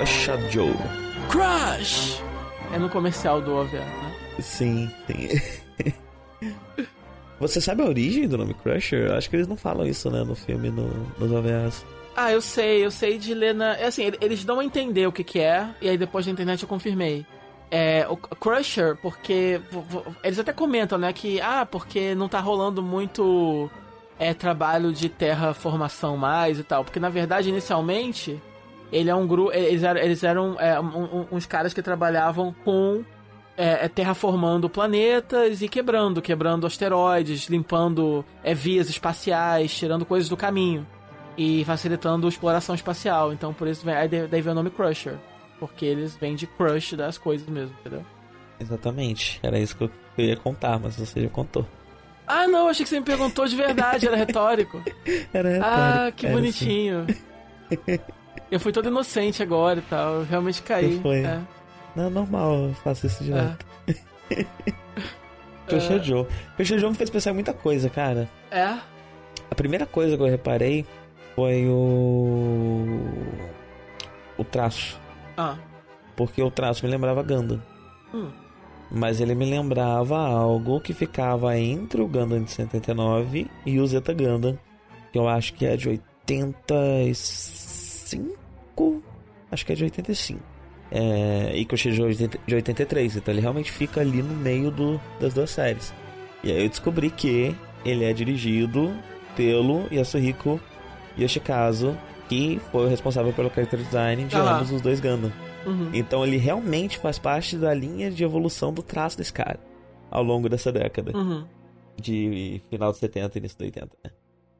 Crush Joe. Crush! É no comercial do OVA, né? Sim, sim. Você sabe a origem do nome Crusher? Acho que eles não falam isso, né, no filme, no, nos OVAs. Ah, eu sei, eu sei de ler na... É assim, eles dão a entender o que que é, e aí depois da internet eu confirmei. É, o Crusher, porque... Eles até comentam, né, que... Ah, porque não tá rolando muito é, trabalho de terraformação mais e tal. Porque, na verdade, inicialmente, ele é um grupo... Eles eram, eles eram é, um, um, uns caras que trabalhavam com é, é, terraformando planetas e quebrando, quebrando asteroides, limpando é, vias espaciais, tirando coisas do caminho e facilitando a exploração espacial. Então por isso vem, aí daí vem o nome Crusher, porque eles vêm de crush das coisas mesmo, entendeu? Exatamente, era isso que eu ia contar, mas você já contou. Ah, não, achei que você me perguntou de verdade, era retórico. era retórico. Ah, que era bonitinho. Assim. eu fui todo inocente agora e tal, eu realmente caí. Você foi. É. Não, normal, eu faço isso direto. É. Uh... Joe. Crush Joe me fez pensar em muita coisa, cara. É? A primeira coisa que eu reparei foi o. o traço. Ah. Porque o traço me lembrava Gundam. Hum. Mas ele me lembrava algo que ficava entre o Gundam de 79 e o Zeta Gundam. Que eu acho que é de 85. Acho que é de 85. É, e Crochet de 83. Então ele realmente fica ali no meio do, das duas séries. E aí eu descobri que ele é dirigido pelo Yasuhiko Yoshikazu, que foi o responsável pelo character design de uhum. ambos os dois Gundam. Uhum. Então ele realmente faz parte da linha de evolução do traço desse cara ao longo dessa década. Uhum. De final de 70 e início de 80. Né?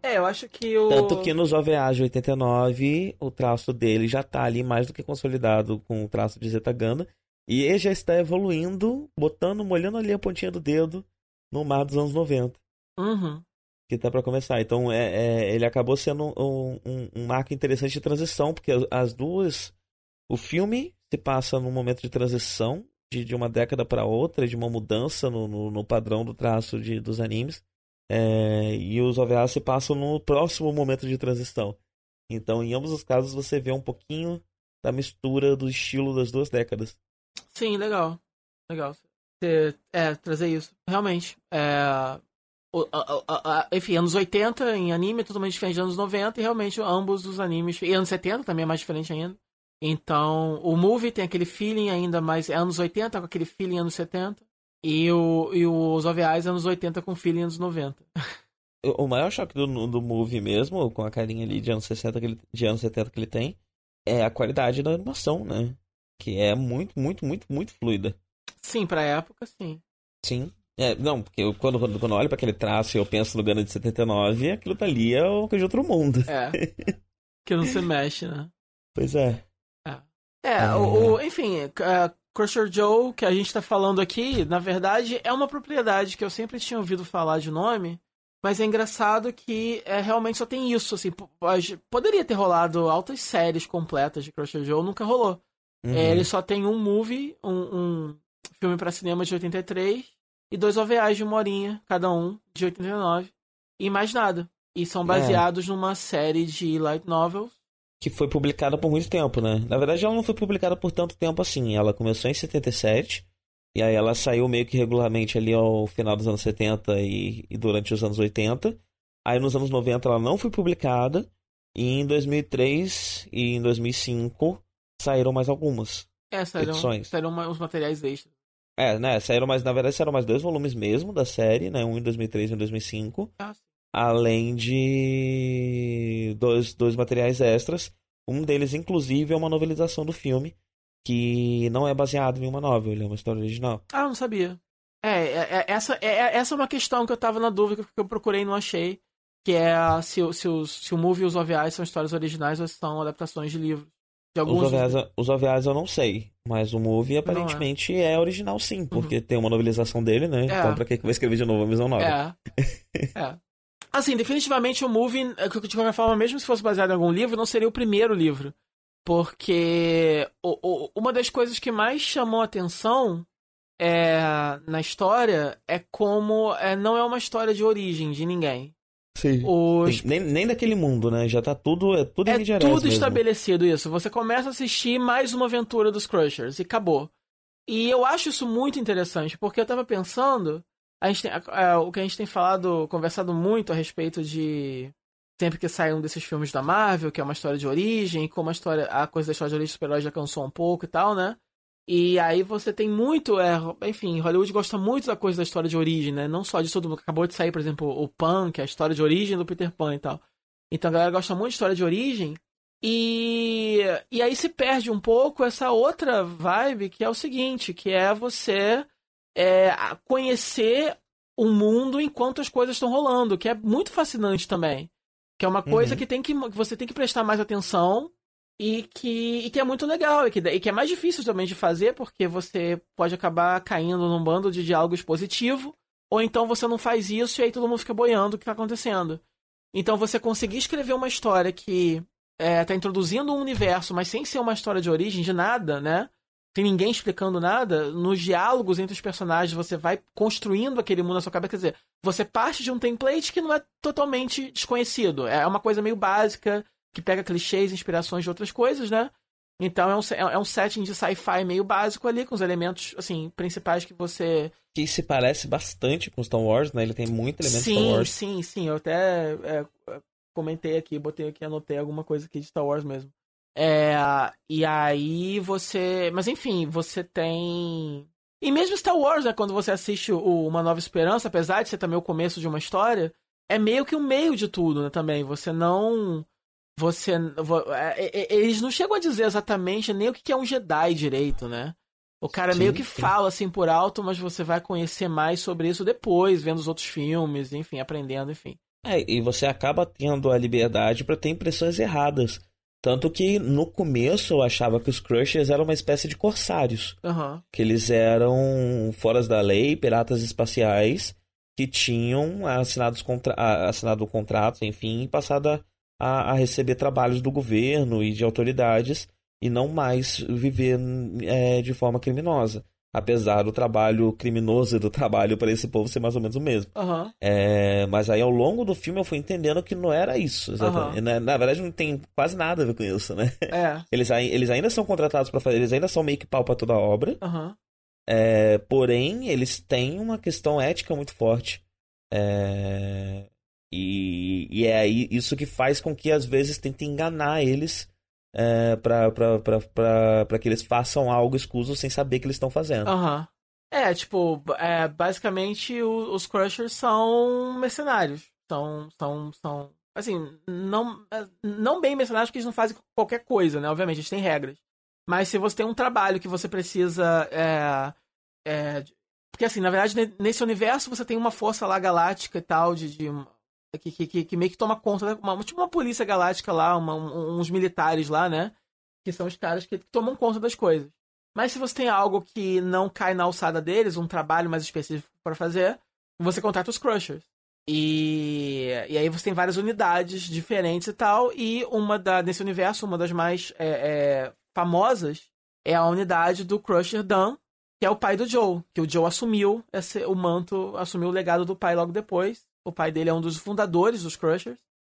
É, eu acho que o. Tanto que nos OVA de 89, o traço dele já tá ali mais do que consolidado com o traço de Zeta Gundam. E ele já está evoluindo, botando, molhando ali a pontinha do dedo no mar dos anos 90. Uhum. Que tá para começar. Então é, é, ele acabou sendo um, um, um marco interessante de transição, porque as duas. O filme se passa num momento de transição de, de uma década para outra, de uma mudança no, no, no padrão do traço de, dos animes. É, e os OVAs se passam no próximo momento de transição. Então, em ambos os casos, você vê um pouquinho da mistura do estilo das duas décadas. Sim, legal. Legal. É, trazer isso. Realmente. É, o, a, a, a, enfim, anos 80 em anime é totalmente diferente de anos 90 e realmente ambos os animes. E anos 70 também é mais diferente ainda. Então, o movie tem aquele feeling ainda mais. É anos 80 com aquele feeling anos 70. E, o, e os OVAs anos 80 com feeling anos 90. O maior choque do, do movie mesmo, com a carinha ali de anos 60 que ele, de anos 70 que ele tem, é a qualidade da animação, né? Que é muito, muito, muito, muito fluida. Sim, pra época, sim. Sim. É, não, porque eu, quando, quando, quando eu olho pra aquele traço e eu penso no Gana de 79, aquilo dali é o que de outro mundo. É. que não se mexe, né? Pois é. É, é, é. O, o, enfim, Crusher Joe, que a gente tá falando aqui, na verdade, é uma propriedade que eu sempre tinha ouvido falar de nome, mas é engraçado que é, realmente só tem isso, assim, poderia ter rolado altas séries completas de Crusher Joe, nunca rolou. Uhum. É, ele só tem um movie, um, um filme para cinema de 83 e dois OVAs de uma horinha, cada um, de 89, e mais nada. E são é. baseados é. numa série de light novels que foi publicada por muito tempo, né? Na verdade, ela não foi publicada por tanto tempo assim. Ela começou em 77, e aí ela saiu meio que regularmente ali ao final dos anos 70 e, e durante os anos 80. Aí nos anos 90 ela não foi publicada, e em 2003 e em 2005 saíram mais algumas é, saíram, edições. Saíram os materiais extras. É, né? Saíram mais, na verdade, saíram mais dois volumes mesmo da série, né? Um em 2003 e um em 2005. Ah, além de dois, dois materiais extras. Um deles, inclusive, é uma novelização do filme, que não é baseado em uma novel, ele é uma história original. Ah, não sabia. É, é, é essa, é, é, essa é uma questão que eu tava na dúvida, que eu procurei e não achei, que é se, se, os, se o movie e os OVAs são histórias originais ou são adaptações de livros. De alguns... Os, OVAs, os OVAs eu não sei, mas o movie aparentemente é. é. original sim, porque uhum. tem uma novelização dele, né? É. Então pra que vai escrever de novo a visão nova? É. é. Assim, definitivamente o Movie, é, de qualquer forma, mesmo se fosse baseado em algum livro, não seria o primeiro livro. Porque o, o, uma das coisas que mais chamou atenção é, na história é como é, não é uma história de origem de ninguém. Sim. Os... Nem, nem daquele mundo, né? Já tá tudo. É tudo É tudo mesmo. estabelecido isso. Você começa a assistir mais uma aventura dos Crushers e acabou. E eu acho isso muito interessante, porque eu tava pensando. A gente tem, é, o que a gente tem falado, conversado muito a respeito de. Sempre que sai um desses filmes da Marvel, que é uma história de origem, como a história. A coisa da história de origem dos super já cansou um pouco e tal, né? E aí você tem muito, é, enfim, Hollywood gosta muito da coisa da história de origem, né? Não só disso tudo. Acabou de sair, por exemplo, o Pan, que é a história de origem do Peter Pan e tal. Então a galera gosta muito de história de origem. E, e aí se perde um pouco essa outra vibe que é o seguinte, que é você é, conhecer o mundo enquanto as coisas estão rolando, que é muito fascinante também. Que é uma coisa uhum. que, tem que, que você tem que prestar mais atenção e que, e que é muito legal, e que, e que é mais difícil também de fazer, porque você pode acabar caindo num bando de diálogos positivo, ou então você não faz isso e aí todo mundo fica boiando o que está acontecendo. Então você conseguir escrever uma história que é, tá introduzindo um universo, mas sem ser uma história de origem, de nada, né? Sem ninguém explicando nada, nos diálogos entre os personagens você vai construindo aquele mundo na sua cabeça. Quer dizer, você parte de um template que não é totalmente desconhecido. É uma coisa meio básica, que pega clichês, inspirações de outras coisas, né? Então é um, é, é um setting de sci-fi meio básico ali, com os elementos, assim, principais que você. Que se parece bastante com Star Wars, né? Ele tem muito elemento sim, Star Wars. Sim, sim, sim. Eu até é, comentei aqui, botei aqui, anotei alguma coisa aqui de Star Wars mesmo. É, e aí você. Mas enfim, você tem. E mesmo Star Wars, né? Quando você assiste o Uma Nova Esperança, apesar de ser também o começo de uma história, é meio que o meio de tudo, né? Também. Você não você. É, é, é, eles não chegam a dizer exatamente nem o que é um Jedi direito, né? O cara sim, meio que sim. fala assim por alto, mas você vai conhecer mais sobre isso depois, vendo os outros filmes, enfim, aprendendo, enfim. É, e você acaba tendo a liberdade para ter impressões erradas. Tanto que no começo eu achava que os Crushers eram uma espécie de corsários. Uhum. Que eles eram foras da lei, piratas espaciais, que tinham assinado, contra... assinado contratos, enfim, e passado a a, a receber trabalhos do governo e de autoridades e não mais viver é, de forma criminosa. Apesar do trabalho criminoso e do trabalho para esse povo ser mais ou menos o mesmo. Uhum. É, mas aí ao longo do filme eu fui entendendo que não era isso. Uhum. Na, na, verdade não tem quase nada a ver com isso, né? É. Eles, eles ainda são contratados para fazer, eles ainda são meio que pau para toda a obra. Uhum. É, porém, eles têm uma questão ética muito forte. É, e, e é isso que faz com que às vezes tente enganar eles é, para que eles façam algo escuso sem saber que eles estão fazendo. Aham. Uhum. É, tipo, é, basicamente o, os Crushers são mercenários. São, são, são, assim, não, não bem mercenários porque eles não fazem qualquer coisa, né? Obviamente, eles têm regras. Mas se você tem um trabalho que você precisa, é, é, porque assim, na verdade, nesse universo você tem uma força lá galáctica e tal, de, de que, que, que, meio que toma conta, uma, tipo uma polícia galáctica lá, uma, uns militares lá, né? Que são os caras que tomam conta das coisas. Mas se você tem algo que não cai na alçada deles, um trabalho mais específico para fazer, você contrata os Crushers. E, e aí você tem várias unidades diferentes e tal. E uma da, nesse universo, uma das mais é, é, famosas é a unidade do Crusher Dan, que é o pai do Joe. Que o Joe assumiu esse, o manto, assumiu o legado do pai logo depois. O pai dele é um dos fundadores dos Crushers.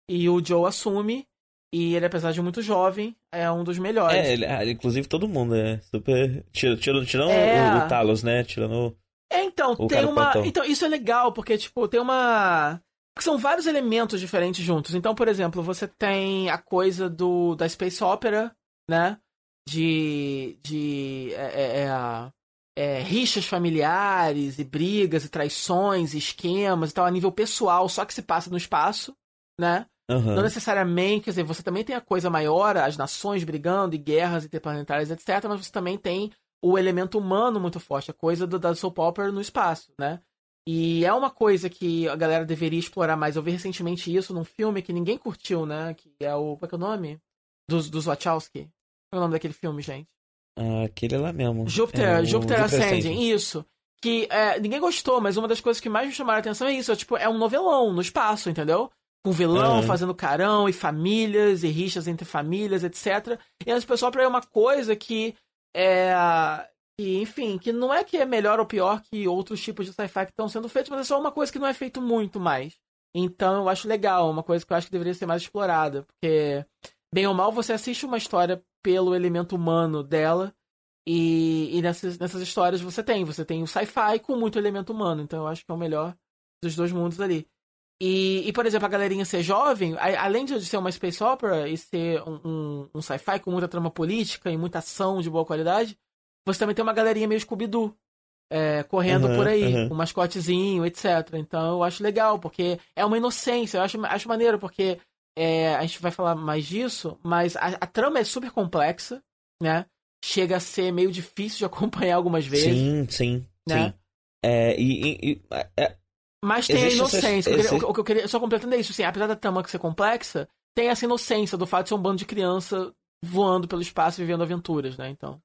E o Joe assume. E ele, apesar de muito jovem, é um dos melhores. É, ele, ah, inclusive todo mundo é super. Tirando, tirando é... o, o, Talos, né? Tirando. É, então, tem uma. Então, isso é legal, porque, tipo, tem uma. Porque são vários elementos diferentes juntos. Então, por exemplo, você tem a coisa do da Space Opera, né? De. De. É, é, é rixas familiares e brigas e traições e esquemas e tal a nível pessoal, só que se passa no espaço, né? Uhum. Não necessariamente, quer dizer, você também tem a coisa maior, as nações brigando e guerras interplanetárias, etc. Mas você também tem o elemento humano muito forte, a coisa do, da soap opera no espaço, né? E é uma coisa que a galera deveria explorar mais. Eu vi recentemente isso num filme que ninguém curtiu, né? Que é o. Como é que é o nome? Dos, dos Wachowski. Qual é o nome daquele filme, gente? Ah, aquele lá mesmo. Júpiter, é, Júpiter Ascending, isso. Que é, ninguém gostou, mas uma das coisas que mais me chamaram a atenção é isso. É, tipo, é um novelão no espaço, entendeu? Com vilão uhum. fazendo carão e famílias e rixas entre famílias, etc. E as pessoas para é uma coisa que é. Que, enfim, que não é que é melhor ou pior que outros tipos de sci-fi que estão sendo feitos, mas é só uma coisa que não é feito muito mais. Então eu acho legal, uma coisa que eu acho que deveria ser mais explorada. Porque, bem ou mal, você assiste uma história pelo elemento humano dela. E, e nessas, nessas histórias você tem. Você tem o sci-fi com muito elemento humano. Então eu acho que é o melhor dos dois mundos ali. E, e, por exemplo, a galerinha ser jovem, a, além de ser uma space opera e ser um, um, um sci-fi com muita trama política e muita ação de boa qualidade, você também tem uma galerinha meio Scooby-Doo. É, correndo Uhum, por aí, uhum. um mascotezinho, etc. Então eu acho legal, porque é uma inocência. Eu acho, acho maneiro, porque é, a gente vai falar mais disso, mas a, a trama é super complexa, né? Chega a ser meio difícil de acompanhar algumas vezes, Sim, sim, né? sim. É, e, e- e- é, Mas tem a essa- inocência. Esse- o, que eu queria, só completando é isso, assim, apesar da trama ser complexa, tem essa inocência do fato de ser um bando de criança voando pelo espaço e vivendo aventuras, né? Então.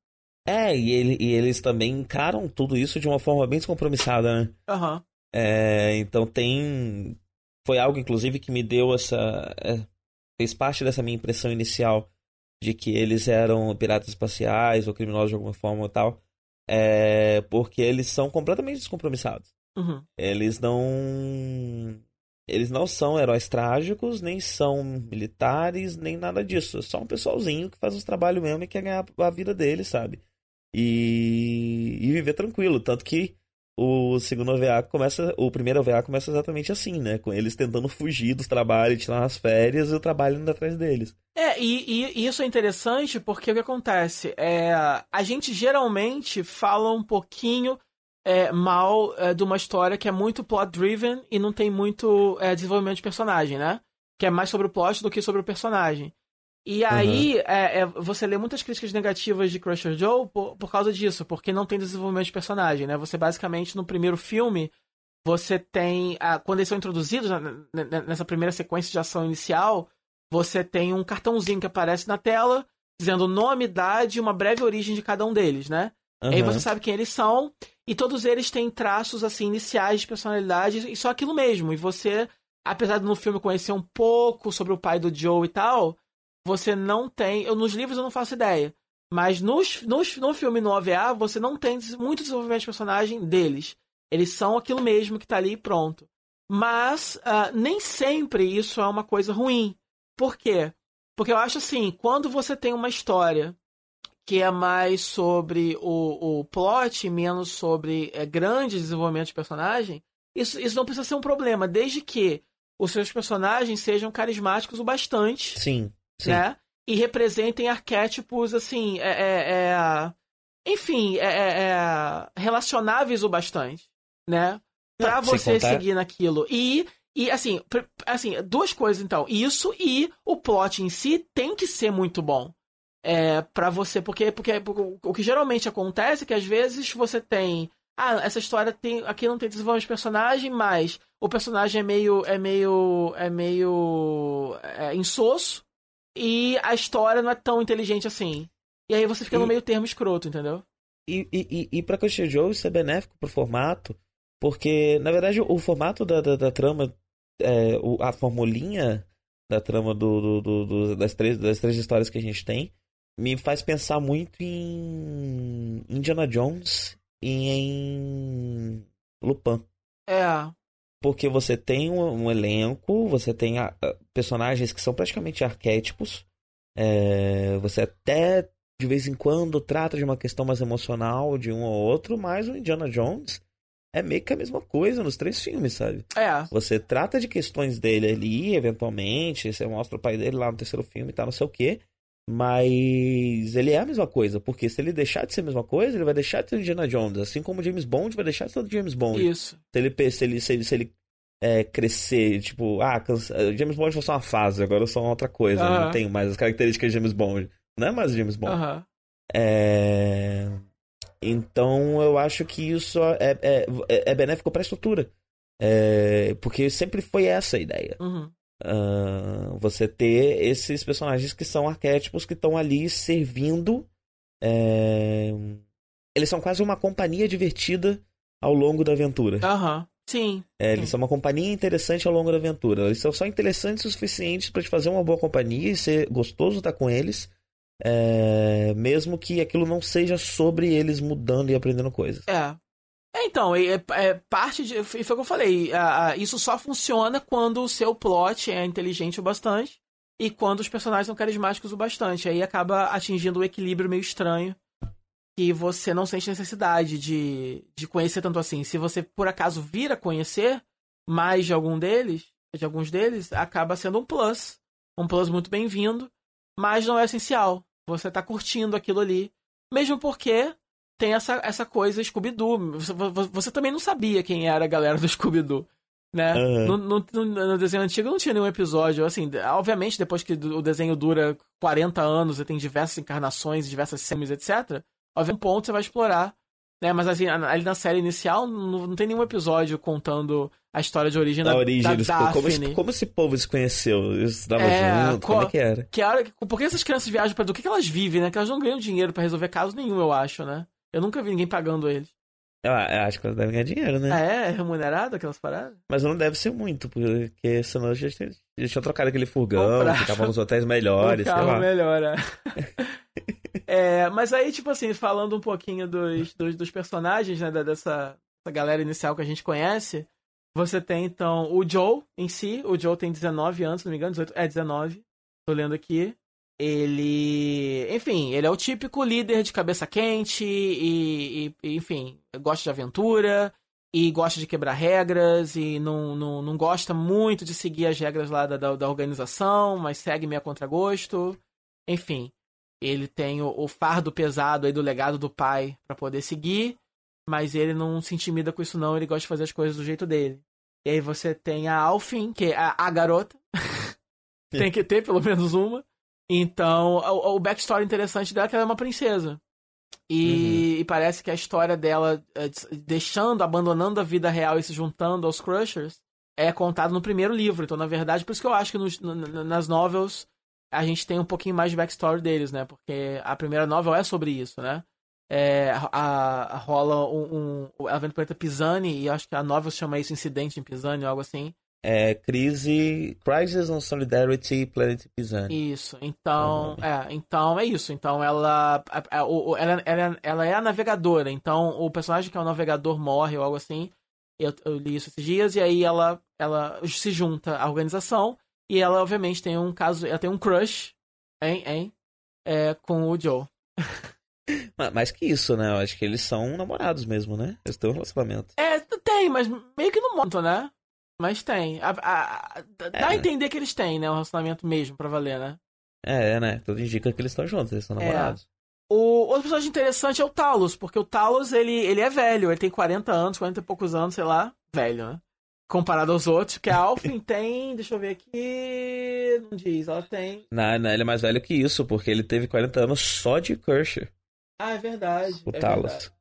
é e, ele- e eles também encaram tudo isso de uma forma bem descompromissada, né? Aham. É, então tem. Foi algo, inclusive, que me deu essa. é, fez parte dessa minha impressão inicial de que eles eram piratas espaciais ou criminosos de alguma forma e tal. É, porque eles são completamente descompromissados. Uhum. Eles não. Eles não são heróis trágicos, nem são militares, nem nada disso. É só um pessoalzinho que faz os trabalhos mesmo e quer ganhar a vida deles, sabe? E, e viver tranquilo. Tanto que o segundo OVA começa. O primeiro OVA começa exatamente assim, né? Com eles tentando fugir dos trabalhos, tirar umas férias e o trabalho indo atrás deles. É, e, e- e isso é interessante porque o que acontece? É, a gente geralmente fala um pouquinho é, mal é, de uma história que é muito plot-driven e não tem muito é, desenvolvimento de personagem, né? Que é mais sobre o plot do que sobre o personagem. E aí, é, é, você lê muitas críticas negativas de Crusher Joe por, por causa disso, porque não tem desenvolvimento de personagem, né? Você basicamente, no primeiro filme, você tem. a- quando eles são introduzidos nessa primeira sequência de ação inicial, você tem um cartãozinho que aparece na tela, dizendo nome, idade e uma breve origem de cada um deles, né? Aí Aham. você sabe quem eles são, e todos eles têm traços assim iniciais de personalidade, e só aquilo mesmo. E você, apesar de no filme conhecer um pouco sobre o pai do Joe e tal, você não tem. Eu, nos livros eu não faço ideia. Mas nos, nos, no filme no OVA, você não tem muito desenvolvimento de personagem deles. Eles são aquilo mesmo que tá ali e pronto. Mas ah, nem sempre isso é uma coisa ruim. Por quê? Porque eu acho assim, quando você tem uma história que é mais sobre o, o plot, menos sobre é, grande desenvolvimento de personagem, isso, isso não precisa ser um problema, desde que os seus personagens sejam carismáticos o bastante, Sim, sim. né? E representem arquétipos, assim, é, é- é- enfim, é, é- é relacionáveis o bastante, né? Pra sem você contar- seguir naquilo. E, e assim, assim, duas coisas então. Isso e o plot em si tem que ser muito bom. É, para você, porque, porque, porque o que geralmente acontece é que às vezes você tem. Ah, essa história tem. Aqui não tem desenvolvimento de personagem, mas o personagem é meio. é meio. é meio. É, insosso. E a história não é tão inteligente assim. E aí você fica no E- meio termo escroto, entendeu? E, e, e, e pra Crusher Joe isso é benéfico pro formato, porque, na verdade, o, o formato da, da, da trama, é, o- a formulinha da trama do, do- do- do- das, três, das três histórias que a gente tem, me faz pensar muito em Indiana Jones e em Lupin. É. Porque você tem um, um elenco, você tem a- a- personagens que são praticamente arquétipos. é, você até de vez em quando trata de uma questão mais emocional de um ou outro, mas o Indiana Jones é meio que a mesma coisa nos três filmes, sabe? É. Você trata de questões dele ali, eventualmente, você mostra o pai dele lá no terceiro filme e tal, não sei o quê. Mas ele é a mesma coisa, porque se ele deixar de ser a mesma coisa, ele vai deixar de ser o Indiana Jones, assim como o James Bond vai deixar de ser o James Bond Isso. se ele, se ele, se ele, se ele é, crescer, tipo, ah, cansa... James Bond foi só uma fase, agora eu sou uma outra coisa, Aham. não tenho mais as características de James Bond. Não é mais James Bond. Aham. É... Então eu acho que isso é, é, é benéfico para a estrutura. É, Porque sempre foi essa a ideia. Uhum. Ah, você ter esses personagens que são arquétipos que estão ali servindo. é, Eles são quase uma companhia divertida ao longo da aventura. Aham. Sim. É, eles Sim. são uma companhia interessante ao longo da aventura. Eles são só interessantes o suficiente para te fazer uma boa companhia e ser gostoso estar com eles. é, mesmo que aquilo não seja sobre eles mudando e aprendendo coisas. É. É, então, é, é parte de. Foi o que eu falei. A, a, isso só funciona quando o seu plot é inteligente o bastante e quando os personagens são carismáticos o bastante. Aí acaba atingindo um equilíbrio meio estranho que você não sente necessidade de, de conhecer tanto assim. Se você por acaso vir a conhecer mais de algum deles, de alguns deles, acaba sendo um plus. Um plus muito bem-vindo, mas não é essencial. Você tá curtindo aquilo ali. Mesmo porque tem essa, essa coisa Scooby-Doo. Você, você, também não sabia quem era a galera do Scooby-Doo. Né? Uhum. No, no, no, desenho antigo não tinha nenhum episódio. Assim, obviamente, depois que o desenho dura 40 anos e tem diversas encarnações, diversas semis, etc., Óbvio, um ponto você vai explorar. Né? Mas assim, ali na série inicial não, não tem nenhum episódio contando a história de origem da, da origem, da Daphne. Como, esse, como esse povo se conheceu? Eles estavam é, junto? Como é que era? Que por que essas crianças viajam para do que, que elas vivem, né? Que elas não ganham dinheiro para resolver caso nenhum, eu acho, né? Eu nunca vi ninguém pagando eles. Eu, eu acho que elas devem ganhar dinheiro, né? Ah, é? Remunerado aquelas paradas? Mas não deve ser muito, porque senão já tinha, já tinha trocado aquele furgão, ficava nos hotéis melhores, um carro melhor, é. É, mas aí, tipo assim, falando um pouquinho dos, dos, dos personagens, né, dessa, dessa galera inicial que a gente conhece, você tem então o Joe em si. O Joe tem 19 anos, se não me engano, 18, é 19. Tô lendo aqui. Ele. Enfim, ele é o típico líder de cabeça quente e, e enfim, gosta de aventura e gosta de quebrar regras e não, não, não gosta muito de seguir as regras lá da, da, da organização, mas segue meio a contragosto. Enfim, ele tem o, o fardo pesado aí do legado do pai para poder seguir, mas ele não se intimida com isso não, ele gosta de fazer as coisas do jeito dele. E aí você tem a Alfin, que é a, a garota. tem que ter pelo menos uma. Então, o, o backstory interessante dela é que ela é uma princesa. E, uhum. e, parece que a história dela, é, deixando, abandonando a vida real e se juntando aos Crushers, é contada no primeiro livro. Então, na verdade, por isso que eu acho que nos, nas novels a gente tem um pouquinho mais de backstory deles, né? Porque a primeira novel é sobre isso, né? É, a, a, rola um, um, ela vem do planeta Pisani e acho que a novel chama isso Incidente em Pisani ou algo assim. É crise, Crisis on Solidarity Planet Pisani. Isso. Então, é, então é isso. Então ela, ela, ela, ela é a navegadora. Então o personagem que é o navegador morre ou algo assim. Eu, eu li isso esses dias e aí ela, ela se junta à organização e ela, obviamente, tem um caso. Ela tem um crush, hein, hein? É, com o Joe. Mais que isso, né? Eu acho que eles são namorados mesmo, né? Eles têm um relacionamento. É, tem, mas meio que não montam, né? Mas tem. A, a, a, dá é. a entender que eles têm, né? Um relacionamento mesmo, pra valer, né? É, né? Tudo indica que eles estão juntos, eles são é. namorados. É. O outro personagem interessante é o Talos, porque o Talos, ele, ele é velho, ele tem 40 anos, 40 e poucos anos, sei lá, velho, né? comparado aos outros, que a Alfin tem, deixa eu ver aqui, não diz, ela tem... Não, não, ele é mais velho que isso, porque ele teve 40 anos só de Kershaw. Ah, é verdade. O é Talos. Verdade.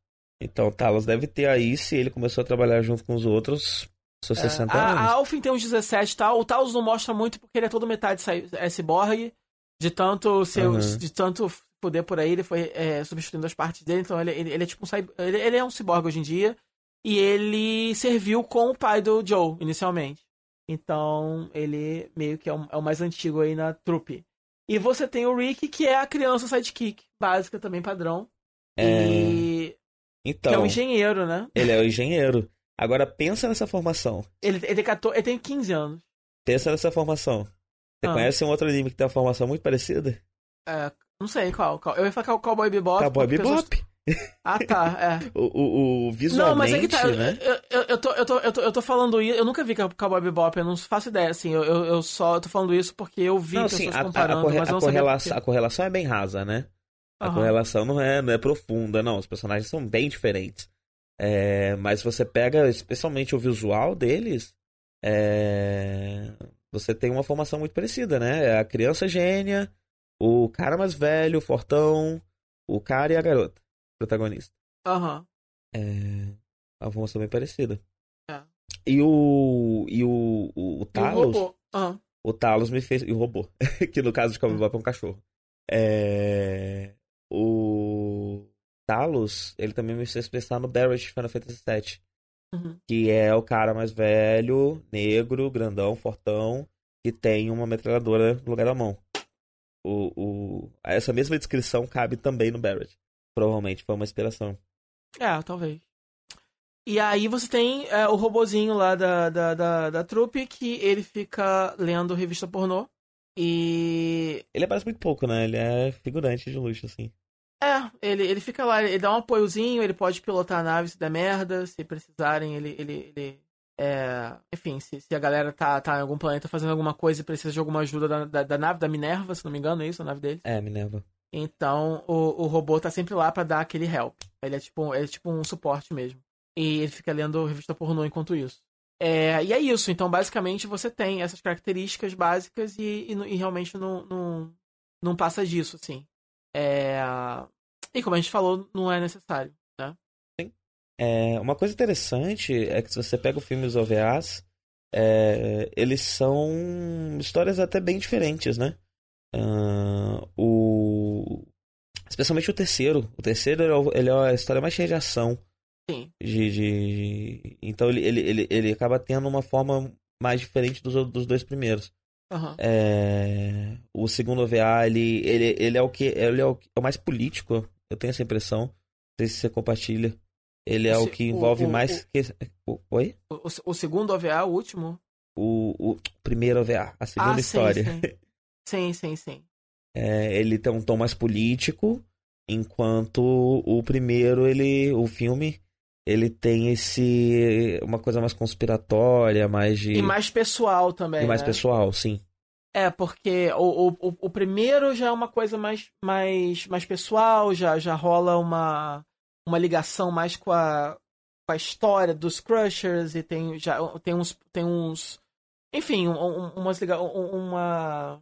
Então o Talos deve ter aí, se ele começou a trabalhar junto com os outros, seus é, 60 a, anos. A Alfin tem uns 17 e tal, o Talos não mostra muito porque ele é todo metade é cyborg, de tanto, seu, uhum. de tanto poder por aí, ele foi é, substituindo as partes dele, então ele, ele, ele é tipo um, ele, ele é um cyborg hoje em dia, e ele serviu com o pai do Joe, inicialmente. Então, ele meio que é o, é o mais antigo aí na trupe. E você tem o Rick, que é a criança sidekick, básica também, padrão. É... E... Então, que é um engenheiro, né? Ele é o engenheiro. Agora, pensa nessa formação. Ele, ele, tem, 14, ele tem 15 anos. Pensa nessa formação. Você ah. conhece um outro anime que tem uma formação muito parecida? É, não sei qual. qual. Eu ia falar Cowboy Bebop. Cowboy Bebop. Pessoas... Ah, tá, é. o, o, o, visualmente, Não, mas é que tá, né? eu, eu, eu, tô, eu, tô, eu, tô, eu tô falando isso, eu nunca vi Cowboy Bebop, eu não faço ideia, assim, eu, eu, eu só tô falando isso porque eu vi não, pessoas assim, comparando, a, a, corre, a correlação, a correlação é bem rasa, né? A uhum. correlação não é, não é profunda, não, os personagens são bem diferentes. É, mas você pega, especialmente o visual deles, é, você tem uma formação muito parecida, né? É a criança gênia, o cara mais velho, fortão, o cara e a garota protagonista. Aham. Uhum. É. A formação bem parecida. É. E o. E o. O, o Talos. O, uhum. o Talos me fez. E o robô. que no caso de Cowboy Bebop é um cachorro. É. O. Talos, ele também me fez pensar no Barrett de Final Fantasy VII. Uhum. Que é o cara mais velho, negro, grandão, fortão, que tem uma metralhadora no lugar da mão. O, o... Essa mesma descrição cabe também no Barrett. Provavelmente foi uma inspiração. É, talvez. E aí você tem é, o robozinho lá da, da, da, da trupe que ele fica lendo revista pornô. E. Ele aparece muito pouco, né? Ele é figurante de luxo, assim. É, ele, ele fica lá, ele dá um apoiozinho, ele pode pilotar a nave se der merda, se precisarem, ele. ele, ele é, enfim, se, se a galera tá, tá em algum planeta fazendo alguma coisa e precisa de alguma ajuda da, da, da nave, da Minerva, se não me engano, é isso, a nave dele? É, Minerva. Então o, o robô tá sempre lá para dar aquele help. Ele é tipo, ele é tipo um suporte mesmo. E ele fica lendo revista pornô enquanto isso. É, e é isso. Então, basicamente, você tem essas características básicas e, e, e realmente não, não, não passa disso, assim. É, e como a gente falou, não é necessário, né? Sim. É, uma coisa interessante é que se você pega o filme Os OVAs, é, eles são histórias até bem diferentes, né? Uh, o... Especialmente o terceiro. O terceiro ele é a história mais cheia de ação. Sim. De, de... Então ele, ele, ele, ele acaba tendo uma forma mais diferente dos, dos dois primeiros. Uhum. É... O segundo OVA, ele, ele, ele é o que ele é o, é o mais político, eu tenho essa impressão. Não sei se você compartilha. Ele é o, o que envolve o, mais. O. Oi? O, segundo OVA, o último? O, o primeiro OVA, a segunda ah, história. Sim, sim. sim, sim, sim. É, ele tem um tom mais político, enquanto o primeiro, ele, o filme, ele tem esse uma coisa mais conspiratória, mais de e mais pessoal também. E mais né? pessoal, sim. É porque o, o, o primeiro já é uma coisa mais mais mais pessoal, já já rola uma uma ligação mais com a com a história dos Crushers e tem já tem uns tem uns enfim, um, umas uma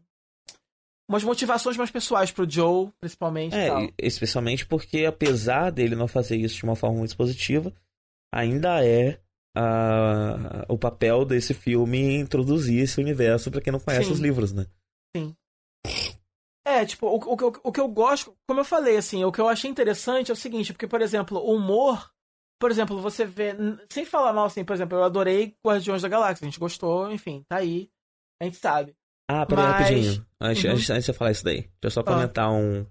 umas motivações mais pessoais pro Joe, principalmente. É, especialmente porque apesar dele não fazer isso de uma forma muito positiva, ainda é uh, o papel desse filme introduzir esse universo para quem não conhece Sim. os livros, né? Sim. É, tipo, o, o, o, o que eu gosto, como eu falei, assim, o que eu achei interessante é o seguinte, porque, por exemplo, o humor, por exemplo, você vê, sem falar mal, assim, por exemplo, eu adorei Guardiões da Galáxia, a gente gostou, enfim, tá aí, a gente sabe. Ah, peraí, Mas... rapidinho. Antes, uhum. antes, antes de você falar isso daí, deixa eu só comentar ah. um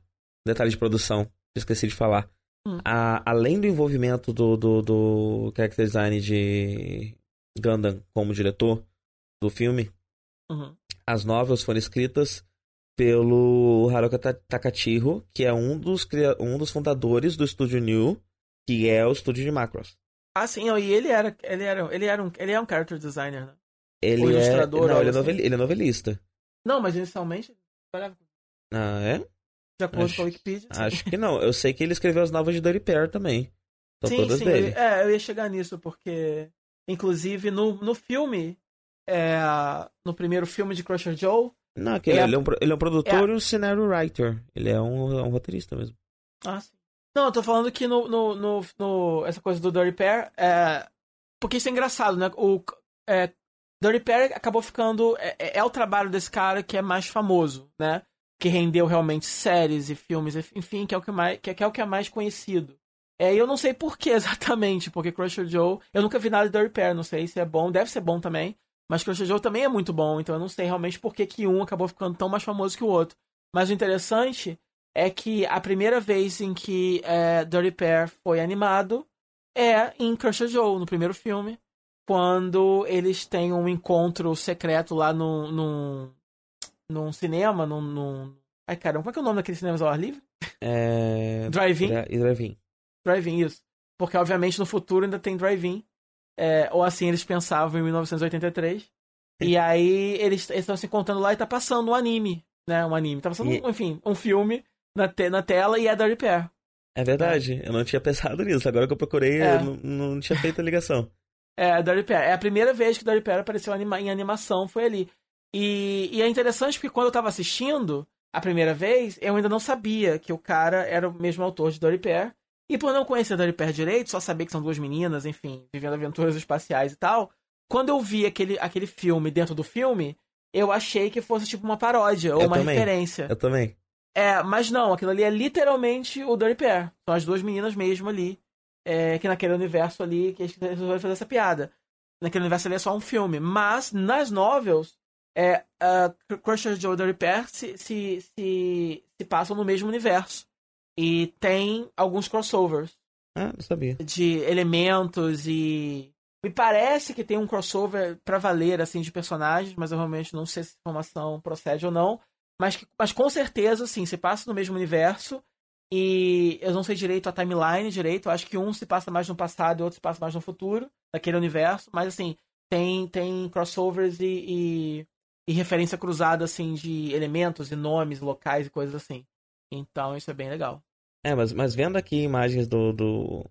detalhe de produção. Esqueci de falar. Hum. A, além do envolvimento do, do, do character design de Gundam como diretor do filme, uhum. as novelas foram escritas pelo Haruka Takachiro, que é um dos, um dos fundadores do estúdio New, que é o estúdio de Macross. Ah, sim, e ele era, ele era, ele era um, ele é um character designer, né? Ele é... Não, ele é, novel... ele é novelista. Não, mas inicialmente. Ah, é? De acordo acho... com a Wikipedia. Acho que não. Eu sei que ele escreveu as novas de Dirty Pair também. São sim, todas sim. dele. Eu, é, eu ia chegar nisso, porque. Inclusive, no, no filme. É, no primeiro filme de Crusher Joe. Não, que ele, é, ele, é um, ele é um produtor é, e um scenario writer. Ele é um, é um roteirista mesmo. Ah, sim. Não, eu tô falando que no, no, no, no essa coisa do Dirty Pair, é, porque isso é engraçado, né? O, é, Dirty Pair acabou ficando. É, é, é, o trabalho desse cara que é mais famoso, né? Que rendeu realmente séries e filmes, enfim, que é o que, mais, que, é, que é o que é mais conhecido. É, eu não sei por que exatamente, porque Crusher Joe. Eu nunca vi nada de Dirty Pair, não sei se é bom, deve ser bom também. Mas Crusher Joe também é muito bom, então eu não sei realmente por que, que um acabou ficando tão mais famoso que o outro. Mas o interessante é que a primeira vez em que é, Dirty Pair foi animado é em Crusher Joe, no primeiro filme quando eles têm um encontro secreto lá num, num, num cinema, num, num... Ai, caramba, como é que é o nome daquele cinema ao ar livre? É... Drive-in? Drive-in. Drive-in, isso. Porque, obviamente, no futuro ainda tem drive-in. É, ou assim eles pensavam em 1983. e aí eles estão se encontrando lá e tá passando um anime, né? Um anime. Tá passando, e... um, enfim, um filme na, te na tela e é Dirty Pair. É verdade, é. eu não tinha pensado nisso. Agora que eu procurei, é. eu não, não tinha feito a ligação. É, Dirty Pair. É a primeira vez que Dirty Pair apareceu em animação, foi ali. E, e, é interessante porque quando eu tava assistindo a primeira vez, eu ainda não sabia que o cara era o mesmo autor de Dirty Pair. E por não conhecer Dirty Pair direito, só saber que são duas meninas, enfim, vivendo aventuras espaciais e tal. Quando eu vi aquele, aquele filme dentro do filme, eu achei que fosse tipo uma paródia ou eu uma também. referência. Eu também. É, mas não, aquilo ali é literalmente o Dirty Pair. São as duas meninas mesmo ali é, que naquele universo ali que eles resolveram fazer essa piada. Naquele universo ali é só um filme. Mas nas novels, é, uh, Crusher Joe e Repair se, se, se, se passam no mesmo universo. E tem alguns crossovers. Ah, não sabia. De elementos e. Me parece que tem um crossover pra valer, assim, de personagens, mas eu realmente não sei se a informação procede ou não. Mas, mas com certeza, sim, se passa no mesmo universo. E eu não sei direito a timeline direito. Eu acho que um se passa mais no passado e outro se passa mais no futuro, daquele universo. Mas assim, tem, tem crossovers e, e, e referência cruzada, assim, de elementos e nomes, locais e coisas assim. Então isso é bem legal. É, mas, mas vendo aqui imagens do, do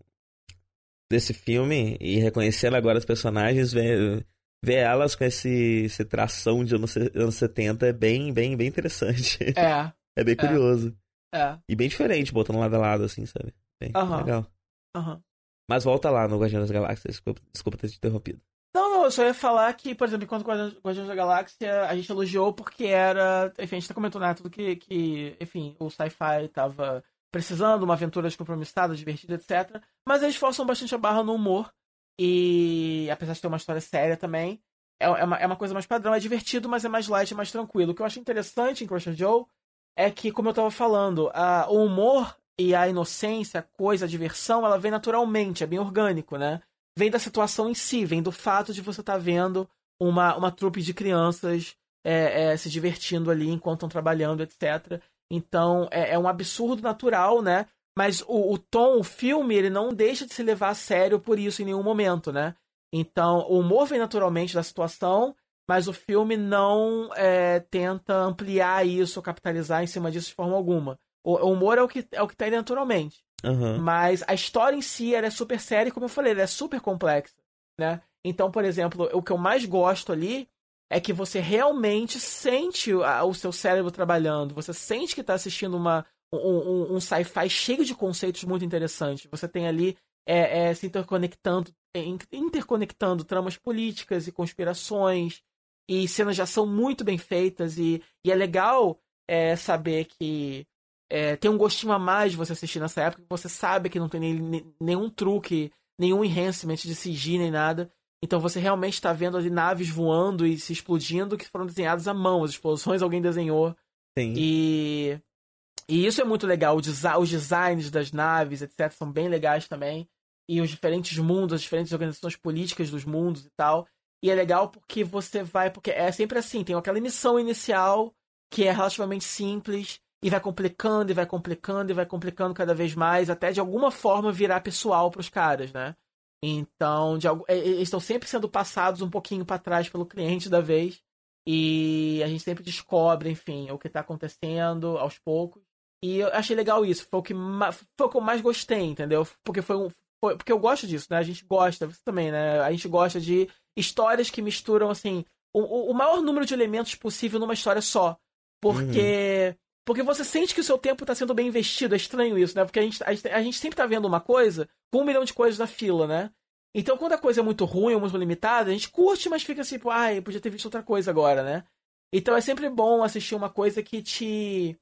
desse filme e reconhecendo agora os personagens, ver, ver elas com esse, esse tração de anos, anos 70 é bem, bem, bem interessante. É. é bem curioso. É. E bem diferente, botando lado a lado, assim, sabe? Bem Aham. legal. Aham. Mas volta lá no Guardiões das Galáxias. Desculpa, desculpa ter te interrompido. Não, não, eu só ia falar que, por exemplo, enquanto Guardiões da Galáxia, a gente elogiou porque era. Enfim, a gente tá comentando né, tudo que, que, enfim, o sci-fi tava precisando, uma aventura descompromissada, divertida, etc. Mas eles forçam bastante a barra no humor. E apesar de ter uma história séria também, é, é, uma, é uma coisa mais padrão, é divertido, mas é mais light, é mais tranquilo. O que eu acho interessante em Crush Joe é que, como eu tava falando, a, o humor e a inocência, a coisa, a diversão, ela vem naturalmente, é bem orgânico, né? Vem da situação em si, vem do fato de você estar tá vendo uma, uma trupe de crianças é, é, se divertindo ali enquanto estão trabalhando, etc. Então é, é, um absurdo natural, né? Mas o, o, tom, o filme, ele não deixa de se levar a sério por isso em nenhum momento, né? Então o humor vem naturalmente da situação, mas o filme não é, tenta ampliar isso, capitalizar em cima disso de forma alguma. O, o humor é o que é o que tá aí naturalmente. Uhum. Mas a história em si ela é super séria e, como eu falei, ela é super complexa, né? Então, por exemplo, o que eu mais gosto ali é que você realmente sente o seu cérebro trabalhando. Você sente que está assistindo uma, um, um, um sci-fi cheio de conceitos muito interessantes. Você tem ali é, é, se interconectando, interconectando tramas políticas e conspirações e cenas de ação muito bem feitas. E, e é legal é, saber que é, tem um gostinho a mais de você assistir nessa época, você sabe que não tem nem, nenhum truque, nenhum enhancement de CG nem nada. Então você realmente está vendo ali naves voando e se explodindo que foram desenhadas à mão. As explosões alguém desenhou. Sim. E, e isso é muito legal. Os designs das naves, etc., são bem legais também. E os diferentes mundos, as diferentes organizações políticas dos mundos e tal. E é legal porque você vai. Porque é sempre assim: tem aquela missão inicial que é relativamente simples. E vai complicando, e vai complicando, e vai complicando cada vez mais, até de alguma forma virar pessoal para os caras, né? Então, de, eles estão sempre sendo passados um pouquinho para trás pelo cliente da vez. E a gente sempre descobre, enfim, o que está acontecendo aos poucos. E eu achei legal isso. Foi o que, foi o que eu mais gostei, entendeu? Porque foi um. Foi, porque eu gosto disso, né? A gente gosta, você também, né? A gente gosta de histórias que misturam, assim, o, o maior número de elementos possível numa história só. Porque. Uhum. Porque você sente que o seu tempo está sendo bem investido. É estranho isso, né? Porque a gente, a, gente, a gente sempre tá vendo uma coisa com um milhão de coisas na fila, né? Então, quando a coisa é muito ruim ou muito limitada, a gente curte, mas fica assim, ai, podia ter visto outra coisa agora, né? Então é sempre bom assistir uma coisa que te.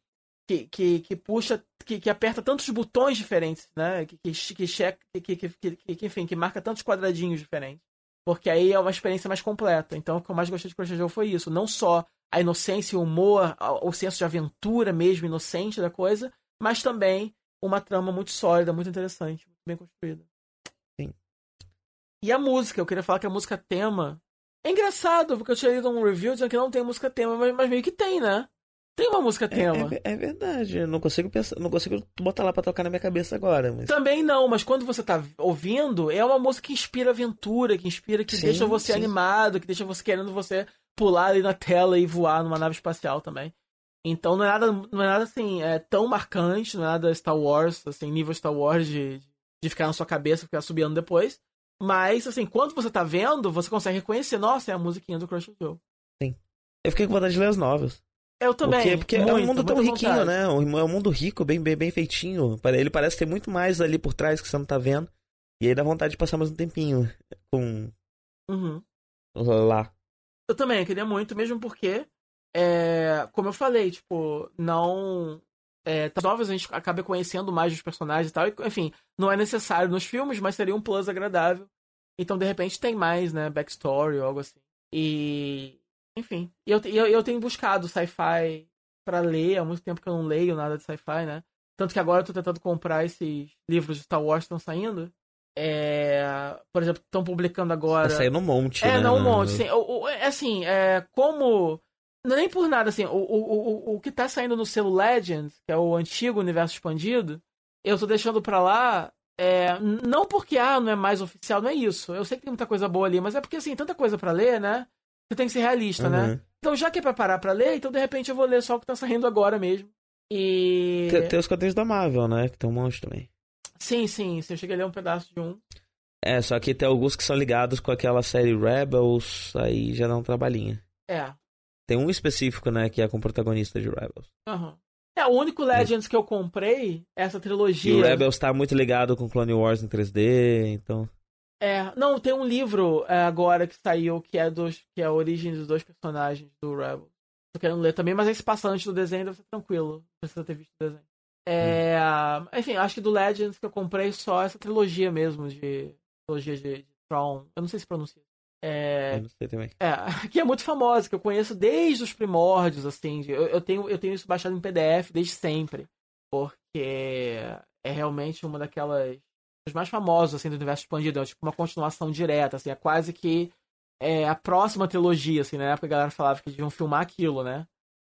que, que, que puxa, que, que aperta tantos botões diferentes, né? Que, que, que, checa, que, que, que, que, enfim, que marca tantos quadradinhos diferentes. Porque aí é uma experiência mais completa. Então, o que eu mais gostei de Crush Joe foi isso. Não só a inocência e o humor, o senso de aventura mesmo, inocente da coisa, mas também uma trama muito sólida, muito interessante, muito bem construída. Sim. E a música, eu queria falar que a música tema. É engraçado, porque eu tinha lido um review dizendo que não tem música tema, mas, mas meio que tem, né? Tem uma música tema. É, é, é, verdade, eu não consigo pensar, não consigo botar lá pra tocar na minha cabeça agora. Mas... Também não, mas quando você tá ouvindo, é uma música que inspira aventura, que inspira, que sim, deixa você sim. animado, que deixa você querendo você pular ali na tela e voar numa nave espacial também. Então não é nada, não é nada assim, é tão marcante, não é nada Star Wars, assim, nível Star Wars de, de ficar na sua cabeça, ficar subindo depois. Mas, assim, quando você tá vendo, você consegue reconhecer, nossa, é a musiquinha do Crush Joe. Sim. Eu fiquei com vontade de ler as novas. Eu também. Porque, porque muito, é um mundo tão riquinho, vontade. né? É um mundo rico, bem, bem, bem feitinho. Ele parece ter muito mais ali por trás que você não tá vendo. E aí dá vontade de passar mais um tempinho com. Uhum. Lá. Eu também, eu queria muito, mesmo porque, é, como eu falei, tipo, não. É, novas a gente acaba conhecendo mais dos personagens e tal. E, enfim, não é necessário nos filmes, mas seria um plus agradável. Então, de repente, tem mais, né? Backstory ou algo assim. E. Enfim. Eu, eu, eu tenho buscado sci-fi para ler. Há muito tempo que eu não leio nada de sci-fi, né? Tanto que agora eu tô tentando comprar esses livros de Star Wars que estão saindo. É, por exemplo, estão publicando agora. Tá saindo um monte, é, né? não, um monte. Sim, o, o, é assim, é, como. É nem por nada, assim, o, o, o, o que tá saindo no selo Legends, que é o antigo universo expandido, eu tô deixando pra lá. É, não porque, ah, não é mais oficial, não é isso. Eu sei que tem muita coisa boa ali, mas é porque, assim, tanta coisa para ler, né? Você tem que ser realista, né? Uhum. né? Então, já que é pra parar pra ler, então de repente eu vou ler só o que tá saindo agora mesmo. E. Tem, tem os quadrinhos da Marvel, né? Que tem um monte também. Sim, sim, sim. Eu cheguei a ler um pedaço de um. É, só que tem alguns que são ligados com aquela série Rebels, aí já dá um trabalhinho. É. Tem um específico, né, que é com o protagonista de Rebels. Aham. Uhum. É, o único Legends que eu comprei, essa trilogia. E o Rebels tá muito ligado com Clone Wars em 3D, então. É, não, tem um livro é, agora que saiu que é dos que é a origem dos dois personagens do Rebels. Tô querendo ler também, mas esse passa antes do desenho, deve ser tranquilo. Não precisa ter visto o desenho. É, hum. Enfim, acho que do Legends que eu comprei só essa trilogia mesmo de. Trilogia de, de Tron. Eu não sei se pronuncia. É, eu não sei também. É, que é muito famosa, que eu conheço desde os primórdios, assim. De, eu, eu, tenho, eu tenho isso baixado em PDF desde sempre. Porque é realmente uma daquelas os mais famosos assim do universo expandido, é tipo uma continuação direta, assim, é quase que é, a próxima trilogia, assim, na época a galera falava que deviam filmar aquilo, né?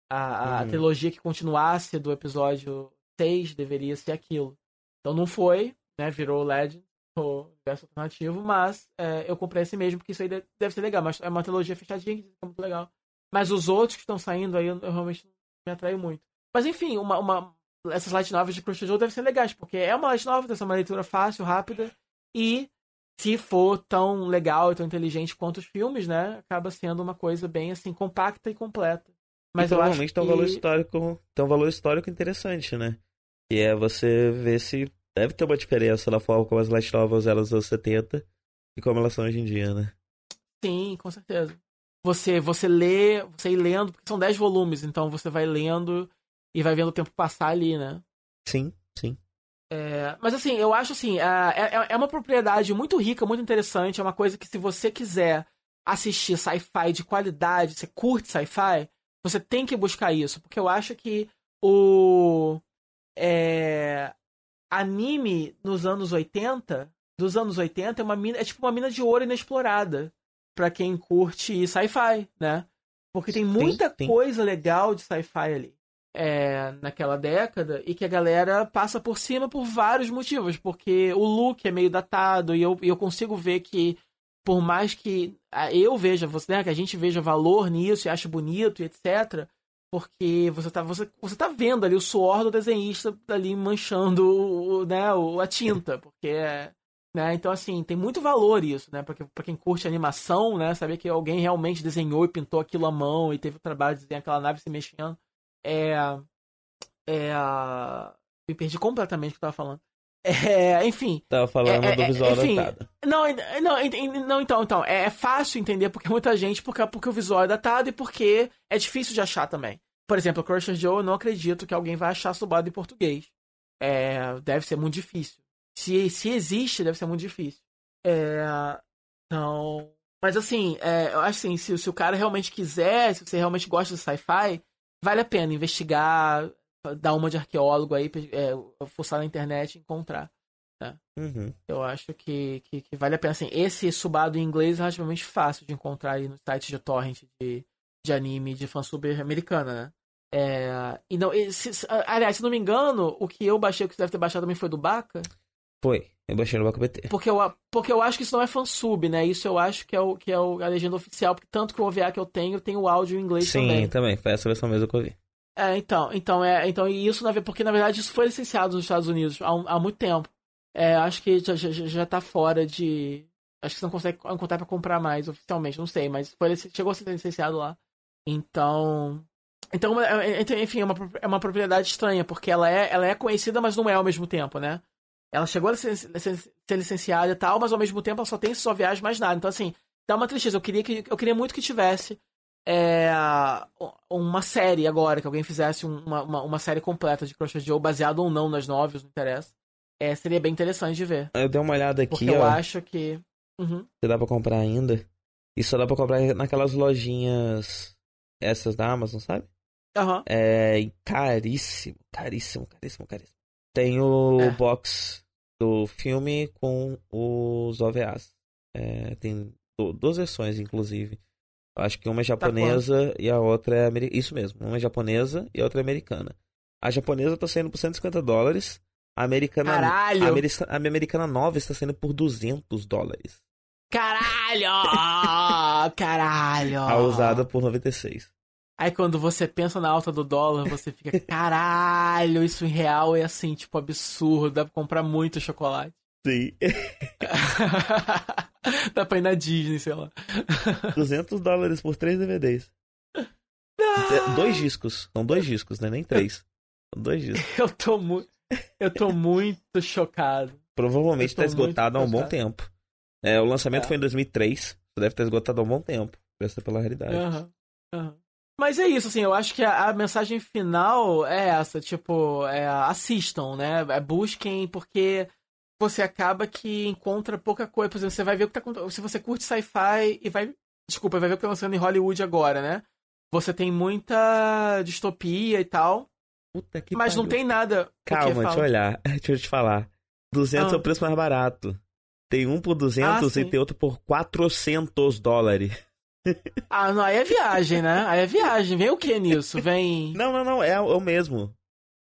A, a uhum. trilogia que continuasse do episódio 6 deveria ser aquilo. Então não foi, né? Virou Legend, o universo alternativo, mas é, eu comprei esse mesmo, porque isso aí deve ser legal, mas é uma trilogia fechadinha que é muito legal. Mas os outros que estão saindo aí eu, eu realmente não me atraio muito. Mas enfim, uma, uma, essas light novels de Joe devem ser legais, porque é uma light novel, deve ser uma leitura fácil, rápida, e se for tão legal e tão inteligente quanto os filmes, né, acaba sendo uma coisa bem assim compacta e completa. Mas e eu acho tem um que... valor histórico, tem um valor histórico interessante, né? E é você ver se deve ter uma diferença na forma como as light novels eram nos anos 70 e como elas são hoje em dia, né? Sim, com certeza. Você você lê, você ir lendo, porque são 10 volumes, então você vai lendo e vai vendo o tempo passar ali, né? Sim, sim. É, mas assim, eu acho assim, é, é, é uma propriedade muito rica, muito interessante, é uma coisa que se você quiser assistir sci-fi de qualidade, você curte sci-fi, você tem que buscar isso, porque eu acho que o é, anime nos anos 80, dos anos 80, é uma mina, é tipo uma mina de ouro inexplorada para quem curte sci-fi, né? Porque tem muita sim, sim. coisa legal de sci-fi ali. É, naquela década e que a galera passa por cima por vários motivos, porque o look é meio datado e eu, eu consigo ver que por mais que eu veja, você, né, que a gente veja valor nisso e ache bonito e etc, porque você tá, você, você tá vendo ali o suor do desenhista ali manchando né, a tinta, porque é, né, então assim, tem muito valor isso, né, pra, pra quem curte animação, né, saber que alguém realmente desenhou e pintou aquilo à mão e teve o trabalho de desenhar aquela nave se mexendo, é, é, me perdi completamente o que eu tava falando. É, enfim. Tava falando é, do visual enfim, datado. Não, não, não, então, então. É fácil entender porque muita gente, porque, porque o visual é datado e porque é difícil de achar também. Por exemplo, o Crusher Joe, eu não acredito que alguém vai achar sublado em português. É, deve ser muito difícil. Se, se existe, deve ser muito difícil. É, então. Mas assim, é, eu acho assim, se, se o cara realmente quiser, se você realmente gosta de sci-fi, vale a pena investigar, dar uma de arqueólogo aí, é, forçar na internet e encontrar. Né? Uhum. Eu acho que, que, que, vale a pena. Assim, esse subado em inglês é relativamente fácil de encontrar aí no site de torrent de, de anime de fansub americana, né? É, e não, se, aliás, se não me engano, o que eu baixei, o que você deve ter baixado também foi do Baca? Foi, eu baixei no. Porque eu, porque eu acho que isso não é fansub, né? Isso eu acho que é, o, que é o, a legenda oficial, porque tanto que o OVA que eu tenho tem o áudio em inglês Sim, também. Sim, também, foi essa versão mesmo que eu vi. É, então, então, é, então isso, porque na verdade isso foi licenciado nos Estados Unidos há, há muito tempo. É, acho que já, já, já tá fora de. Acho que você não consegue encontrar pra comprar mais oficialmente, não sei, mas foi, chegou a ser licenciado lá. Então. Então, é, é, então, enfim, é uma, é uma propriedade estranha, porque ela é, ela é conhecida, mas não é ao mesmo tempo, né? Ela chegou a ser, ser licenciada e tal, mas ao mesmo tempo ela só tem só viagem mais nada. Então, assim, dá uma tristeza. Eu queria, que, eu queria muito que tivesse é, uma série agora, que alguém fizesse uma, uma, uma série completa de Crusher Joe, baseado ou não nas novels, não interessa. É, seria bem interessante de ver. Eu dei uma olhada aqui, Porque ó. eu acho que... Uhum. Você dá pra comprar ainda. E só dá pra comprar naquelas lojinhas... Essas da Amazon, sabe? Aham. Uhum. É caríssimo, caríssimo, caríssimo, caríssimo. Tem o é. box do filme com os OVAs. É, tem duas versões, inclusive. Acho que uma é tá japonesa tá e a outra é americana. Isso mesmo, uma é japonesa e a outra é americana. A japonesa tá saindo por 150 dólares. A americana, Caralho! A, americana, a americana nova está saindo por 200 dólares. Caralho! Caralho! A usada por 96. Aí quando você pensa na alta do dólar, você fica, caralho, isso em real é assim, tipo, absurdo, dá pra comprar muito chocolate. Sim. dá pra ir na Disney, sei lá. 200 dólares por três DVDs. Ah! Dois discos. São dois discos, né? Nem três. São dois discos. Eu tô muito. Eu tô muito chocado. Provavelmente tá esgotado há um bom tempo. É, o lançamento é. foi em 2003. Deve ter esgotado há um bom tempo. Presta pela realidade. Uhum. Uhum. Mas é isso, assim, eu acho que a, a mensagem final é essa, tipo, é, assistam, né? É, busquem, porque você acaba que encontra pouca coisa. Por exemplo, você vai ver o que tá Se você curte sci-fi e vai. Desculpa, vai ver o que tá acontecendo em Hollywood agora, né? Você tem muita distopia e tal. Puta que Mas pariu. não tem nada. Calma, deixa eu olhar. Deixa eu te falar. 200 ah. é o preço mais barato. Tem um por 200 ah, e tem outro por 400 dólares. Ah, não, aí é viagem, né? Aí é viagem. Vem o que nisso? Vem. Não, não, não, é, é o mesmo.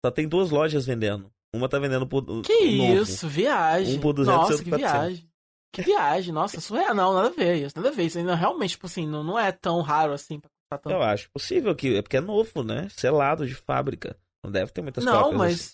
Só tem duas lojas vendendo. Uma tá vendendo por. Que novo. isso, viagem. Um por 200 Nossa, que viagem. Que viagem, nossa, surreal. Não, nada a ver nada a ver. Isso ainda realmente, tipo assim, não, não é tão raro assim pra tanto. Eu acho possível que. É porque é novo, né? Selado de fábrica. Não deve ter muitas Não, mas. Assim.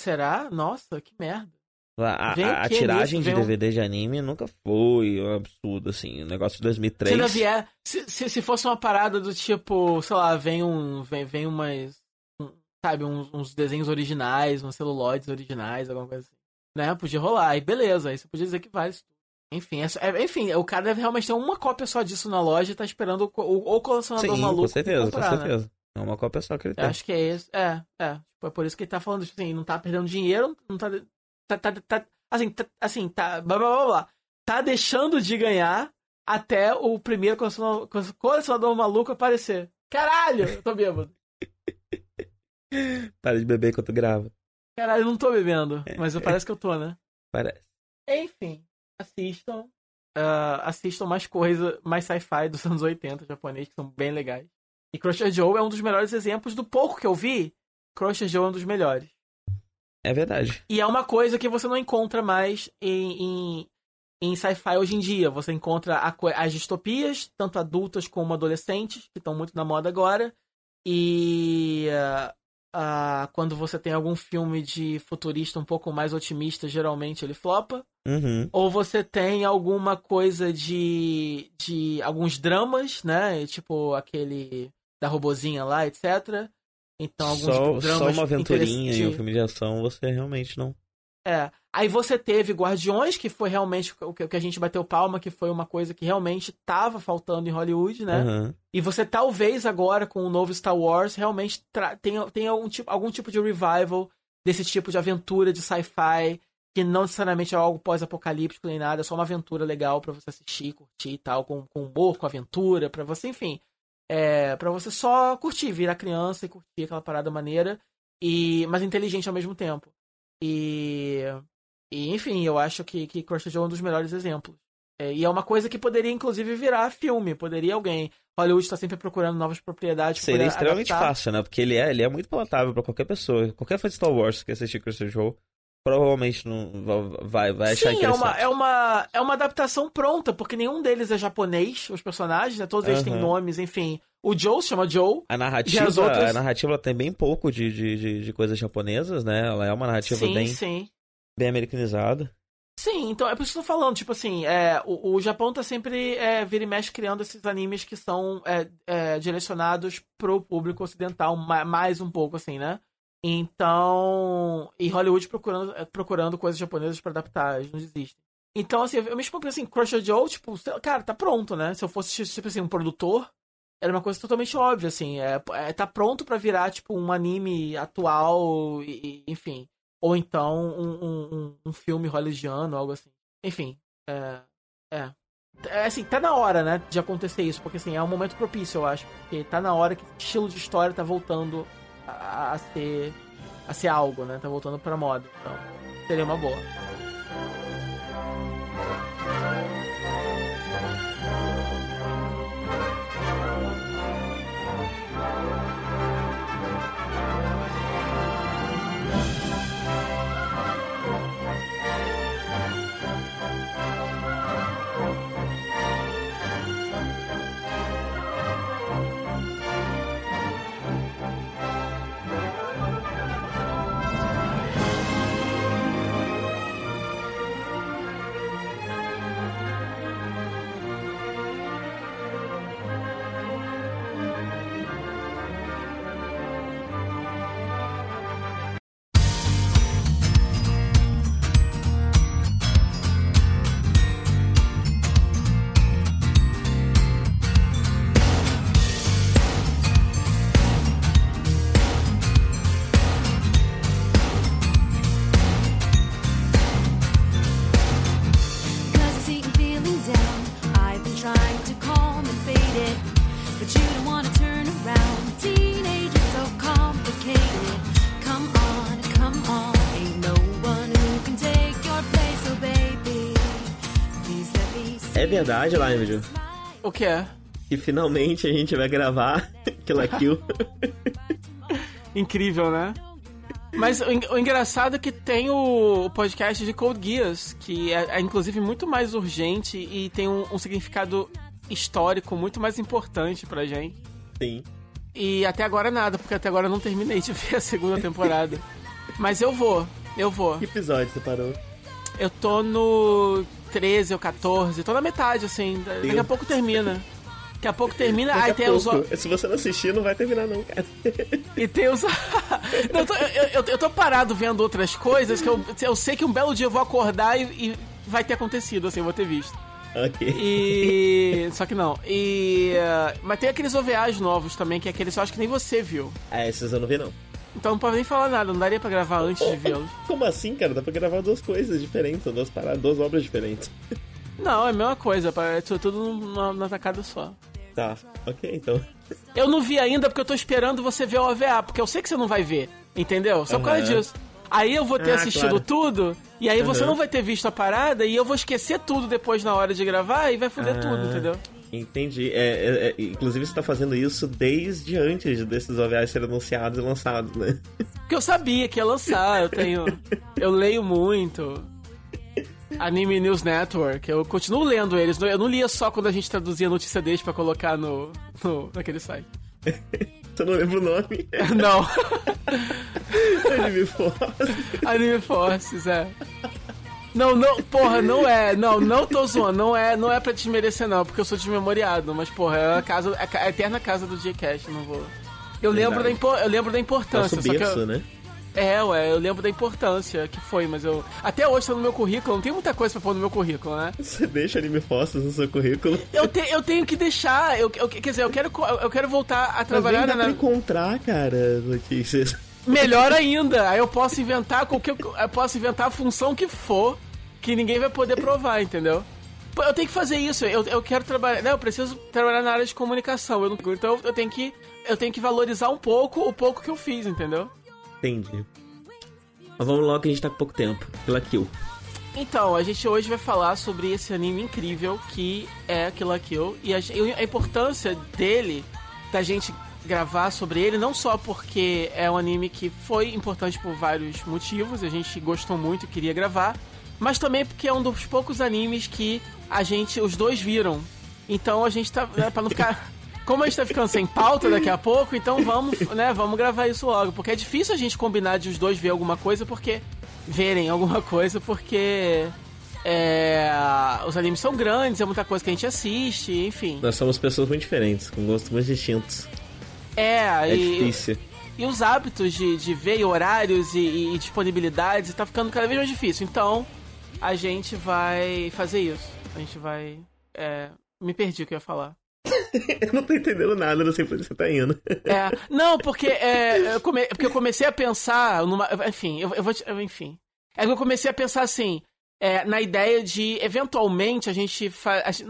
Será? Nossa, que merda. A, a, a tiragem nisso, de DVD um... de anime nunca foi um absurdo, assim. O negócio de 2003. Se, vier, se, se, se, fosse uma parada do tipo, sei lá, vem um. Vem, vem umas. Um, sabe, uns, uns, desenhos originais, uns celuloides originais, alguma coisa assim. Né? Podia rolar. Aí beleza, aí você podia dizer que vale isso enfim, é, enfim, o cara deve realmente ter uma cópia só disso na loja e tá esperando o, o, o colecionador Sim, maluco. Com certeza, comprar, com né? certeza. Né? É uma cópia só que ele tem. acho que é isso. É, é. Tipo, é por isso que ele tá falando, tipo assim, não tá perdendo dinheiro, não tá. Tá, tá, tá, Assim, tá, assim, tá. Blá, blá, blá, blá, tá deixando de ganhar até o primeiro colecionador, colecionador maluco aparecer. Caralho, eu tô bêbado. Para de beber enquanto grava. Caralho, eu não tô bebendo, mas parece que eu tô, né? Parece. Enfim, assistam. Uh, assistam mais coisa, mais sci-fi dos anos 80 japonês, que são bem legais. E Crusher Joe é um dos melhores exemplos do pouco que eu vi. Crusher Joe é um dos melhores. É verdade. E é uma coisa que você não encontra mais em, em, em sci-fi hoje em dia. Você encontra a, as distopias, tanto adultas como adolescentes, que estão muito na moda agora. E uh, uh, quando você tem algum filme de futurista um pouco mais otimista, geralmente ele flopa. Uhum. Ou você tem alguma coisa de, de alguns dramas, né? Tipo aquele da robozinha lá, etc. Então, alguns só, dramas só uma aventurinha e um filme de ação você realmente não. É. Aí você teve Guardiões, que foi realmente o que a gente bateu palma, que foi uma coisa que realmente tava faltando em Hollywood, né? Uhum. E você talvez agora, com o novo Star Wars, realmente tenha, tenha algum, tipo, algum tipo de revival desse tipo de aventura de sci-fi, que não necessariamente é algo pós-apocalíptico nem nada, é só uma aventura legal para você assistir, curtir e tal, com, com humor, com aventura, para você, enfim é, para você só curtir, virar criança e curtir aquela parada maneira, e mas inteligente ao mesmo tempo. E, e enfim, eu acho que, que Crush Joe é um dos melhores exemplos. É, e é uma coisa que poderia, inclusive, virar filme. Poderia alguém. Hollywood está sempre procurando novas propriedades. Seria extremamente adaptar. fácil, né? Porque ele é, ele é muito palatável para qualquer pessoa. Qualquer fã de Star Wars que assistir Crush Joe provavelmente não vai, vai achar Sim, é uma, é, uma, é uma adaptação pronta, porque nenhum deles é japonês, os personagens, né? Todos eles têm nomes, enfim. O Joe se chama Joe. A narrativa, outras... a narrativa tem bem pouco de, de, de, de, coisas japonesas, né? Ela é uma narrativa sim, bem, sim. bem americanizada. Sim, então é por isso que eu tô falando, tipo assim, é, o, o Japão tá sempre é, vira e mexe criando esses animes que são é, é, direcionados pro público ocidental, mais um pouco, assim, né? Então. E Hollywood procurando, eh, procurando coisas japonesas para adaptar, eles não desistem. Então, assim, eu me explico assim, Crusher Joe, tipo, cara, tá pronto, né? Se eu fosse, tipo assim, um produtor, era uma coisa totalmente óbvia, assim. É, é tá pronto para virar, tipo, um anime atual, e, enfim. Ou então um, um, um filme hollywoodiano, algo assim. Enfim, é, é. É assim, tá na hora, né, de acontecer isso, porque assim, é um momento propício, eu acho. Porque tá na hora que esse estilo de história tá voltando a, a ser a ser algo, né? Tá voltando pra moda. Então, seria uma boa. Verdade, Limejo, O que é? que finalmente a gente vai gravar Kill la Kill. Incrível, né? Mas o, en- o engraçado é que tem o, podcast de Code Geass, que é, é, inclusive muito mais urgente e tem um, um significado histórico muito mais importante pra gente. Sim. E até agora nada, porque até agora eu não terminei de ver a segunda temporada. Mas eu vou, eu vou. Que episódio você parou? Eu tô no 13 ou 14, tô na metade, assim. Daqui a Deus. pouco termina. Daqui a pouco termina, Daqui aí a tem os. Se você não assistir, não vai terminar não, cara. E tem os. Não, eu, tô, eu, eu- eu tô parado vendo outras coisas que eu, eu sei que um belo dia eu vou acordar e, e vai ter acontecido, assim, eu vou ter visto. ok. E. Só que não. E. eh, Mas tem aqueles OVAs novos também, que é aqueles eu acho que nem você viu. Ah, esses eu não vi não. Então não pode nem falar nada, não daria pra gravar antes de vê-los. Como assim, cara? Dá pra gravar duas coisas diferentes, duas paradas, duas obras diferentes. Não, é a mesma coisa, é tudo- numa, numa tacada só. Tá, ok, então. Eu não vi ainda porque eu tô esperando você ver o OVA, porque eu sei que você não vai ver, entendeu? Só por causa disso. Aí eu vou ter Ah, assistido claro. tudo, e aí você Aham. não vai ter visto a parada, e eu vou esquecer tudo depois na hora de gravar e vai foder Ah. tudo, entendeu? Entendi. É, é, é, inclusive você tá fazendo isso desde antes desses OVAs serem anunciados e lançados, né? Porque eu sabia que ia lançar, eu tenho. eu leio muito. Anime News Network, eu continuo lendo eles. Eu não lia só quando a gente traduzia a notícia deles pra colocar no, no naquele site. Você não lembra o nome? Não. Anime Force. Anime Forces, é. Não, não, porra, não é. Não, não tô zoando. Não é, não é pra desmerecer, não, porque eu sou desmemoriado. Mas, porra, é a, casa, é a eterna casa do Gcast, não vou. Eu lembro, da, Verdade. impo- eu lembro da importância. Nosso berço, eu, né? é, ué, eu lembro da importância que foi, mas eu. Até hoje tá no meu currículo, não tem muita coisa pra pôr no meu currículo, né? Você deixa Anime Force no seu currículo. Eu, te, eu tenho que deixar. Eu, eu- quer dizer, eu quero, eu quero voltar a Mas nem trabalhar dá na. pra encontrar, cara, notícias. Melhor ainda, aí eu posso inventar qualquer. Eu posso inventar a função que for, que ninguém vai poder provar, entendeu? Eu tenho que fazer isso, eu, eu quero trabalhar. Não, eu preciso trabalhar na área de comunicação. Eu não, então eu tenho que. Eu tenho que valorizar um pouco o pouco que eu fiz, entendeu? Entendi. Mas vamos logo que a gente tá com pouco tempo. Kill la Kill. Então, a gente hoje vai falar sobre esse anime incrível que é Kill la Kill e a, e a importância dele, da gente gravar sobre ele, não só porque é um anime que foi importante por vários motivos, a gente gostou muito e queria gravar, mas também porque é um dos poucos animes que a gente, os dois viram. Então a gente tá, né, pra não ficar... Como a gente tá ficando sem pauta daqui a pouco, então vamos, né, vamos gravar isso logo. Porque é difícil a gente combinar de os dois ver alguma coisa, porque verem alguma coisa, porque é, os animes são grandes, é muita coisa que a gente assiste, enfim. Nós somos pessoas muito diferentes, com gostos muito distintos. É, É e, difícil. e os hábitos de, de ver e horários e, e disponibilidades tá ficando cada vez mais difícil. Então, a gente vai fazer isso. A gente vai. é, me perdi o que eu ia falar. Eu não tô entendendo nada, não sei pra onde você tá indo. É, não, porque, é, eu come- porque eu comecei a pensar numa. Enfim, eu, eu vou te, Enfim. É que eu comecei a pensar assim. É, na ideia de, eventualmente, a gente,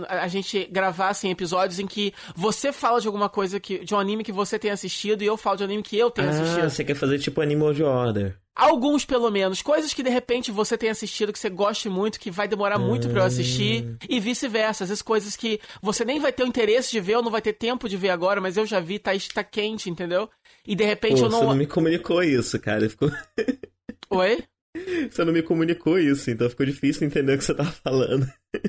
a, a gente gravar assim, episódios em que você fala de alguma coisa, que, de um anime que você tem assistido e eu falo de um anime que eu tenho Ah, assistido. você quer fazer tipo Animal de Order. Alguns, pelo menos. Coisas que de repente você tem assistido, que você goste muito, que vai demorar muito pra eu assistir, e vice-versa. Às vezes coisas que você nem vai ter o interesse de ver ou não vai ter tempo de ver agora, mas eu já vi, tá, tá quente, entendeu? E de repente Pô, eu você não. não me comunicou isso, cara. Ficou... Oi? Você não me comunicou isso, então ficou difícil entender o que você tava falando.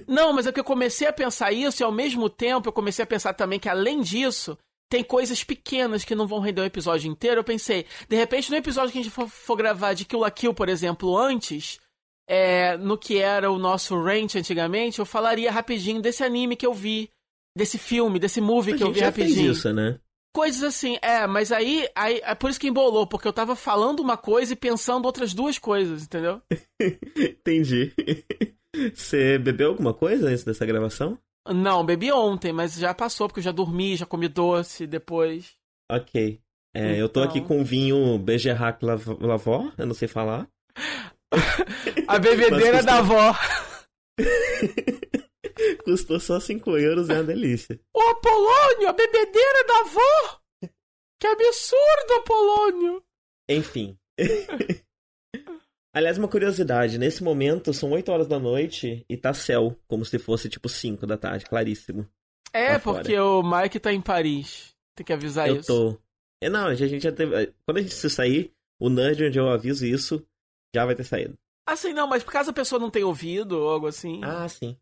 Não, mas é que eu comecei a pensar isso e ao mesmo tempo eu comecei a pensar também que além disso, tem coisas pequenas que não vão render o episódio inteiro. Eu pensei, de repente no episódio que a gente for, for gravar de Kill la Kill, por exemplo, antes, é, no que era o nosso rant antigamente, eu falaria rapidinho desse anime que eu vi, desse filme, desse movie A que eu vi já rapidinho. fez isso, né? Coisas assim, é, mas aí, aí é por isso que embolou, porque eu tava falando uma coisa e pensando outras duas coisas, entendeu? Entendi. Você bebeu alguma coisa antes dessa gravação? Não, bebi ontem, mas já passou, porque eu já dormi, já comi doce depois. Ok. É, eu tô Então. aqui com vinho Bergerac Lav- Lavor, eu não sei falar. A bebedeira Mas da avó. Custou só 5 euros, é uma delícia. Ô, Apolônio, a bebedeira da avó! Que absurdo, Apolônio! Enfim. Aliás, uma curiosidade, nesse momento são 8 horas da noite e tá céu, como se fosse tipo 5 da tarde, claríssimo. É, fora. porque o Mike tá em Paris. Tem que avisar eu isso. tô. É, não, a gente já teve. Quando a gente se sair, o Nerd onde eu aviso isso já vai ter saído. Assim, não, mas por caso a pessoa não tenha ouvido ou algo assim. Ah, sim.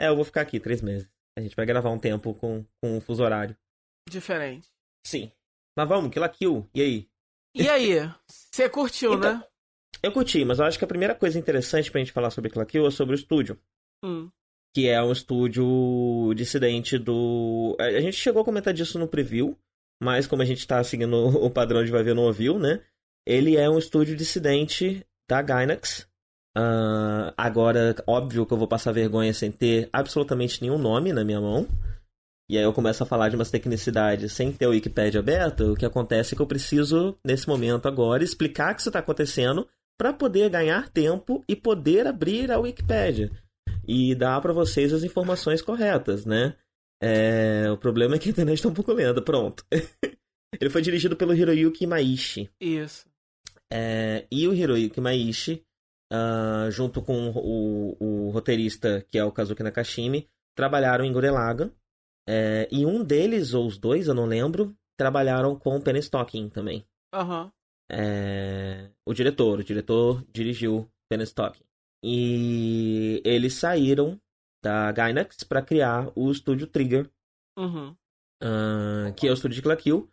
É, eu vou ficar aqui três meses. A gente vai gravar um tempo com, com um fuso horário. Diferente. Sim. Mas vamos, Kill la Kill. E aí? E aí? Você curtiu, Então- né? Eu curti, mas eu acho que a primeira coisa interessante pra gente falar sobre Kill la Kill é sobre o estúdio. Hum. Que é um estúdio dissidente do. A gente chegou a comentar disso no preview, mas como a gente tá seguindo o padrão de vai ver não ouviu, né? Ele é um estúdio dissidente da Gainax. Ah, agora, óbvio que eu vou passar vergonha sem ter absolutamente nenhum nome na minha mão. E aí eu começo a falar de umas tecnicidades sem ter o Wikipedia aberto. O que acontece é que eu preciso, nesse momento agora, explicar que isso está acontecendo para poder ganhar tempo e poder abrir a Wikipedia e dar para vocês as informações corretas, né? É, o problema é que a internet está um pouco lenta. Pronto. Ele foi dirigido pelo Hiroyuki Maishi. Isso. É, e o Hiroyuki Maishi, ah, junto com o, o roteirista, que é o Kazuki Nakashimi, trabalharam em Gurren Lagann. É, e um deles, ou os dois, eu não lembro, trabalharam com Penny Stocking também. Aham. É, o diretor, o diretor dirigiu Penny Stocking. E eles saíram da Gainax para criar o estúdio Trigger, Uhum. ah, que é o estúdio de Kill Kill.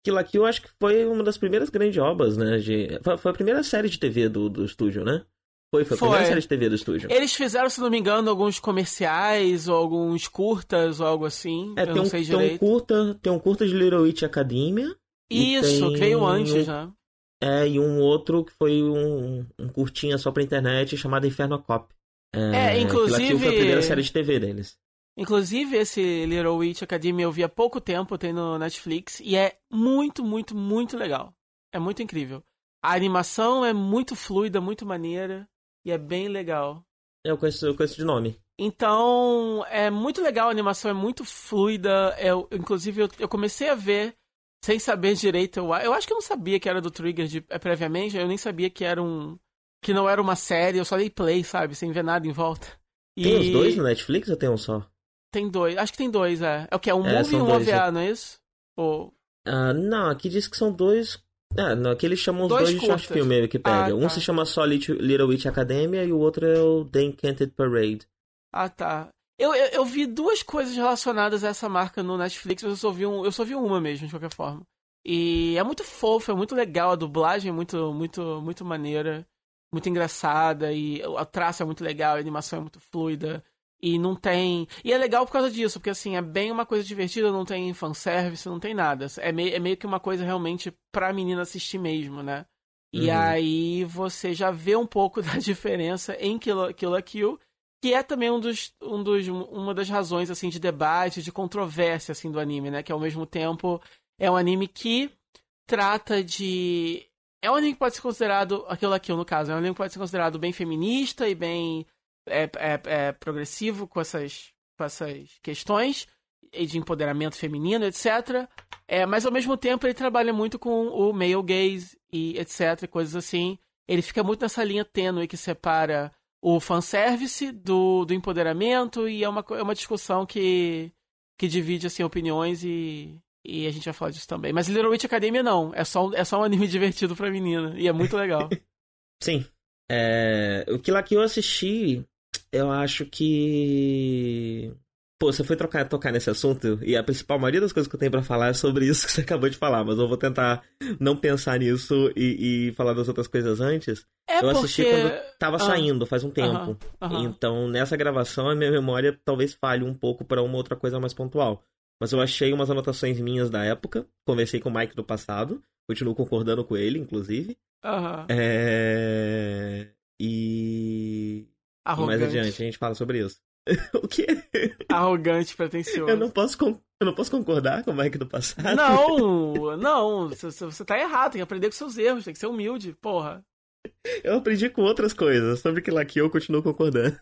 E. Kill la Kill acho que foi uma das primeiras grandes obras, né? De... Foi a primeira série de TV do, do estúdio, né? Foi, foi a Foi. primeira série de TV do estúdio. Eles fizeram, se não me engano, alguns comerciais ou alguns curtas ou algo assim. É, eu tem não um, sei tem um direito. curta, tem um curta de Little Witch Academia. Isso, tem que veio um- antes, né? É, e um outro que foi um, um curtinha só pra internet chamado Inferno Cop. É, la Kill foi a inclusive- primeira série de TV deles. Inclusive, esse Little Witch Academy eu vi há pouco tempo, tem no Netflix, e é muito, muito, muito legal. É muito incrível. A animação é muito fluida, muito maneira, e é bem legal. Eu conheço, eu conheço de nome. Então, é muito legal, a animação é muito fluida. Eu, inclusive, eu, eu comecei a ver sem saber direito. Eu, eu acho que eu não sabia que era do Trigger de- eh, previamente, eu nem sabia que era um. que não era uma série, eu só dei play, sabe? Sem ver nada em volta. E Tem os dois no Netflix ou tem um só? Tem dois, acho que tem dois, é. É o que? É um É, movie e um dois, OVA, não é isso? Ou. Ah, não, aqui diz que são dois. Ah, não, aqui eles chamam os Dois dois de short curtas. film que pega. Ah, um tá. se chama só Lit- Little Witch Academia e o outro é o The Encanted Parade. Ah, tá. Eu, eu, eu vi duas coisas relacionadas a essa marca no Netflix, mas eu só vi, um, eu só vi uma mesmo, de qualquer forma. E é muito fofo, é muito legal, a dublagem é muito, muito, muito maneira, muito engraçada, e a traço é muito legal, a animação é muito fluida. E não tem. E é legal por causa disso, porque assim, é bem uma coisa divertida, não tem fanservice, não tem nada. É meio, é meio que uma coisa realmente pra menina assistir mesmo, né? E Uhum. aí você já vê um pouco da diferença em Kill, Kill la Kill, que é também um dos, um dos, uma das razões assim de debate, de controvérsia assim do anime, né? Que ao mesmo tempo é um anime que trata de é um anime que pode ser considerado, aquilo aqui no caso, é um anime que pode ser considerado bem feminista e bem é, é, é, progressivo com essas, com essas questões de empoderamento feminino, etc. É, mas ao mesmo tempo ele trabalha muito com o male gaze e etc, coisas assim. Ele fica muito nessa linha tênue que separa o fanservice do, do empoderamento e é uma, é uma discussão que, que divide assim, opiniões e, e a gente vai falar disso também. Mas Little Witch Academia não, é só, é só um anime divertido pra menina e é muito legal. Sim. É, o que lá que eu assisti, eu acho que. Pô, você foi trocar, tocar nesse assunto e a principal maioria das coisas que eu tenho pra falar é sobre isso que você acabou de falar, mas eu vou tentar não pensar nisso e, e falar das outras coisas antes. É eu porque... assisti quando tava Ah. saindo, faz um tempo. Aham, aham. Então, nessa gravação, a minha memória talvez falhe um pouco pra uma outra coisa mais pontual. Mas eu achei umas anotações minhas da época, conversei com o Mike do passado, continuo concordando com ele, inclusive. Aham. É... E... e mais Arrogante. adiante a gente fala sobre isso. o quê? Arrogante, pretencioso. Eu não posso, eu não posso concordar com o Mike do passado? Não, não, você, você tá errado, tem que aprender com seus erros, tem que ser humilde, porra. Eu aprendi com outras coisas, sobre que lá que eu continuo concordando.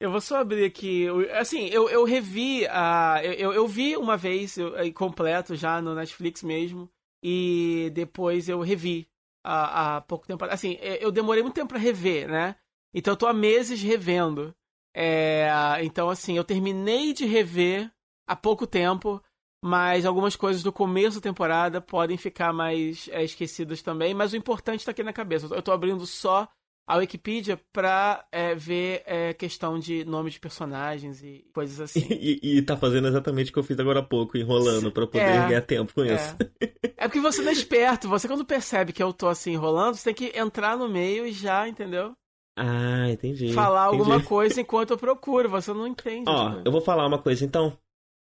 Eu vou só abrir aqui. Assim, eu, eu revi a. Eu, eu, vi uma vez eu, completo já no Netflix mesmo. E depois eu revi há, há pouco tempo. Assim, é, eu demorei muito tempo pra rever, né? Então eu tô há meses revendo. É, então, assim, eu terminei de rever há pouco tempo. Mas algumas coisas do começo da temporada podem ficar mais é, esquecidas também. Mas o importante tá aqui na cabeça. Eu tô abrindo só a Wikipedia pra é, ver é, questão de nome de personagens e coisas assim. E, e tá fazendo exatamente o que eu fiz agora há pouco, enrolando pra poder É, ganhar tempo com isso. É. é porque você não é esperto. Você, quando percebe que eu tô assim enrolando, você tem que entrar no meio e já, entendeu? Ah, entendi. Falar entendi. alguma coisa enquanto eu procuro. Você não entende. Ó, né? eu vou falar uma coisa então.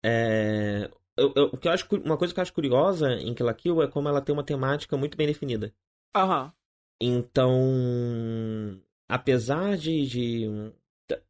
É... Eu, eu- o que eu acho, uma coisa que eu acho curiosa em Kill la Kill é como ela tem uma temática muito bem definida. Aham. Então, apesar de, de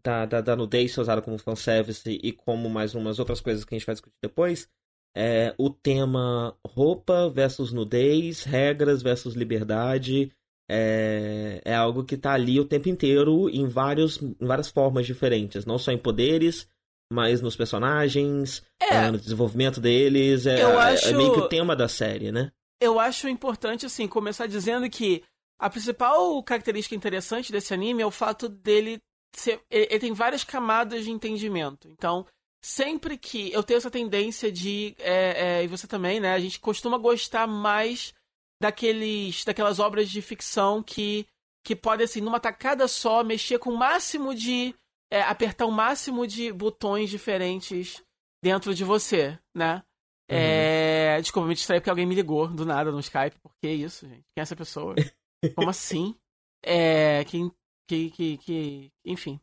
da, da, da nudez ser usada como fanservice e como mais umas outras coisas que a gente vai discutir depois, é, o tema roupa versus nudez, regras versus liberdade, é, é algo que tá ali o tempo inteiro em, vários, em várias formas diferentes. Não só em poderes, mas nos personagens, É. é, no desenvolvimento deles. É, Eu é- acho- é meio que o tema da série, né? eu acho importante, assim, começar dizendo que a principal característica interessante desse anime é o fato dele ser. Ele, ele tem várias camadas de entendimento. Então, sempre que. Eu tenho essa tendência de. é, é, e você também, né? A gente costuma gostar mais daqueles. daquelas obras de ficção que. que podem, assim, numa tacada só, mexer com o máximo de. é, apertar o máximo de botões diferentes dentro de você, né? É... Desculpa, me distraí porque alguém me ligou do nada no Skype. Por que isso, gente? Quem é essa pessoa? Como assim? É. Que. que, que, que... Enfim.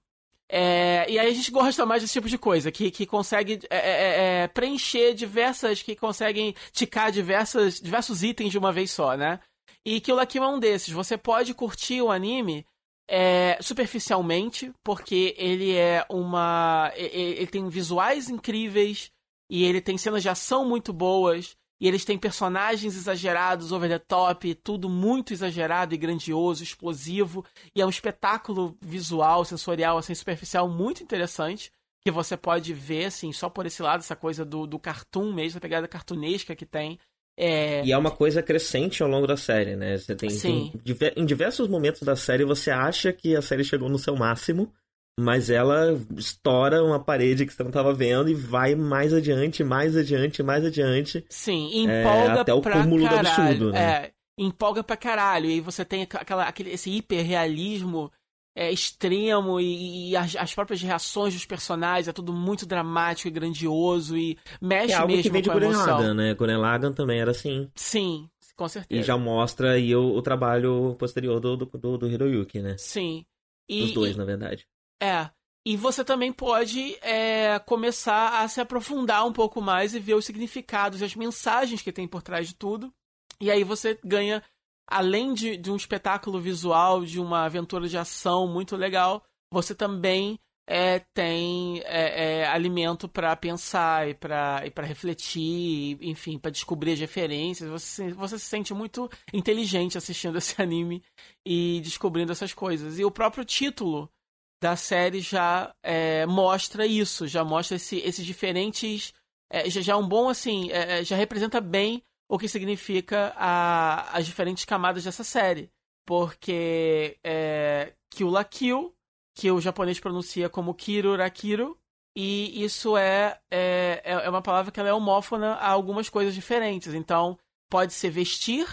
É, e aí a gente gosta mais desse tipo de coisa, que, que consegue é, é, é, preencher diversas. que conseguem ticar diversas, diversos itens de uma vez só, né? E Kill la Kill é um desses. Você pode curtir o anime é, superficialmente, porque ele é uma. e- e- Ele tem visuais incríveis e ele tem cenas de ação muito boas. E eles têm personagens exagerados, over the top, tudo muito exagerado e grandioso, explosivo. E é um espetáculo visual, sensorial, assim, superficial muito interessante. Que você pode ver, assim, só por esse lado, essa coisa do, do cartoon mesmo, a pegada cartunesca que tem. É, E é uma coisa crescente ao longo da série, né? Você tem, Sim. tem em diversos momentos da série você acha que a série chegou no seu máximo, mas ela estoura uma parede que você não estava vendo e vai mais adiante, mais adiante, mais adiante. Sim, empolga É, até o pra cúmulo do caralho. absurdo, né? É, empolga pra caralho. E você tem aquela, aquele, esse hiperrealismo é, extremo e, e as, as próprias reações dos personagens, é tudo muito dramático e grandioso e mexe é algo mesmo que vem de com a Gurren né? Gurren Lagann também era assim. Sim, com E certeza. já mostra aí o, o trabalho posterior do, do, do, do Hiroyuki, né? Sim. E, Os dois, e- na verdade. É. E você também pode é, começar a se aprofundar um pouco mais e ver os significados e as mensagens que tem por trás de tudo. E aí você ganha, além de, de um espetáculo visual, de uma aventura de ação muito legal, você também é, tem é, é, alimento para pensar e para e refletir, e, enfim, para descobrir as referências. Você, você se sente muito inteligente assistindo esse anime e descobrindo essas coisas. E o próprio título da série já é, mostra isso, já mostra esse, esses diferentes. É, já, já é um bom, assim, é, é, já representa bem o que significa a, as diferentes camadas dessa série. Porque é, Kill la Kill que o japonês pronuncia como Kirurakiru, e isso é, é, é uma palavra que ela é homófona a algumas coisas diferentes. Então, pode ser vestir,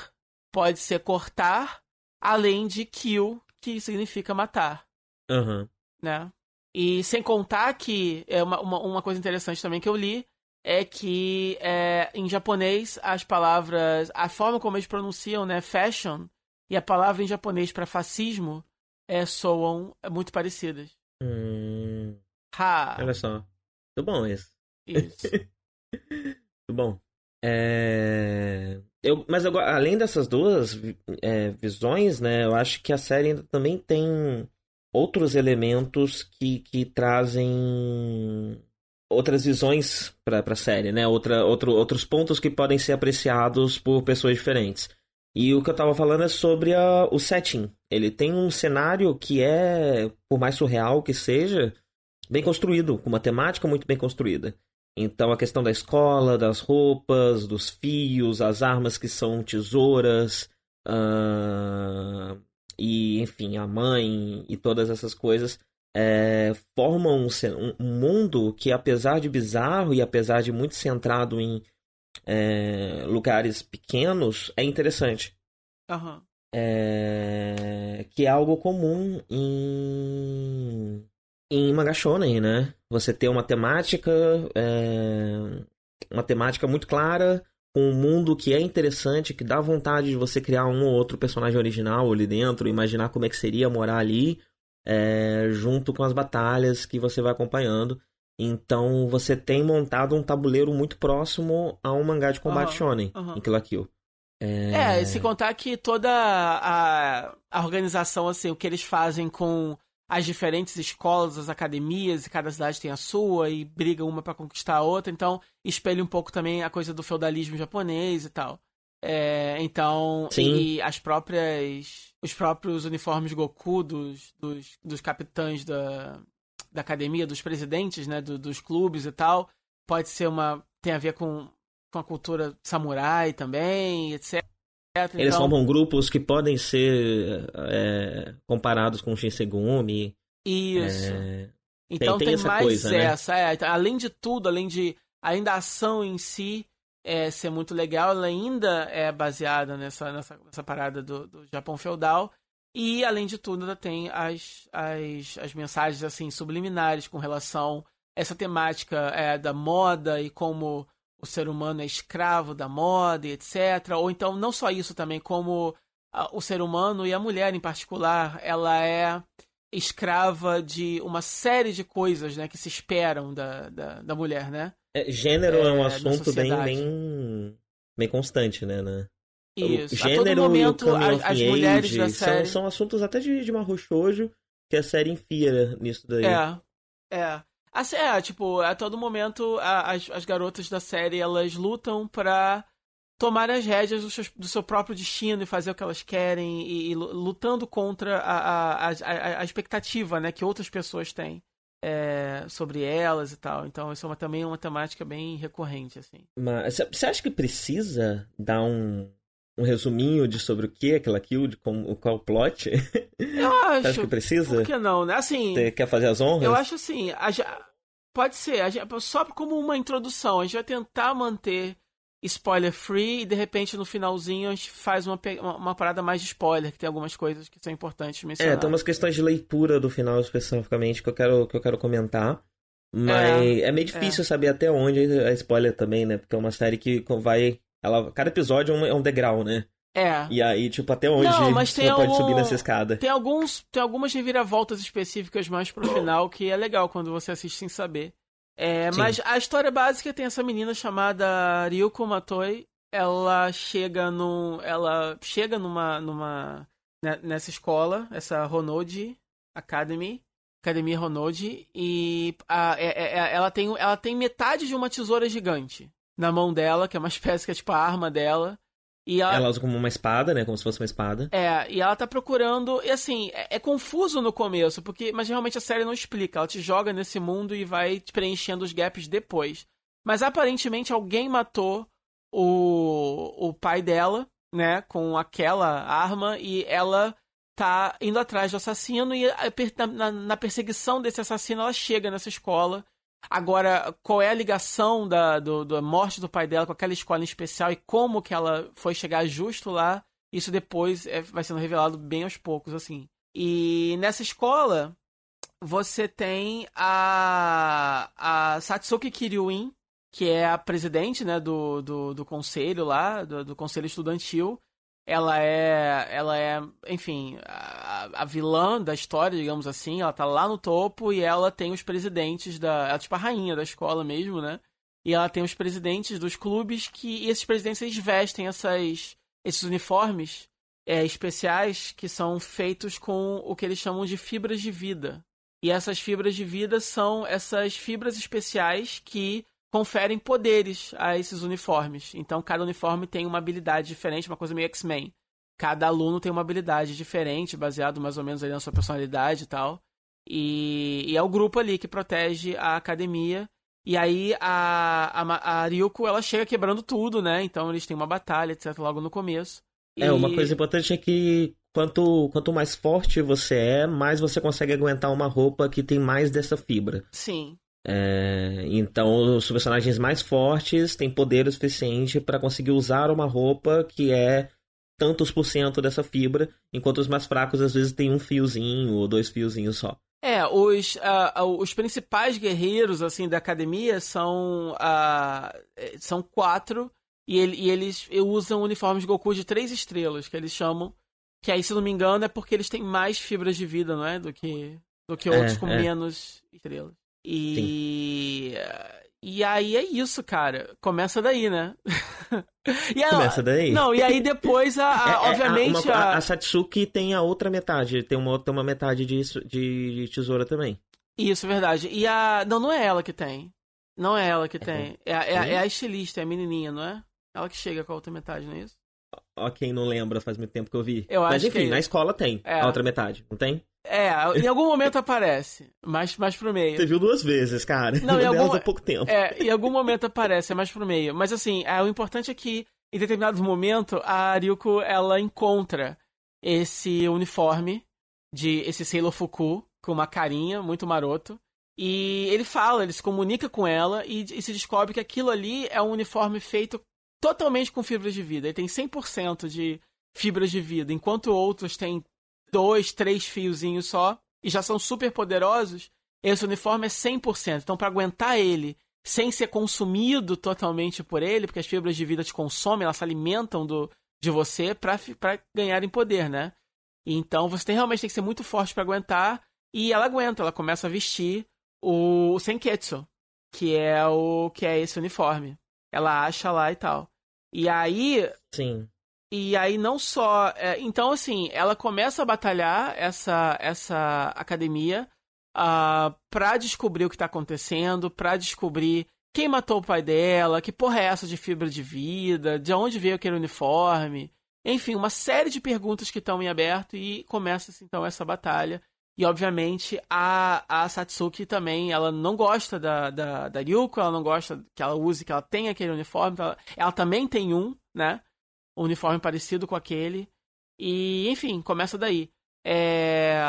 pode ser cortar, além de kill, que significa matar. Aham. Né? E sem contar que é uma, uma, uma coisa interessante também que eu li é que é, em japonês as palavras, a forma como eles pronunciam, né, fashion, e a palavra em japonês para fascismo é, soam muito parecidas. Hum, Ha! olha só. Muito bom isso. Isso. Muito bom. É... Eu, mas eu, além dessas duas é, visões, né, eu acho que a série ainda também tem outros elementos que, que trazem outras visões para a série, né? Outra, outro, outros pontos que podem ser apreciados por pessoas diferentes. E o que eu tava falando é sobre a- o setting. Ele tem um cenário que é, por mais surreal que seja, bem construído, com uma temática muito bem construída. Então a questão da escola, das roupas, dos fios, as armas que são tesouras, ah, e enfim, a mãe e todas essas coisas é, formam um, um- mundo que, apesar de bizarro e apesar de muito centrado em é, lugares pequenos, é interessante. Aham. É, que é algo comum em, em manga shonen, né? Você ter uma temática, é, uma temática muito clara, com um mundo que é interessante, que dá vontade de você criar um ou outro personagem original ali dentro, imaginar como é que seria morar ali, é, junto com as batalhas que você vai acompanhando. Então você tem montado um tabuleiro muito próximo a um mangá de combate Aham, shonen aham. em Kill la Kill. É, e se contar que toda a, a organização, assim, o que eles fazem com as diferentes escolas, as academias, e cada cidade tem a sua, e briga uma pra conquistar a outra, então espelha um pouco também a coisa do feudalismo japonês e tal. É, então, Sim. e as próprias. Os próprios uniformes Goku dos, dos, dos capitães da, da academia, dos presidentes, né, do- dos clubes e tal, pode ser uma. tem a ver com, com a cultura samurai também, etc. Eles Então, formam grupos que podem ser é, comparados com o Shinsegumi. Isso. É, Então tem tem, essa mais coisa, né? essa. é. Então, além de tudo, além de. Além da ação em si é, ser muito legal, ela ainda é baseada nessa, nessa, nessa parada do, do Japão feudal. E, além de tudo, ainda tem as, as, as mensagens assim subliminares com relação a essa temática é, da moda e como o ser humano é escravo da moda e etc. Ou então, não só isso também, como ah, o ser humano e a mulher em particular, ela é escrava de uma série de coisas né, que se esperam da, da, da mulher, né? é, gênero é, É, um assunto bem, bem, bem constante, né? né? Isso. O a todo gênero momento, e o as, as mulheres da são, série. são assuntos até de, de Shoujo que a série enfia nisso daí. É, é. Assim, é, tipo, a todo momento a- as, as garotas da série elas lutam pra tomar as rédeas do seu, do seu próprio destino e fazer o que elas querem e, e lu- lutando contra a, a, a, a- a expectativa, né, que outras pessoas têm é, sobre elas e tal. Então isso é uma, também uma temática bem recorrente, assim. Mas você acha que precisa dar um, um resuminho de sobre o que é aquela kill, de como, qual o plot? Eu acho. que precisa? Por que não, né? Assim. Você quer fazer as honras? Eu acho assim, a pode ser, a só como uma introdução. A gente vai tentar manter spoiler free e de repente no finalzinho a gente faz uma, uma, parada mais de spoiler, que tem algumas coisas que são importantes mencionar. É, tem umas questões de leitura do final especificamente que eu quero, que eu quero comentar. Mas é, meio difícil saber até onde é spoiler também, né? Porque é uma série que vai. Ela, cada episódio é um, é um degrau, né? É. E aí, tipo, até onde Não, mas você tem pode algum- subir nessa escada. Tem alguns, tem algumas reviravoltas específicas mais pro final que é legal quando você assiste sem saber. É, Sim. mas a história básica tem essa menina chamada Ryuko Matoi. Ela chega num, ela chega numa, numa né, nessa escola, essa Honoji Academy, Academia Ronode, e a- é- é- é- ela, tem, ela tem metade de uma tesoura gigante na mão dela, que é uma espécie que é tipo a arma dela. E ela, Ela usa como uma espada, né? Como se fosse uma espada. É, e ela tá procurando. E assim, é, é confuso no começo, porque. Mas realmente a série não explica. Ela te joga nesse mundo e vai te preenchendo os gaps depois. Mas aparentemente alguém matou o, o pai dela, né? Com aquela arma, e ela tá indo atrás do assassino. E na, na perseguição desse assassino, ela chega nessa escola. Agora, qual é a ligação da, do, da morte do pai dela com aquela escola em especial e como que ela foi chegar justo lá? Isso depois é- vai sendo revelado bem aos poucos, assim. E nessa escola, você tem a, a Satsuki Kiryuin, que é a presidente né, do, do, do conselho lá, do, do conselho estudantil. Ela é, ela é, enfim, a, a vilã da história, digamos assim. Ela tá lá no topo e ela tem os presidentes da. Ela é tipo a rainha da escola mesmo, né? E ela tem os presidentes dos clubes que. E esses presidentes eles vestem essas, esses uniformes é, especiais que são feitos com o que eles chamam de fibras de vida. E essas fibras de vida são essas fibras especiais que conferem poderes a esses uniformes. Então, cada uniforme tem uma habilidade diferente, uma coisa meio X-Men. Cada aluno tem uma habilidade diferente, baseado mais ou menos ali na sua personalidade e tal. E, e é o grupo ali que protege a academia. E aí a, a, a Ryuko, ela chega quebrando tudo, né? Então eles têm uma batalha, etc, logo no começo. É, E- uma coisa importante é que quanto, quanto mais forte você é, mais você consegue aguentar uma roupa que tem mais dessa fibra. Sim, É, então, os personagens mais fortes têm poder o suficiente para conseguir usar uma roupa que é tantos por cento dessa fibra, enquanto os mais fracos às vezes têm um fiozinho ou dois fiozinhos só. É, os, ah, os principais guerreiros assim da academia são eh, são quatro e, ele- e eles usam uniformes de Goku de três estrelas que eles chamam que aí se não me engano é porque eles têm mais fibras de vida, não é, do que do que É, outros com é. menos estrelas. E e aí é isso, cara. Começa daí, né? e aí, Começa daí. Não, e aí depois a, a- É, é, obviamente uma- a, a- Satsuki tem a outra metade, tem uma, outra- uma metade de, de tesoura também. Isso, verdade. E a. Não, não é ela que tem. Não é ela que tem. É, a- é, a- Tem? é a estilista, é a menininha, não é? Ela que chega com a outra metade, não é isso? Ó, quem não lembra, faz muito tempo que eu vi. Eu Mas enfim, na escola tem É. a outra metade, não tem? É, em algum momento aparece. Mais, mais pro meio. Você viu duas vezes, cara. Não, em algum- há pouco tempo. É, em algum momento aparece, é mais pro meio. Mas assim, é, o importante é que, em determinado momento, a Ryuko, ela encontra esse uniforme de esse Sailor Fuku, com uma carinha muito maroto. E ele fala, ele se comunica com ela e, e se descobre que aquilo ali é um uniforme feito totalmente com fibras de vida. Ele tem 100% de fibras de vida, enquanto outros têm dois, três fiozinhos só e já são super poderosos. Esse uniforme é 100%. Então, para aguentar ele sem ser consumido totalmente por ele, porque as fibras de vida te consomem, elas se alimentam do, de você para ganharem poder, né? Então, você tem, realmente tem que ser muito forte para aguentar. E ela aguenta, ela começa a vestir o, o Senketsu, que é o que é esse uniforme. Ela acha lá e tal. E aí, Sim. E aí não só. é, então, assim, ela começa a batalhar essa, essa academia ah, pra descobrir o que tá acontecendo, pra descobrir quem matou o pai dela, que porra é essa de fibra de vida, de onde veio aquele uniforme. Enfim, uma série de perguntas que estão em aberto e começa então essa batalha. E obviamente a, a Satsuki também, ela não gosta da, da, da Ryuko, ela não gosta que ela use, que ela tenha aquele uniforme. Ela, ela também tem um, né? Um uniforme parecido com aquele. E, enfim, começa daí. É,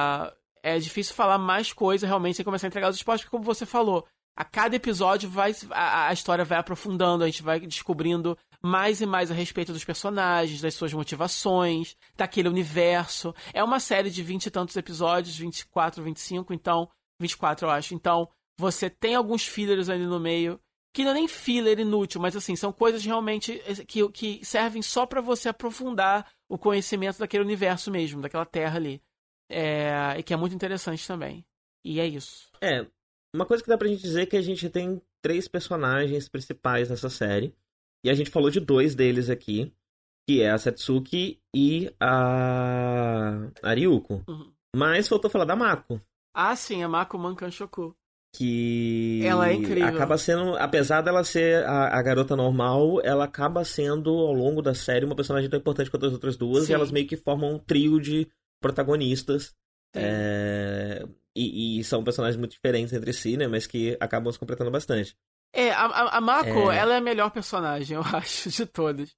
é difícil falar mais coisa realmente sem começar a entregar os spoilers, porque como você falou, a cada episódio vai a, a história vai aprofundando, a gente vai descobrindo mais e mais a respeito dos personagens, das suas motivações, daquele universo. É uma série de vinte e tantos episódios, 24, 25, então, 24 eu acho. Então, você tem alguns fillers ali no meio, que não é nem filler inútil, mas assim, são coisas realmente que, que servem só pra você aprofundar o conhecimento daquele universo mesmo, daquela terra ali. É, e que é muito interessante também. E é isso. É, uma coisa que dá pra gente dizer é que a gente tem três personagens principais nessa série. E a gente falou de dois deles aqui, que é a Satsuki e a, a Ryuko. Uhum. Mas faltou falar da Mako. Ah, sim, a Mako Man Kanshoku. Que Ela é incrível. acaba sendo, apesar dela ser a, a garota normal, ela acaba sendo, ao longo da série, uma personagem tão importante quanto as outras duas, Sim. e elas meio que formam um trio de protagonistas. É, E, e são personagens muito diferentes entre si, né? Mas que acabam se completando bastante. É, a, a, a Mako, É. ela é a melhor personagem, eu acho, de todas.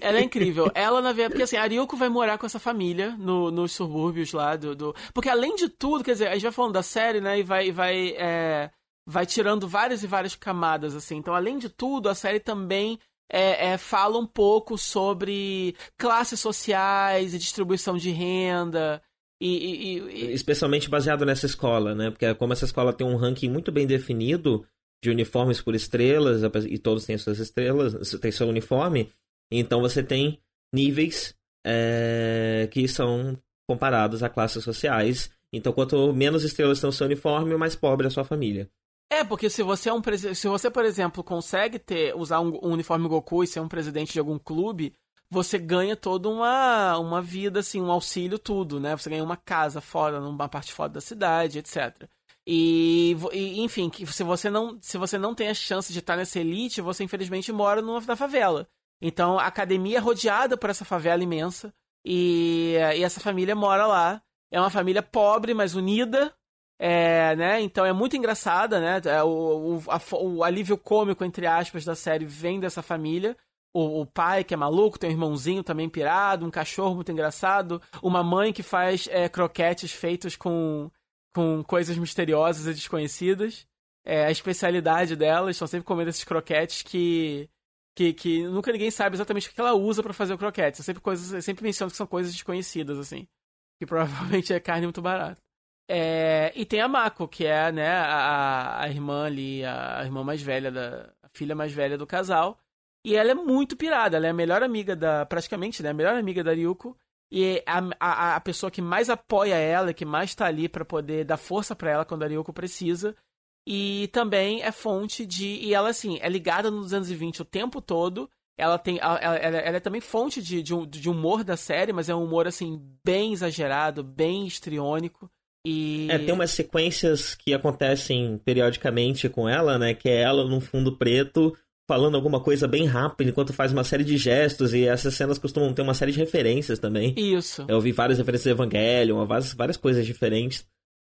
Ela é incrível. Ela, na verdade, porque assim, a Ryuko vai morar com essa família no, nos subúrbios lá do, do. Porque além de tudo, quer dizer, a gente vai falando da série, né? E vai, vai, é, vai tirando várias e várias camadas, assim. Então, além de tudo, a série também é, é, fala um pouco sobre classes sociais e distribuição de renda. E, e- e- Especialmente baseado nessa escola, né? Porque como essa escola tem um ranking muito bem definido de uniformes por estrelas, e todos têm suas estrelas, tem seu uniforme, então você tem níveis é, que são comparados a classes sociais. Então, quanto menos estrelas tem o seu uniforme, mais pobre é a sua família. É, porque se você é um se você, por exemplo, consegue ter usar um, um uniforme Goku e ser um presidente de algum clube, você ganha toda uma, uma vida, assim, um auxílio, tudo, né? Você ganha uma casa fora, numa parte fora da cidade, etc. E, e, enfim, se você não se você não tem a chance de estar nessa elite, você infelizmente mora numa, na favela. Então a academia é rodeada por essa favela imensa e, e essa família mora lá. É uma família pobre, mas unida, é, né? Então é muito engraçada, né? É, O, o, a o alívio cômico, entre aspas, da série vem dessa família. O, o pai, que é maluco, tem um irmãozinho também pirado, um cachorro muito engraçado, uma mãe que faz é, croquetes feitos com, com coisas misteriosas e desconhecidas. É a especialidade delas, estão sempre comendo esses croquetes que, que, que nunca ninguém sabe exatamente o que ela usa pra fazer o croquete. São sempre coisas, eu sempre menciono que são coisas desconhecidas, assim. Que provavelmente é carne muito barata. É, e tem a Mako, que é né, a, a irmã ali, a irmã mais velha, da, a filha mais velha do casal. E ela é muito pirada, ela é a melhor amiga da. Praticamente, né? A melhor amiga da Ryuko. E a, a, a pessoa que mais apoia ela, que mais tá ali pra poder dar força pra ela quando a Ryuko precisa. E também é fonte de. E ela, assim, é ligada no 220 o tempo todo. Ela tem. Ela, ela- ela é também fonte de, de, de humor da série, mas é um humor, assim, bem exagerado, bem histriônico. E. É, tem umas sequências que acontecem periodicamente com ela, né? Que é ela num fundo preto falando alguma coisa bem rápido enquanto faz uma série de gestos e essas cenas costumam ter uma série de referências também. Isso. Eu vi várias referências de Evangelion, várias, várias coisas diferentes.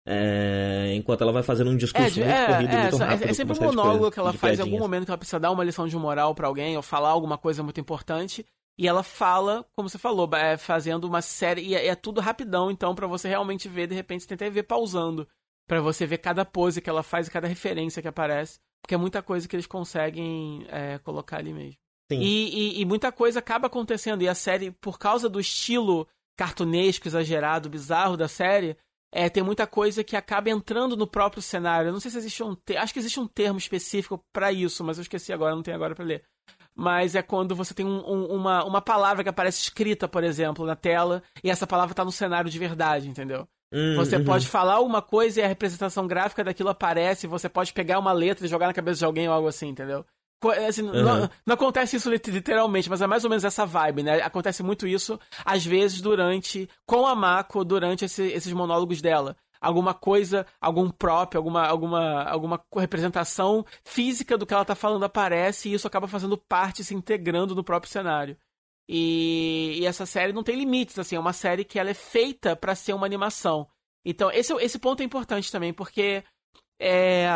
É, enquanto ela vai fazendo um discurso de- muito corrido, é, muito é, rápido. é sempre um monólogo que ela faz em algum momento que ela precisa dar uma lição de moral pra alguém ou falar alguma coisa muito importante. E ela fala, como você falou, é, fazendo uma série. E é, é tudo rapidão, então, pra você realmente ver, de repente, você tem que ver pausando. Pra você ver cada pose que ela faz e cada referência que aparece. Porque é muita coisa que eles conseguem é, colocar ali mesmo. Sim. E, e- e muita coisa acaba acontecendo. E a série, por causa do estilo cartunesco, exagerado, bizarro da série, é, tem muita coisa que acaba entrando no próprio cenário. Eu não sei se existe um te... acho que existe um termo específico pra isso, mas eu esqueci agora, não tenho agora pra ler. Mas é quando você tem um- um- uma, uma palavra que aparece escrita, por exemplo, na tela, e essa palavra tá no cenário de verdade, entendeu? Hum, Você uhum. pode falar alguma coisa e a representação gráfica daquilo aparece, você pode pegar uma letra e jogar na cabeça de alguém ou algo assim, entendeu? Co- assim, não, Uhum. não acontece isso lit- literalmente, mas é mais ou menos essa vibe, né? Acontece muito isso, às vezes, durante. com a Mako, durante esse- esses monólogos dela. Alguma coisa, algum prop, alguma, alguma, alguma representação física do que ela tá falando aparece e isso acaba fazendo parte, se integrando no próprio cenário. E, e essa série não tem limites, assim, é uma série que ela é feita pra ser uma animação. Então, esse, esse ponto é importante também, porque é,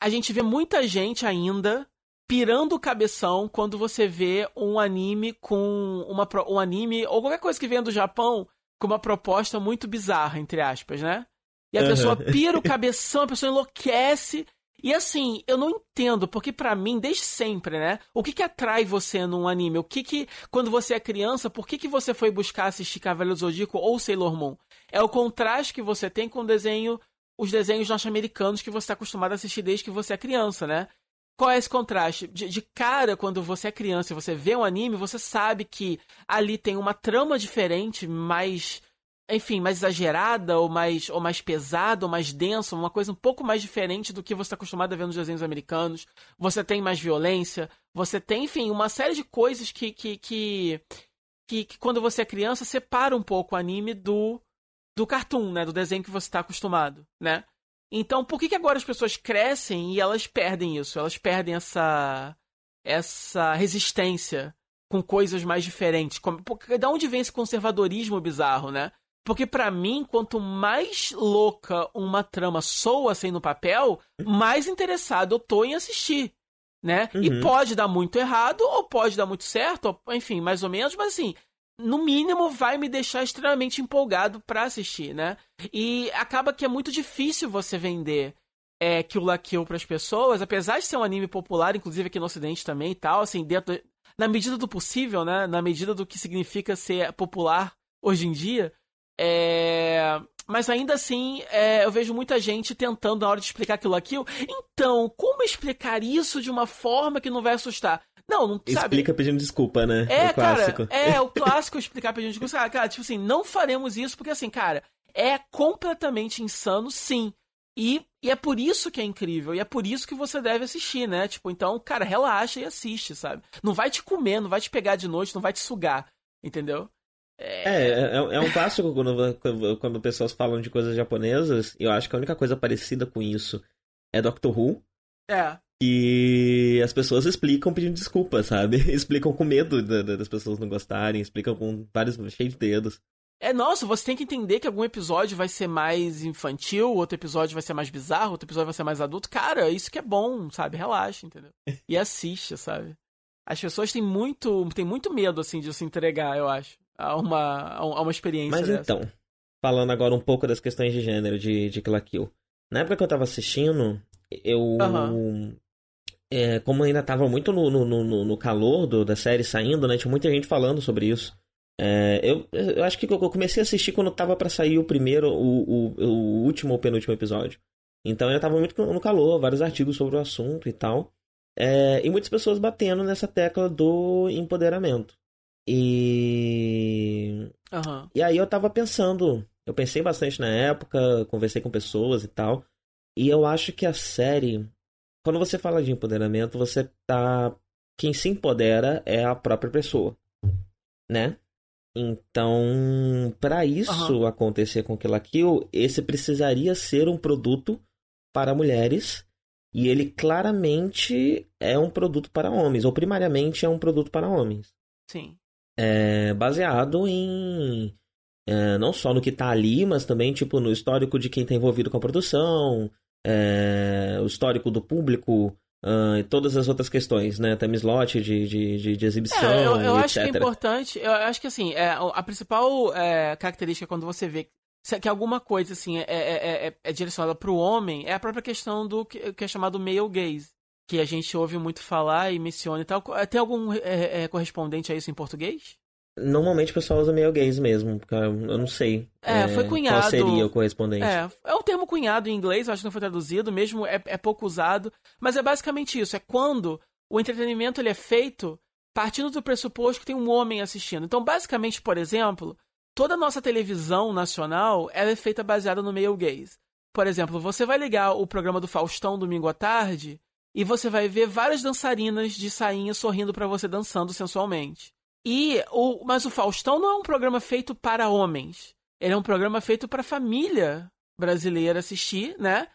a gente vê muita gente ainda pirando o cabeção quando você vê um anime com uma um anime ou qualquer coisa que venha do Japão com uma proposta muito bizarra, entre aspas, né? E a Aham. pessoa pira o cabeção, a pessoa enlouquece. E assim, eu não entendo, porque pra mim, desde sempre, né? O que que atrai você num anime? O que que, quando você é criança, por que que você foi buscar assistir Cavaleiro do Zodíaco ou Sailor Moon? É o contraste que você tem com o desenho, os desenhos norte-americanos que você está acostumado a assistir desde que você é criança, né? Qual é esse contraste? De, de cara, quando você é criança e você vê um anime, você sabe que ali tem uma trama diferente, mais enfim, mais exagerada, ou mais, ou mais pesada, ou mais densa, uma coisa um pouco mais diferente do que você está acostumado a ver nos desenhos americanos. Você tem mais violência, você tem, enfim, uma série de coisas que, que, que, que, que quando você é criança separa um pouco o anime do, do cartoon, né? Do desenho que você está acostumado, né? Então, por que, que agora as pessoas crescem e elas perdem isso? Elas perdem essa essa resistência com coisas mais diferentes. Como, porque, da onde vem esse conservadorismo bizarro, né? Porque para mim, quanto mais louca uma trama soa assim no papel, mais interessado eu tô em assistir, né? Uhum. E pode dar muito errado ou pode dar muito certo, ou, enfim, mais ou menos, mas assim, no mínimo vai me deixar extremamente empolgado para assistir, né? E acaba que é muito difícil você vender é, Kill la Kill pras pessoas, apesar de ser um anime popular, inclusive aqui no ocidente também e tal, assim, dentro na medida do possível, né? Na medida do que significa ser popular hoje em dia. É... Mas ainda assim, é, eu vejo muita gente tentando, na hora de explicar aquilo aquilo. Então, como explicar isso de uma forma que não vai assustar? Não, não sabe. Explica pedindo desculpa, né? É, o clássico. cara, é o clássico explicar pedindo desculpa. Cara, cara, tipo assim, não faremos isso porque assim, cara, é completamente insano, sim. E, e é por isso que é incrível, e é por isso que você deve assistir, né? Tipo, então, cara, relaxa e assiste, sabe? Não vai te comer, não vai te pegar de noite, não vai te sugar, entendeu? É, é, é um clássico quando, quando pessoas falam de coisas japonesas. Eu acho que a única coisa parecida com isso é Doctor Who. É. E as pessoas explicam pedindo desculpa, sabe? Explicam com medo da- da- das pessoas não gostarem, explicam com vários cheios de dedos. É, nossa, você tem que entender que algum episódio vai ser mais infantil, outro episódio vai ser mais bizarro, outro episódio vai ser mais adulto. Cara, isso que é bom, sabe? Relaxa, entendeu? E assiste, sabe? As pessoas têm muito, têm muito medo, assim, de se entregar, eu acho, a uma, a uma experiência Mas dessa. então, falando agora um pouco das questões de gênero de, de Kill Kill. Na época que eu tava assistindo, eu. Aham. É, como ainda tava muito no, no, no, no calor do, da série saindo, né? Tinha muita gente falando sobre isso. É, eu, eu acho que eu comecei a assistir quando tava pra sair o primeiro, o, o, o último ou penúltimo episódio. Então eu tava muito no calor, vários artigos sobre o assunto e tal. É, e muitas pessoas batendo nessa tecla do empoderamento. E Aham. e aí eu tava pensando, eu pensei bastante na época, conversei com pessoas e tal, e eu acho que a série, quando você fala de empoderamento, você tá. Quem se empodera é a própria pessoa, né? Então, pra isso acontecer com Kill la Kill, esse precisaria ser um produto para mulheres, e ele claramente é um produto para homens, ou primariamente é um produto para homens Sim. é, baseado em é, não só no que tá ali, mas também tipo no histórico de quem tá envolvido com a produção, é, o histórico do público ah, e todas as outras questões, né? Time slot de, de, de, de exibição, É, eu, eu acho que é importante. Eu acho que assim, é, a principal é, característica quando você vê se- que alguma coisa assim é, é, é, é direcionada para o homem é a própria questão do que, que é chamado male gaze, que a gente ouve muito falar e menciona e tal. Tem algum é, é, correspondente a isso em português? Normalmente o pessoal usa meio gays mesmo, porque eu não sei É, foi cunhado- qual seria o correspondente. É, é um termo cunhado em inglês, eu acho que não foi traduzido, mesmo é, é pouco usado, mas é basicamente isso, é quando o entretenimento ele é feito partindo do pressuposto que tem um homem assistindo. Então, basicamente, por exemplo, toda a nossa televisão nacional ela é feita baseada no male gaze. Por exemplo, você vai ligar o programa do Faustão domingo à tarde e você vai ver várias dançarinas de sainha sorrindo pra você dançando sensualmente. E o, mas o Faustão não é um programa feito para homens. Ele é um programa feito para família brasileira assistir, né?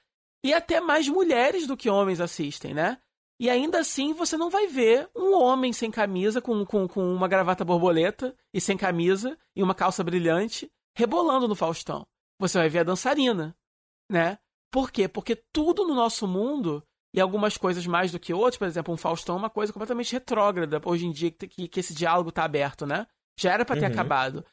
E até mais mulheres do que homens assistem, né? E ainda assim você não vai ver um homem sem camisa, com, com, com uma gravata borboleta e sem camisa e uma calça brilhante, rebolando no Faustão. Você vai ver a dançarina, né? Por quê? Porque tudo no nosso mundo, e algumas coisas mais do que outras, por exemplo, um Faustão é uma coisa completamente retrógrada hoje em dia que, que, esse diálogo tá aberto, né? Já era pra ter Uhum. acabado.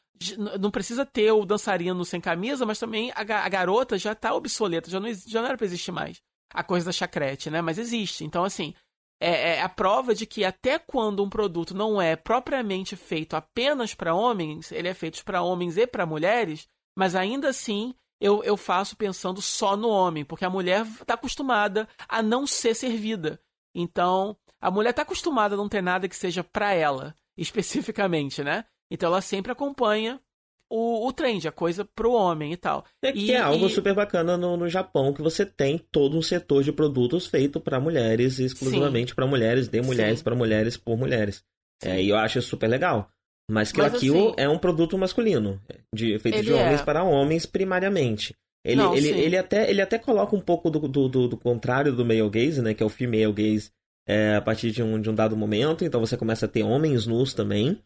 Não precisa ter o dançarino sem camisa, mas também a, a garota já tá obsoleta, já não, já não era pra existir mais. A coisa da chacrete, né? Mas existe. Então, assim, é, é a prova de que até quando um produto não é propriamente feito apenas para homens, ele é feito para homens e para mulheres, mas ainda assim eu, eu faço pensando só no homem, porque a mulher está acostumada a não ser servida. Então, a mulher está acostumada a não ter nada que seja para ela, especificamente, né? Então ela sempre acompanha o, o trend, a coisa pro homem e tal. É que E- é algo e- super bacana no, no Japão, que você tem todo um setor de produtos feito para mulheres, exclusivamente para mulheres, de mulheres para mulheres, por mulheres. É, e eu acho isso super legal. Mas Kill Mas, la Kill assim, é um produto masculino, de, feito de homens é. para homens primariamente. Ele, Não, ele, sim. ele, até, ele até coloca um pouco do, do, do, do contrário do male gaze, né? Que é o female gaze é, a partir de um, de um dado momento. Então você começa a ter homens nus também.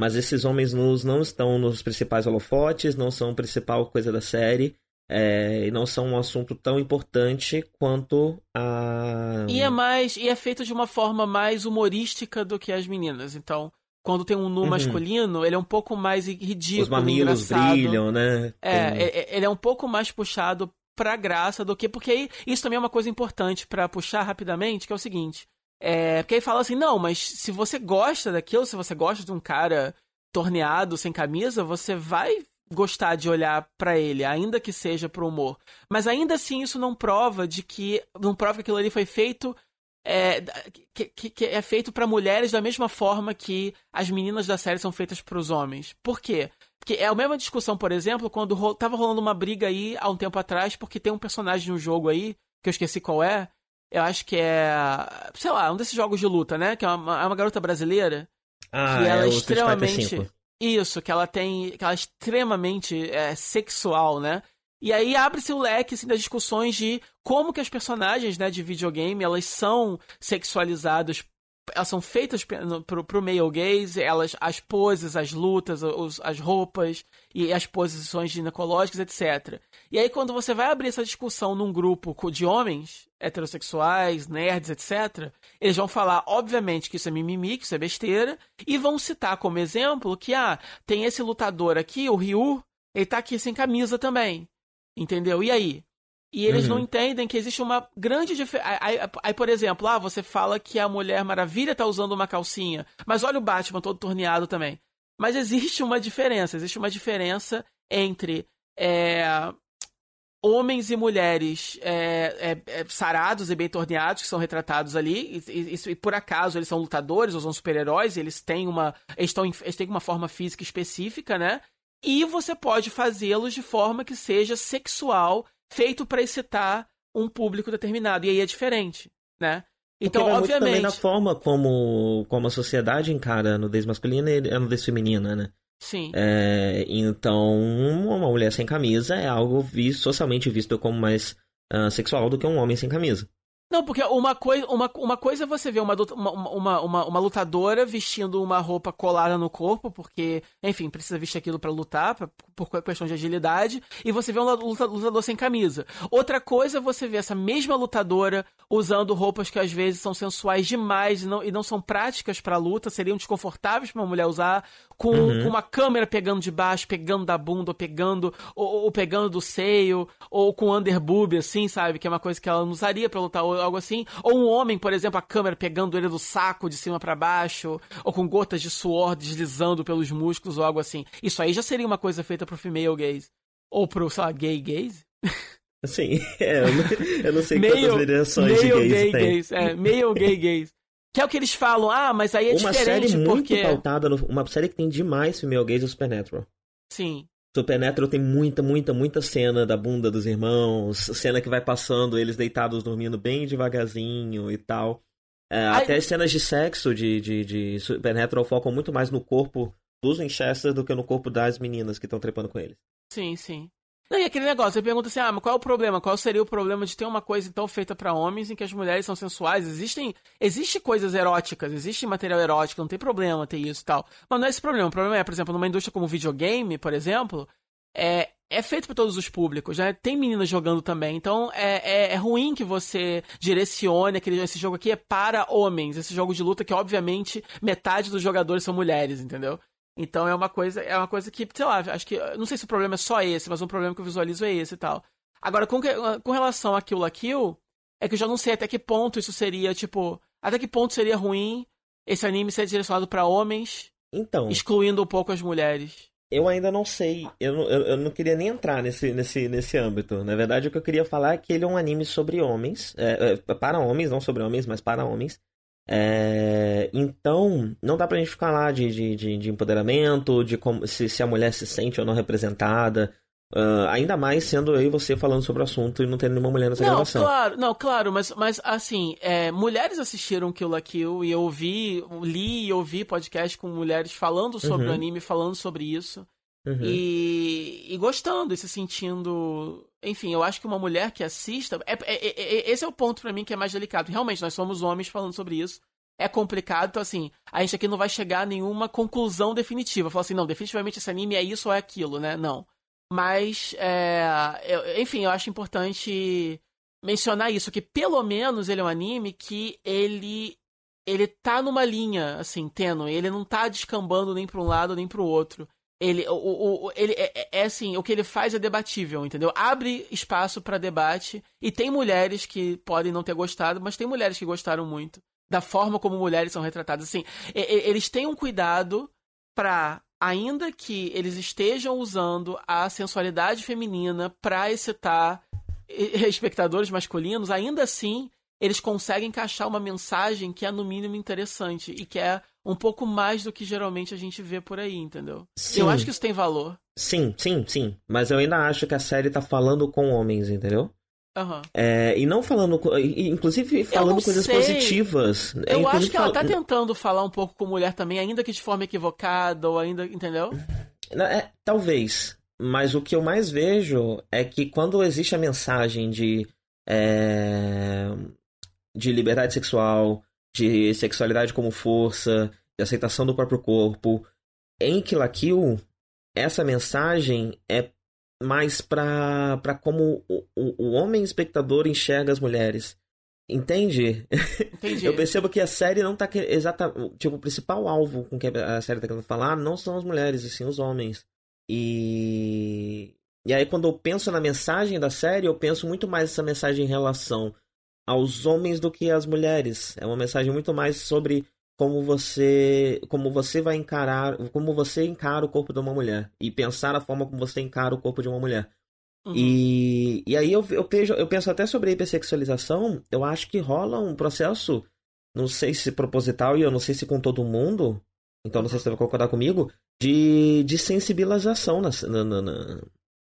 Mas esses homens nus não estão nos principais holofotes, não são a principal coisa da série. é, e não são um assunto tão importante quanto a. E é mais. E é feito de uma forma mais humorística do que as meninas. Então, quando tem um nu Uhum. masculino, ele é um pouco mais ridículo. Os mamilos engraçado. brilham, né? É, Tem- é, é- ele é um pouco mais puxado pra graça do que. Porque aí, isso também é uma coisa importante pra puxar rapidamente, que é o seguinte. É, porque aí fala assim, não, mas se você gosta daquilo, se você gosta de um cara torneado, sem camisa, você vai gostar de olhar pra ele, ainda que seja pro humor. Mas ainda assim isso não prova de que. Não prova que aquilo ali foi feito. É, que, que- é feito pra mulheres da mesma forma que as meninas da série são feitas pros homens. Por quê? Porque é a mesma discussão, por exemplo, quando ro tava rolando uma briga aí há um tempo atrás, porque tem um personagem no jogo aí, que eu esqueci qual é. Eu acho que é. Sei lá, um desses jogos de luta, né? Que é uma, é uma garota brasileira. Ah, que ela é é extremamente. Isso, que ela tem. que ela é extremamente é, sexual, né? E aí abre-se o leque assim, das discussões de como que as personagens né, de videogame elas são sexualizadas. Elas são feitas pro, pro male gaze, elas, as poses, as lutas, os- as roupas e as posições ginecológicas, etc. E aí, quando você vai abrir essa discussão num grupo de homens heterossexuais, nerds, etc., eles vão falar, obviamente, que isso é mimimi, que isso é besteira, e vão citar como exemplo que, ah, tem esse lutador aqui, o Ryu, ele tá aqui sem camisa também. Entendeu? E aí? E eles Uhum. não entendem que existe uma grande diferença. Aí, aí- por exemplo, ah, você fala que a Mulher Maravilha tá usando uma calcinha, mas olha o Batman todo torneado também. Mas existe uma diferença, existe uma diferença entre é, homens e mulheres é, é, é, sarados e bem torneados que são retratados ali. E, e- e por acaso eles são lutadores ou são super-heróis, eles têm uma. Eles, tão, eles têm uma forma física específica, né? E você pode fazê-los de forma que seja sexual, feito para excitar um público determinado. E aí é diferente, né? Então, Porque vai muito também obviamente. da forma como, como a sociedade encara a nudez masculina e a nudez feminina, né? Sim. É, então, uma mulher sem camisa é algo visto, socialmente visto como mais ah, sexual do que um homem sem camisa. Não, porque uma, uma, uma coisa é você ver uma, uma, uma, uma, lutadora vestindo uma roupa colada no corpo, porque, enfim, precisa vestir aquilo pra lutar, pra, por questão de agilidade, e você vê um luta- lutador sem camisa. Outra coisa é você ver essa mesma lutadora usando roupas que às vezes são sensuais demais e não, e não são práticas pra luta, seriam desconfortáveis pra uma mulher usar, com, Uhum. com uma câmera pegando de baixo, pegando da bunda, ou pegando, ou, ou pegando do seio, ou com underboob, assim, sabe? Que é uma coisa que ela não usaria pra lutar, ou algo assim. Ou um homem, por exemplo, a câmera pegando ele do saco de cima pra baixo, ou com gotas de suor deslizando pelos músculos, ou algo assim. Isso aí já seria uma coisa feita pro female gaze. Ou pro, sei lá, gay gaze? Assim, é, eu, não, eu não sei Male- quantas variações de male gays gay tem. gaze. É, male gay gaze. Que é o que eles falam, ah, mas aí é uma série diferente muito porque... pautada, no, uma série que tem demais female gaze é o Supernatural. Sim. Supernatural tem muita, muita, muita cena da bunda dos irmãos, cena que vai passando eles deitados dormindo bem devagarzinho e tal. É, até as cenas de sexo de, de, de Supernatural focam muito mais no corpo dos Winchester do que no corpo das meninas que estão trepando com eles. Sim, sim. Não, e aquele negócio, você pergunta assim, ah, mas qual é o problema? Qual seria o problema de ter uma coisa então feita pra homens em que as mulheres são sensuais? Existem, existe coisas eróticas, existe material erótico, não tem problema ter isso e tal. Mas não é esse problema. O problema é, por exemplo, numa indústria como videogame, por exemplo, é, é feito para todos os públicos, né? Tem meninas jogando também. Então é, é, é ruim que você direcione aquele, esse jogo aqui é para homens, esse jogo de luta que, obviamente, metade dos jogadores são mulheres, entendeu? Então é uma coisa, é uma coisa que, sei lá, acho que. Não sei se o problema é só esse, mas um problema que eu visualizo é esse e tal. Agora, com, que- com relação a Kill la Kill, é que eu já não sei até que ponto isso seria, tipo. Até que ponto seria ruim esse anime ser direcionado pra homens, Então, excluindo um pouco as mulheres. eu ainda não sei. Eu não, eu, eu não queria nem entrar nesse, nesse, nesse âmbito. Na verdade, o que eu queria falar é que ele é um anime sobre homens. é, é, para homens, não sobre homens, mas para homens. É, então, não dá pra gente ficar lá de, de, de, de empoderamento, de como, se, se a mulher se sente ou não representada. Ah, ainda mais sendo eu e você falando sobre o assunto e não tendo nenhuma mulher nessa Não, gravação. claro, não, claro, mas, mas assim, é, mulheres assistiram Kill la Kill e eu ouvi, li e ouvi podcast com mulheres falando sobre Uhum. o anime, falando sobre isso. Uhum. E, e gostando e se sentindo. Enfim, eu acho que uma mulher que assista. é- é- é- é- esse é o ponto pra mim que é mais delicado. Realmente, nós somos homens falando sobre isso. É complicado, então assim, a gente aqui não vai chegar a nenhuma conclusão definitiva. Falar assim, não, definitivamente esse anime é isso ou é aquilo, né? Não. Mas, é, eu- enfim, eu acho importante mencionar isso, que pelo menos ele é um anime que ele ele tá numa linha, assim, tênue. Ele não tá descambando nem pra um lado nem pro outro. Ele, o, o, ele é, é- é assim, o que ele faz é debatível, entendeu? Abre espaço pra debate e tem mulheres que podem não ter gostado, mas tem mulheres que gostaram muito da forma como mulheres são retratadas. Assim, eles têm um cuidado pra, ainda que eles estejam usando a sensualidade feminina pra excitar espectadores masculinos, ainda assim eles conseguem encaixar uma mensagem que é no mínimo interessante e que é um pouco mais do que geralmente a gente vê por aí, entendeu? Sim. Eu acho que isso tem valor. Sim, sim, sim. Mas eu ainda acho que a série tá falando com homens, entendeu? Aham. É, e não falando. Inclusive falando coisas sei. positivas. É, Eu inclusive acho que ela fal- tá tentando falar um pouco com mulher também, ainda que de forma equivocada, ou ainda, entendeu? Não, é, talvez. Mas o que eu mais vejo é que quando existe a mensagem de. é, de liberdade sexual, de sexualidade como força, de aceitação do próprio corpo, em Kill la Kill, essa mensagem é mais pra, pra como o, o, homem espectador enxerga as mulheres. Entende? Entendi. Eu percebo que a série não tá exatamente. Tipo, o principal alvo com que a série tá querendo falar não são as mulheres, e sim os homens. E. E aí, quando eu penso na mensagem da série, eu penso muito mais essa mensagem em relação aos homens do que às mulheres. É uma mensagem muito mais sobre como você como você vai encarar como você encara o corpo de uma mulher e pensar a forma como você encara o corpo de uma mulher Uhum. e, e aí eu, eu, vejo, eu penso até sobre a hipersexualização, eu acho que rola um processo, não sei se proposital e eu não sei se com todo mundo, então não sei se você vai concordar comigo, de, de sensibilização na, na, na-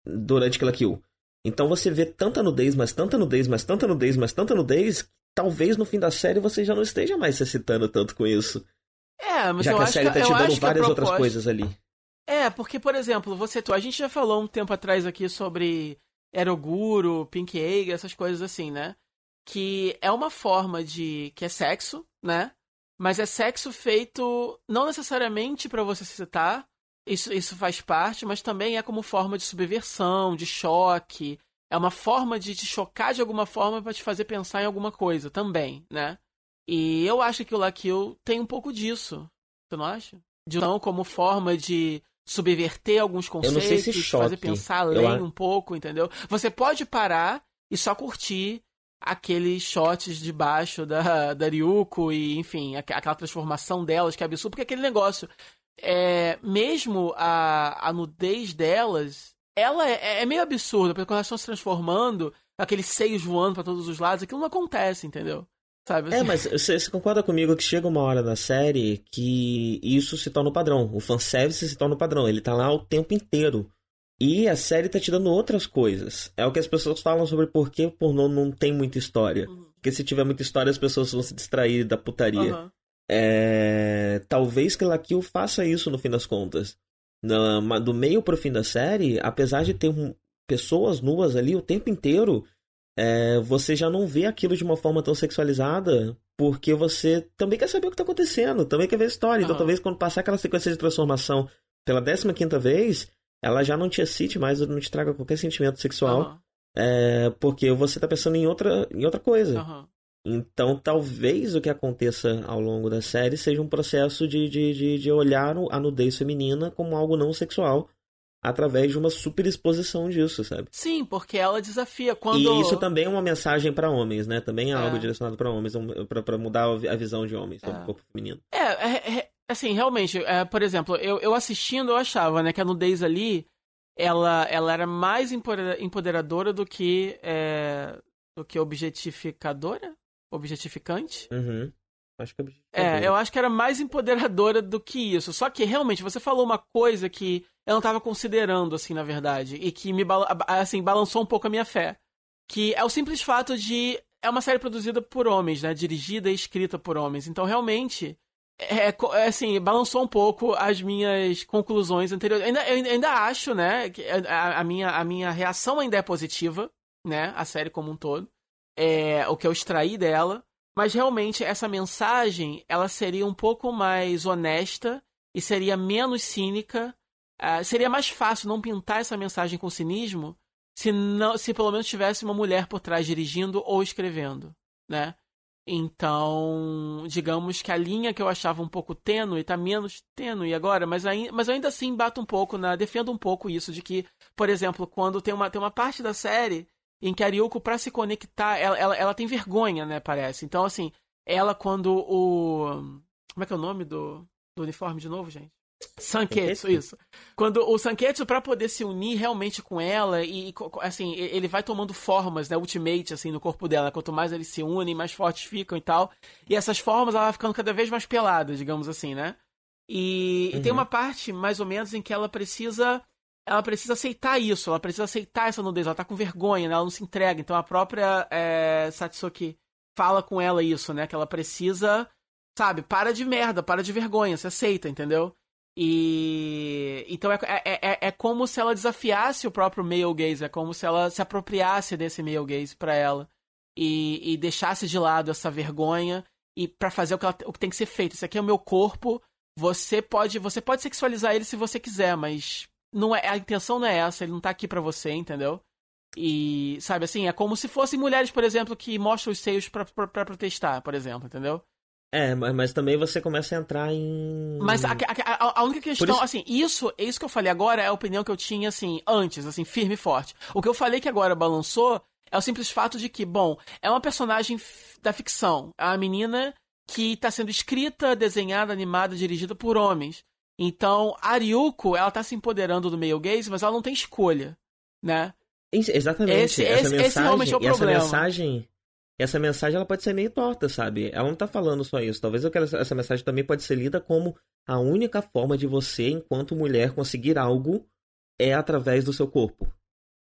durante aquela kill. Então você vê tanta nudez, mas tanta nudez, mas tanta nudez, mas tanta nudez, que talvez no fim da série você já não esteja mais se excitando tanto com isso. É, mas já eu que a série tá eu te dando que várias outras proposta- coisas ali. É, porque, por exemplo, você. A gente já falou um tempo atrás aqui sobre Eroguro, Pink Egg, essas coisas assim, né? Que é uma forma de. que é sexo, né? Mas é sexo feito não necessariamente pra você se excitar. Isso, isso faz parte, mas também é como forma de subversão, de choque. É uma forma de te chocar de alguma forma pra te fazer pensar em alguma coisa também, né? E eu acho que o La Kill tem um pouco disso. Você não acha? De não como forma de subverter alguns Eu sei se conceitos, fazer pensar Eu além a- um pouco, entendeu? Você pode parar e só curtir aqueles shots de baixo da, da Ryuko e, enfim, aqu- aquela transformação delas, que é absurdo, porque aquele negócio, é, mesmo a, a nudez delas, ela é, é meio absurda, porque quando elas estão se transformando, aqueles seios voando pra todos os lados, aquilo não acontece, entendeu? Sabe? É, assim? mas você, você concorda comigo que chega uma hora na série que isso se torna o padrão. O fanservice se torna o padrão. Ele tá lá o tempo inteiro. E a série tá te dando outras coisas. É o que as pessoas falam sobre por que o pornô não tem muita história. Uhum. Porque se tiver muita história, as pessoas vão se distrair da putaria. Aham. É, talvez que La Kill faça isso no fim das contas. Na- do meio pro fim da série, apesar de ter um- pessoas nuas ali o tempo inteiro, é, você já não vê aquilo de uma forma tão sexualizada, porque você também quer saber o que tá acontecendo, também quer ver a história. Então Aham. talvez quando passar aquela sequência de transformação pela 15ª vez, ela já não te excite mais, ou não te traga qualquer sentimento sexual, é, porque você tá pensando em outra, em outra coisa. Aham. Então, talvez o que aconteça ao longo da série seja um processo de, de, de, de olhar a nudez feminina como algo não sexual através de uma superexposição disso, sabe? Sim, porque ela desafia. Quando... E isso também é uma mensagem para homens, né? Também é, É. algo direcionado para homens, pra mudar a vi- a visão de homens sobre É. o corpo feminino. É, é, é, assim, realmente, é, por exemplo, eu, eu assistindo, eu achava, né, que a nudez ali, ela, ela era mais empodera- empoderadora do que, é, do que objetificadora? Objetificante? Uhum. Acho que é, eu acho que era mais empoderadora do que isso. Só que realmente você falou uma coisa que eu não estava considerando assim, na verdade, e que me assim, balançou um pouco a minha fé, que é o simples fato de é uma série produzida por homens, né, dirigida e escrita por homens. Então, realmente, é, é, assim, balançou um pouco as minhas conclusões anteriores. Eu ainda, eu ainda acho, né, que a, a, minha, a minha reação ainda é positiva, né, a série como um todo. É, o que eu extraí dela. Mas realmente essa mensagem, ela seria um pouco mais honesta e seria menos cínica. Uh, seria mais fácil não pintar essa mensagem com cinismo se, não, se pelo menos tivesse uma mulher por trás dirigindo ou escrevendo, né? Então, digamos que a linha que eu achava um pouco tênue está menos tênue agora, mas, ainda, mas ainda assim bato um pouco na. defendo um pouco isso, de que, por exemplo, quando tem uma, tem uma parte da série em que a Ryuko, pra se conectar, ela, ela, ela tem vergonha, né, parece. Então, assim, ela quando o. Como é que é o nome do, do uniforme de novo, gente? Sanketsu, isso. Quando o Sanketsu, para poder se unir realmente com ela, e assim, ele vai tomando formas, né, ultimate, assim, no corpo dela. Quanto mais eles se unem, mais fortes ficam e tal. E essas formas, ela vai ficando cada vez mais pelada, digamos assim, né? E, uhum. e tem uma parte, mais ou menos, em que ela precisa. Ela precisa aceitar isso, ela precisa aceitar essa nudez, ela tá com vergonha, né? Ela não se entrega. Então a própria é, Satsuki fala com ela isso, né? Que ela precisa, sabe, para de merda, para de vergonha, se aceita, entendeu? E então é, é, é, é, como se ela desafiasse o próprio male gaze, é como se ela se apropriasse desse male gaze para ela e, e, deixasse de lado essa vergonha e para fazer o que, ela, o que tem que ser feito. Isso aqui é o meu corpo. Você pode você pode sexualizar ele se você quiser, mas não é a intenção não é essa. Ele não tá aqui para você, entendeu? E sabe assim é como se fossem mulheres, por exemplo, que mostram os seios para protestar, por exemplo, entendeu? É, mas também você começa a entrar em. Mas a, a, a única questão, isso... assim, isso, isso que eu falei agora é a opinião que eu tinha, assim, antes, assim, firme e forte. O que eu falei que agora balançou é o simples fato de que, bom, é uma personagem da ficção. É uma menina que está sendo escrita, desenhada, animada, dirigida por homens. Então, a Ryuko, ela tá se empoderando do meio gays, mas ela não tem escolha, né? Exatamente. Esse, essa esse, mensagem, esse realmente é o problema. Essa mensagem essa mensagem ela pode ser meio torta, sabe? Ela não tá falando só isso. Talvez essa mensagem também pode ser lida como a única forma de você, enquanto mulher, conseguir algo é através do seu corpo.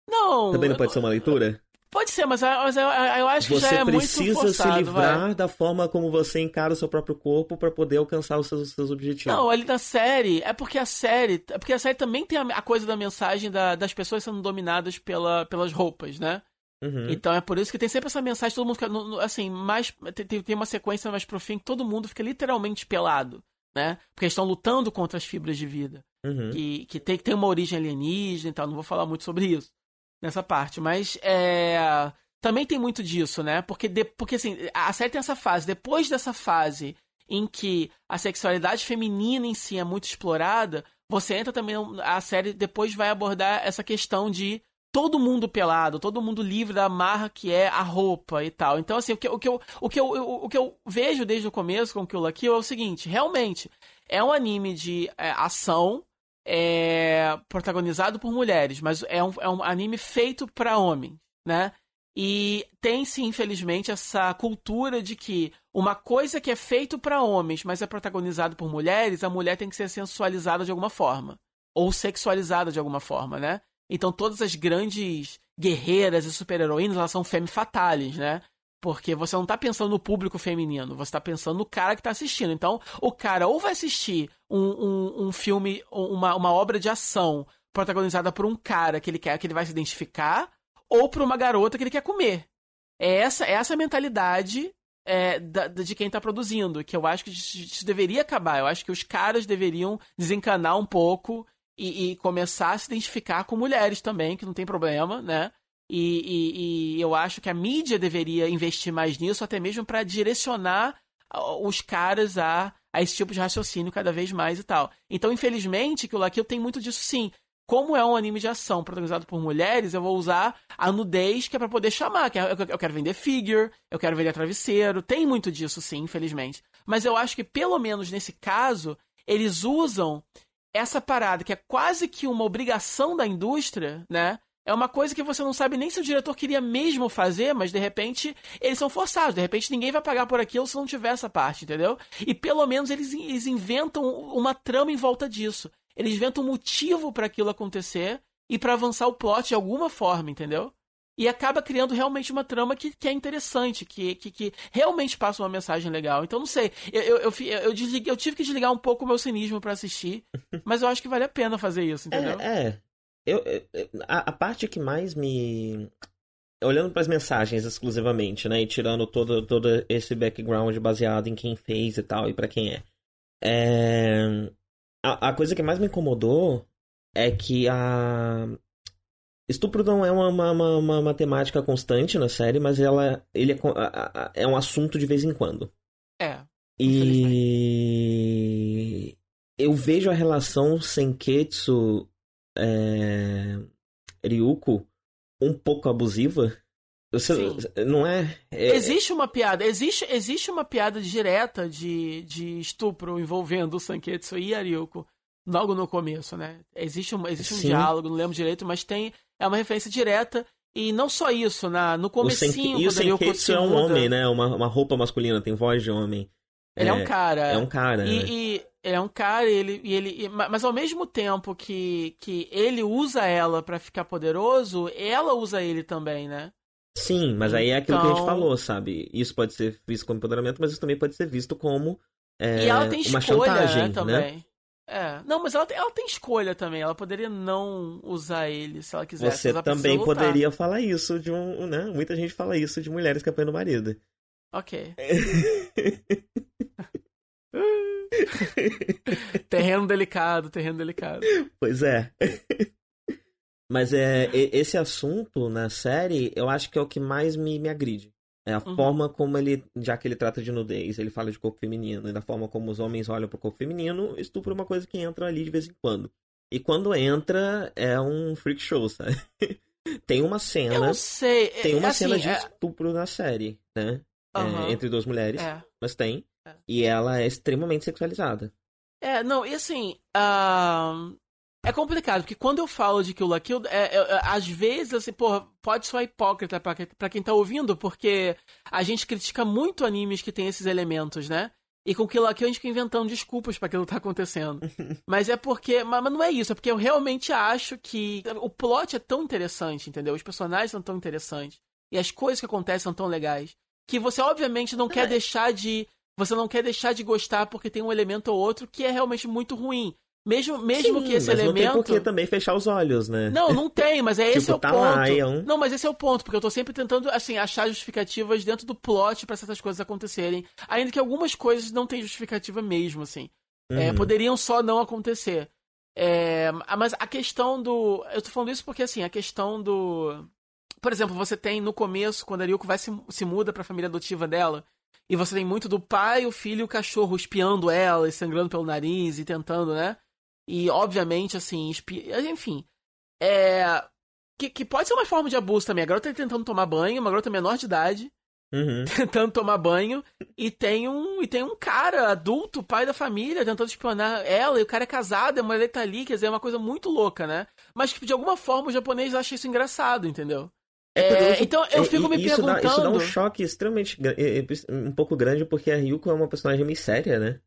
Não. Também não pode ser uma leitura? Pode ser, mas, mas eu, eu, acho que você já é muito Você precisa se livrar vai. da forma como você encara o seu próprio corpo para poder alcançar os seus, os seus, objetivos. Não, ali na série, é porque a série, é porque a série também tem a, a coisa da mensagem da, das pessoas sendo dominadas pela, pelas roupas, né? Uhum. Então é por isso que tem sempre essa mensagem, todo mundo fica, assim, mais, tem, tem uma sequência mais pro fim que todo mundo fica literalmente pelado, né? Porque eles estão lutando contra as fibras de vida. Uhum. Que, que tem, tem uma origem alienígena e tal, não vou falar muito sobre isso nessa parte, mas é, também tem muito disso, né? Porque, de, porque assim, a série tem essa fase, depois dessa fase em que a sexualidade feminina em si é muito explorada, você entra também, a série depois vai abordar essa questão de todo mundo pelado, todo mundo livre da marra que é a roupa e tal. Então, assim, o que, o que, eu, o que, eu, o que eu vejo desde o começo com o Kill la Kill é o seguinte: realmente, é um anime de é, ação é, protagonizado por mulheres, mas é um, é um anime feito para homens, né? E tem-se, infelizmente, essa cultura de que uma coisa que é feito para homens, mas é protagonizado por mulheres, a mulher tem que ser sensualizada de alguma forma. Ou sexualizada de alguma forma, né? Então todas as grandes guerreiras e super-heroínas, elas são femme fatales, né? Porque você não tá pensando no público feminino, você tá pensando no cara que tá assistindo. Então, o cara ou vai assistir um, um, um filme, uma, uma obra de ação protagonizada por um cara que ele quer, que ele vai se identificar, ou por uma garota que ele quer comer. É essa, é essa mentalidade é, da, de quem tá produzindo, que eu acho que isso deveria acabar. Eu acho que os caras deveriam desencanar um pouco e, e, começar a se identificar com mulheres também, que não tem problema, né? E, e, e eu acho que a mídia deveria investir mais nisso, até mesmo para direcionar os caras a, a esse tipo de raciocínio cada vez mais e tal. Então, infelizmente, que o Lakill tem muito disso sim. Como é um anime de ação protagonizado por mulheres, eu vou usar a nudez que é pra poder chamar. Que é, eu quero vender figure, eu quero vender travesseiro. Tem muito disso, sim, infelizmente. Mas eu acho que, pelo menos nesse caso, eles usam essa parada que é quase que uma obrigação da indústria, né? É uma coisa que você não sabe nem se o diretor queria mesmo fazer, mas de repente eles são forçados. De repente ninguém vai pagar por aquilo se não tiver essa parte, entendeu? E pelo menos eles, eles inventam uma trama em volta disso. Eles inventam um motivo para aquilo acontecer e para avançar o plot de alguma forma, entendeu? E acaba criando realmente uma trama que, que é interessante, que, que, que realmente passa uma mensagem legal. Então, não sei. Eu, eu, eu, eu, desliguei- eu tive que desligar um pouco o meu cinismo pra assistir, mas eu acho que vale a pena fazer isso, entendeu? É, é. Eu, a, a parte que mais me. Olhando para as mensagens exclusivamente, né? E tirando todo, todo esse background baseado em quem fez e tal, e pra quem é. é, A, a coisa que mais me incomodou é que a. Estupro não é uma, uma, uma, uma- temática constante na série, mas ela ele é, é um assunto de vez em quando. É. E eu vejo a relação Senketsu é... Ryuko um pouco abusiva. Você, não é, é- Existe uma piada, existe, existe uma piada direta de, de estupro envolvendo o Sanketsu e a Ryuko logo no começo, né? Existe um, existe um Sim. diálogo, não lembro direito, mas tem é uma referência direta e não só isso, na, no o comecinho, e o quando a Ryuko Senketsu se é um muda, homem, né? Uma, uma roupa masculina, tem voz de homem. Ele é, um cara. É um cara, né? E, e ele é um cara, ele, e ele, e- ma- mas ao mesmo tempo que, que ele usa ela pra ficar poderoso, ela usa ele também, né? Sim, mas aí é aquilo que a gente Então- falou, sabe? Isso pode ser visto como empoderamento, mas isso também pode ser visto como é, e ela tem uma escolha, chantagem, né, né? também. É. Não, mas ela tem, ela tem escolha também. Ela poderia não usar ele se ela quisesse. Você ela também poderia falar isso de um, né? Muita gente fala isso de mulheres que apanham o marido. Ok. terreno delicado, terreno delicado. Pois é. Mas é esse assunto na série, eu acho que é o que mais me, me agride. É a Uhum. forma como ele, já que ele trata de nudez, ele fala de corpo feminino, e da forma como os homens olham pro corpo feminino, estupro é uma coisa que entra ali de vez em quando. E quando entra, é um freak show, sabe? tem uma Eu cena, não sei. tem uma assim, cena de é- estupro na série, né? É, Aham. entre duas mulheres, É. mas tem. É. E ela é extremamente sexualizada. É, não, e assim, ahn, é complicado, porque quando eu falo de Kill la Kill, é, é, é, às vezes, assim, porra, pode soar hipócrita pra quem tá ouvindo, porque a gente critica muito animes que tem esses elementos, né? E com Kill la Kill a gente fica inventando desculpas pra aquilo que tá acontecendo. mas é porque, mas, mas não é isso, é porque eu realmente acho que o plot é tão interessante, entendeu? Os personagens são tão interessantes, e as coisas que acontecem são tão legais, que você obviamente não quer deixar de você não quer deixar de gostar porque tem um elemento ou outro que é realmente muito ruim. Mesmo, mesmo Sim, que esse mas não tem elemento. por que também fechar os olhos, né? Não, não tem, mas é esse Tipo, é o tá ponto. lá, é um- Não, mas esse é o ponto, porque eu tô sempre tentando, assim, achar justificativas dentro do plot pra certas coisas acontecerem. Ainda que algumas coisas não tenham justificativa mesmo, assim. É, Uhum. poderiam só não acontecer. É, mas a questão do. Eu tô falando isso porque, assim, a questão do. Por exemplo, você tem no começo, quando a Ryuko vai se, se muda pra família adotiva dela, e você tem muito do pai, o filho e o cachorro espiando ela e sangrando pelo nariz e tentando, né? E, obviamente, assim, espi... enfim. É. Que, que pode ser uma forma de abuso também. A garota tá tentando tomar banho, uma garota menor de idade, Uhum. tentando tomar banho e tem um e tem um cara adulto, pai da família, tentando espionar ela, e o cara é casado, a mulher tá ali, quer dizer, é uma coisa muito louca, né? Mas que de alguma forma o japonês acha isso engraçado, entendeu? É, curioso, então eu é, fico me isso Dá, isso dá um perguntando. choque extremamente é, é, um pouco grande porque a Ryuko é uma personagem meio séria, né?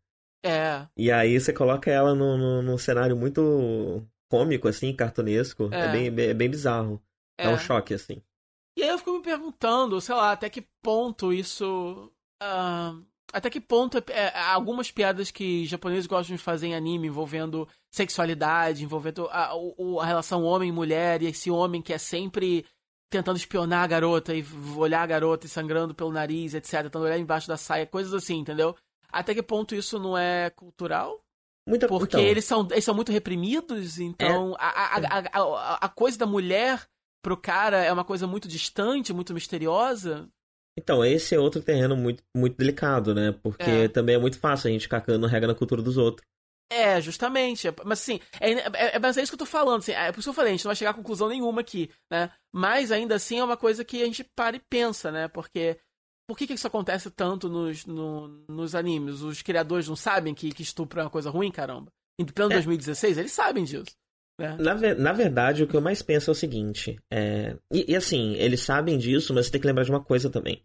É, E aí você coloca ela num, num, num cenário muito cômico, assim, cartunesco. É, É. bem, bem, bem bizarro. é. É um choque, assim. E aí eu fico me perguntando, sei lá, até que ponto isso. ah, até que ponto é- é, algumas piadas que japoneses gostam de fazer em anime envolvendo sexualidade, envolvendo a, o- a relação homem-mulher e esse homem que é sempre tentando espionar a garota e olhar a garota e sangrando pelo nariz, etc. Tentando olhar embaixo da saia, coisas assim, entendeu? Até que ponto isso não é cultural? Muita Porque então, eles, são, eles são muito reprimidos, então a, a, a, a, a coisa da mulher pro cara é uma coisa muito distante, muito misteriosa. Então, esse é outro terreno muito, muito delicado, né? Porque É. também é muito fácil a gente ficar cagando regra na cultura dos outros. É, justamente. Mas assim, é, é, é- mas é isso que eu tô falando. Assim, é por isso que eu falei, a gente não vai chegar a conclusão nenhuma aqui, né? Mas ainda assim é uma coisa que a gente para e pensa, né? Porque. Por que, que isso acontece tanto nos, no- nos animes? Os criadores não sabem que, que estupro é uma coisa ruim, caramba? Em pleno É. 2016, eles sabem disso. Né? Na, na verdade, o que eu mais penso é o seguinte: é... E, e assim, eles sabem disso, mas você tem que lembrar de uma coisa também.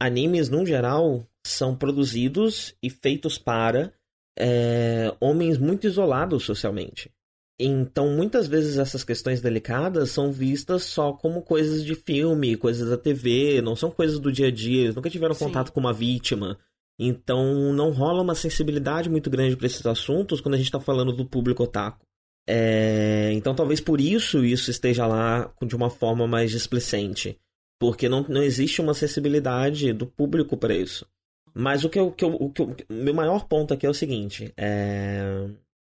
Animes, no geral, são produzidos e feitos para é, homens muito isolados socialmente. Então, muitas vezes essas questões delicadas são vistas só como coisas de filme, coisas da TV, não são coisas do dia a dia, eles nunca tiveram Sim. contato com uma vítima. Então, não rola uma sensibilidade muito grande para esses assuntos quando a gente está falando do público otaku. É, então, talvez por isso isso esteja lá de uma forma mais displicente. Porque não, não existe uma sensibilidade do público para isso. Mas o que eu, que eu- o que eu- meu maior ponto aqui é o seguinte: é,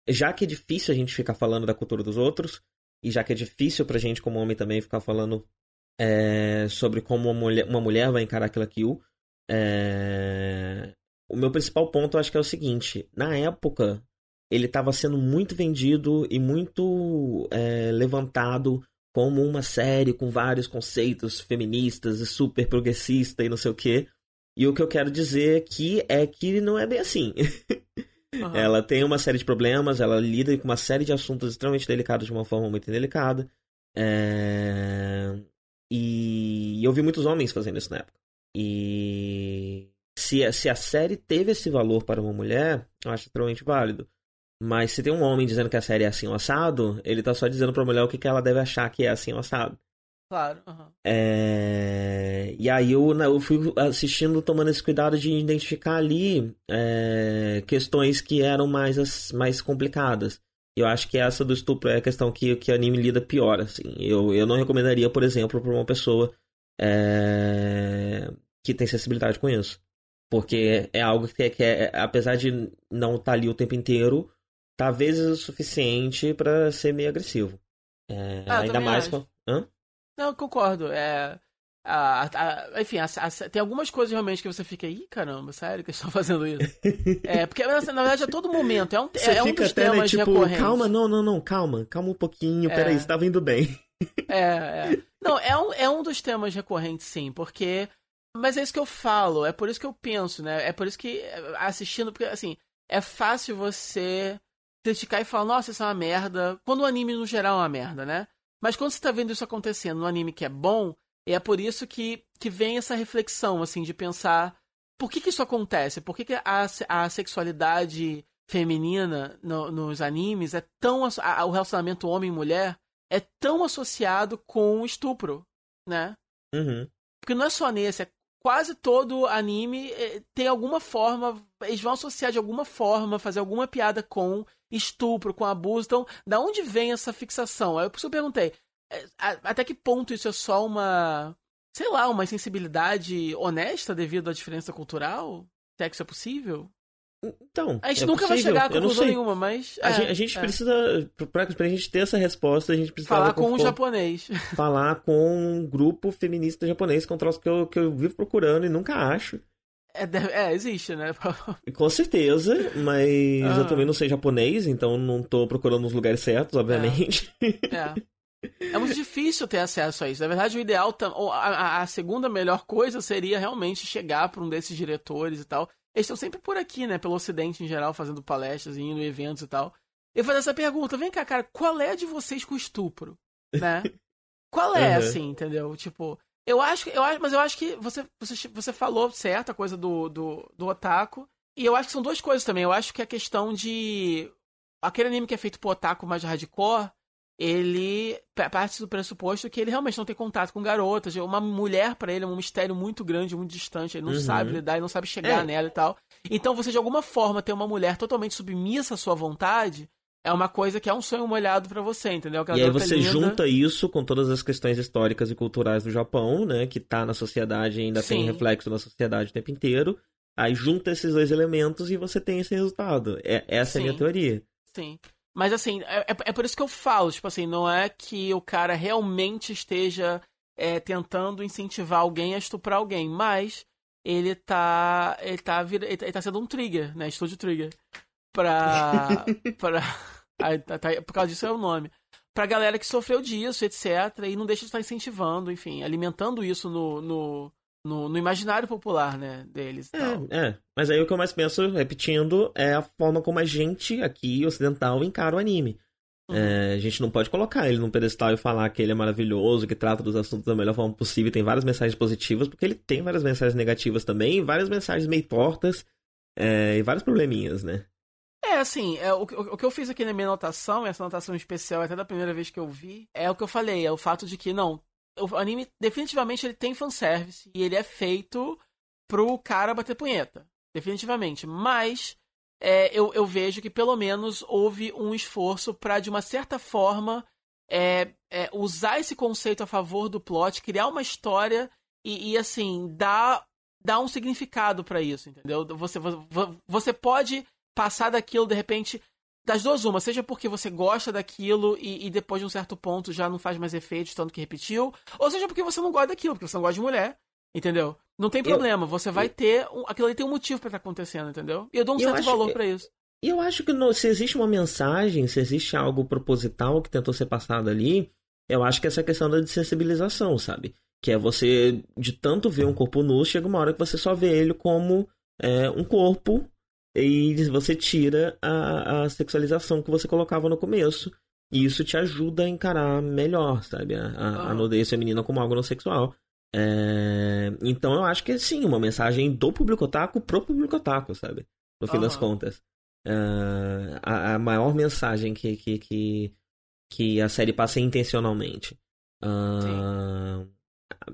já que é difícil a gente ficar falando da cultura dos outros, e já que é difícil pra gente, como homem, também ficar falando é, sobre como uma mulher, uma mulher vai encarar aquilo kill, é, o meu principal ponto eu acho que é o seguinte: na época, ele estava sendo muito vendido e muito é, levantado como uma série com vários conceitos feministas e super progressista e não sei o quê. E o que eu quero dizer aqui é que não é bem assim. Aham. Ela tem uma série de problemas, ela lida com uma série de assuntos extremamente delicados de uma forma muito delicada. É, E eu vi muitos homens fazendo isso na época. E se, se a série teve esse valor para uma mulher, eu acho extremamente válido. Mas se tem um homem dizendo que a série é assim ou assado, ele tá só dizendo pra mulher o que, que ela deve achar que é assim ou assado. Claro. aham. É, E aí eu, né, eu fui assistindo, tomando esse cuidado de identificar ali é, questões que eram mais, as- mais complicadas. Eu acho que essa do estupro é a questão que, que o anime lida pior, assim. Eu, eu não recomendaria, por exemplo, para uma pessoa é, que tem sensibilidade com isso. Porque é algo que, que é, apesar de não estar ali o tempo inteiro, tá vezes o suficiente para ser meio agressivo. É, Ah, ainda mais acho. com. Hã? Não, eu concordo. É. a- a- enfim, a- tem algumas coisas realmente que você fica, ih, caramba, sério que eles estão fazendo isso? é, porque na na verdade a todo momento é um, Você é um dos até, né, temas tipo, recorrentes. calma, não, não, não, calma, calma um pouquinho, É. peraí, você tava indo bem. É, é. Não, é um, é um dos temas recorrentes, sim, porque. Mas é isso que eu falo, é por isso que eu penso, né? É por isso que é, assistindo, porque assim, é fácil você criticar e falar, nossa, isso é uma merda. Quando o anime no geral é uma merda, né? Mas quando você tá vendo isso acontecendo no anime que é bom, é por isso que, que vem essa reflexão, assim, de pensar por que, que isso acontece? Por que, que a, a sexualidade feminina no- nos animes é tão. a- o relacionamento homem-mulher é tão associado com estupro, né? Uhum. Porque não é só nesse, é quase todo anime eh, tem alguma forma, eles vão associar de alguma forma, fazer alguma piada com estupro, com abuso. Então, da onde vem essa fixação? Aí por isso eu perguntei, eh, a- até que ponto isso é só uma, sei lá, uma sensibilidade honesta devido à diferença cultural? Se é que isso é possível? Então, A gente é nunca vai possível, chegar a conclusão nenhuma, mas. A, é, gente, a gente é. precisa, pra, pra gente ter essa resposta, a gente precisa falar com um japonês. falar com um grupo feminista japonês, que é um troço que eu, que eu vivo procurando e nunca acho. É, é, existe, né? Com certeza, mas Ah. eu também não sei japonês, então não tô procurando nos lugares certos, obviamente. É. É muito difícil ter acesso a isso. Na verdade, o ideal, a, a- segunda melhor coisa seria realmente chegar para um desses diretores e tal. Eles estão sempre por aqui, né? Pelo Ocidente em geral, fazendo palestras, indo em eventos e tal. E fazer essa pergunta: vem cá, cara, qual é a de vocês com estupro? Né? Qual é, Uhum. assim, entendeu? Tipo, eu acho, eu acho, mas eu acho que você, você, você falou certo a coisa do, do, do otaku. E eu acho que são duas coisas também. Eu acho que a questão de. Aquele anime que é feito pro otaku mais hardcore, ele pa- parte do pressuposto que ele realmente não tem contato com garotas. Uma mulher pra ele é um mistério muito grande, muito distante. Ele não Uhum. sabe lidar, ele não sabe chegar É. nela e tal. Então você de alguma forma ter uma mulher totalmente submissa à sua vontade é uma coisa que é um sonho molhado pra você, entendeu? Aquela E aí garota você linda. junta isso com todas as questões históricas e culturais do Japão, né? Que tá na sociedade e ainda tem Sim. reflexo na sociedade o tempo inteiro. Aí junta esses dois elementos e você tem esse resultado. É, essa é a minha Sim. teoria. Sim. Mas assim, é, é- é por isso que eu falo, tipo assim, não é que o cara realmente esteja é, tentando incentivar alguém a estuprar alguém, mas ele tá. Ele tá, ele tá, ele tá sendo um trigger, né? Estúdio trigger. Pra. pra aí, tá- tá- por causa disso é o nome. Pra galera que sofreu disso, etc. E não deixa de estar incentivando, enfim, alimentando isso no, no, no, no imaginário popular, né? Deles. É, é. Mas aí o que eu mais penso, repetindo, é a forma como a gente aqui, ocidental, encara o anime. Uhum. É, a gente não pode colocar ele num pedestal e falar que ele é maravilhoso, que trata dos assuntos da melhor forma possível, tem várias mensagens positivas, porque ele tem várias mensagens negativas também, várias mensagens meio tortas, é, e vários probleminhas, né? É, assim, é, o, o, que eu fiz aqui na minha anotação, essa anotação especial até da primeira vez que eu vi, é o que eu falei, é o fato de que, não, o anime definitivamente ele tem fanservice e ele é feito pro cara bater punheta. Definitivamente. Mas é, eu, eu vejo que pelo menos houve um esforço para de uma certa forma, é, é, usar esse conceito a favor do plot, criar uma história e, e assim, dar, dar um significado para isso, entendeu? Você, você pode passar daquilo, de repente, das duas uma, seja porque você gosta daquilo e, e, depois de um certo ponto já não faz mais efeito, tanto que repetiu, ou seja porque você não gosta daquilo, porque você não gosta de mulher, entendeu? Não tem problema, eu, você vai eu, ter. Um, aquilo ali tem um motivo para estar tá acontecendo, entendeu? E eu dou um certo valor para isso. E eu acho que no, se existe uma mensagem, se existe algo proposital que tentou ser passado ali, eu acho que essa questão da desensibilização, sabe? Que é você, de tanto ver um corpo nu, chega uma hora que você só vê ele como é, um corpo e você tira a, a sexualização que você colocava no começo. E isso te ajuda a encarar melhor, sabe? A, a, a nudez feminina como algo não sexual. É... Então eu acho que é sim, uma mensagem do público otaku pro público otaku, sabe? No fim uhum. das contas. Uh, a, a, maior mensagem que, que, que, que, a série passa intencionalmente. Uh,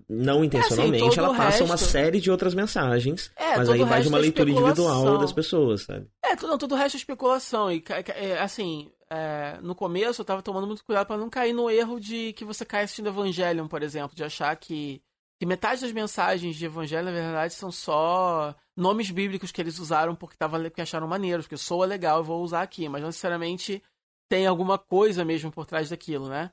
não intencionalmente, é, assim, ela passa resto... uma série de outras mensagens, é, mas aí vai de uma é leitura individual das pessoas, sabe? É, todo, todo o resto é especulação. E, é, assim, é, no começo eu tava tomando muito cuidado para não cair no erro de que você cai assistindo Evangelion, por exemplo, de achar que que metade das mensagens de evangelho, na verdade, são só nomes bíblicos que eles usaram porque, tava, porque acharam maneiros, porque soa legal, eu vou usar aqui, mas não necessariamente tem alguma coisa mesmo por trás daquilo, né?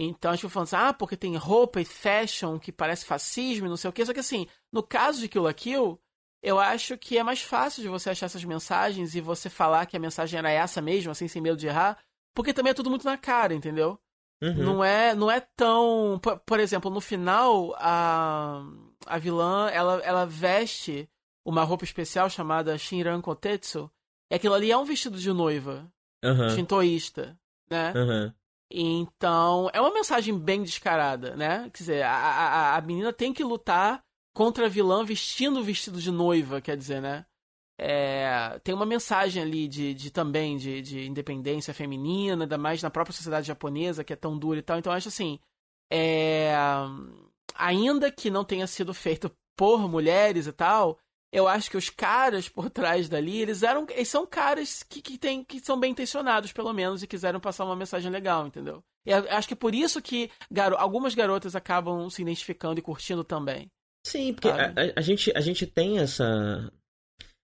Então a gente falando assim, ah, porque tem roupa e fashion que parece fascismo e não sei o que. Só que assim, no caso de Kill la Kill, eu acho que é mais fácil de você achar essas mensagens e você falar que a mensagem era essa mesmo, assim, sem medo de errar, porque também é tudo muito na cara, entendeu? Uhum. Não é não é tão. Por, por, exemplo, no final, a, a vilã ela, ela veste uma roupa especial chamada Shinran Kotetsu. E aquilo ali é um vestido de noiva. Uhum. Shintoísta, né? Uhum. Então, é uma mensagem bem descarada, né? Quer dizer, a, a, a menina tem que lutar contra a vilã vestindo o vestido de noiva, quer dizer, né? É, tem uma mensagem ali de, de também de, de, independência feminina, ainda mais na própria sociedade japonesa, que é tão dura e tal. Então, acho assim, é, ainda que não tenha sido feito por mulheres e tal, eu acho que os caras por trás dali, eles eram. Eles são caras que, que, tem, que são bem intencionados, pelo menos, e quiseram passar uma mensagem legal, entendeu? E acho que é por isso que garo, algumas garotas acabam se identificando e curtindo também. Sim, porque a, a, a, gente, a gente tem essa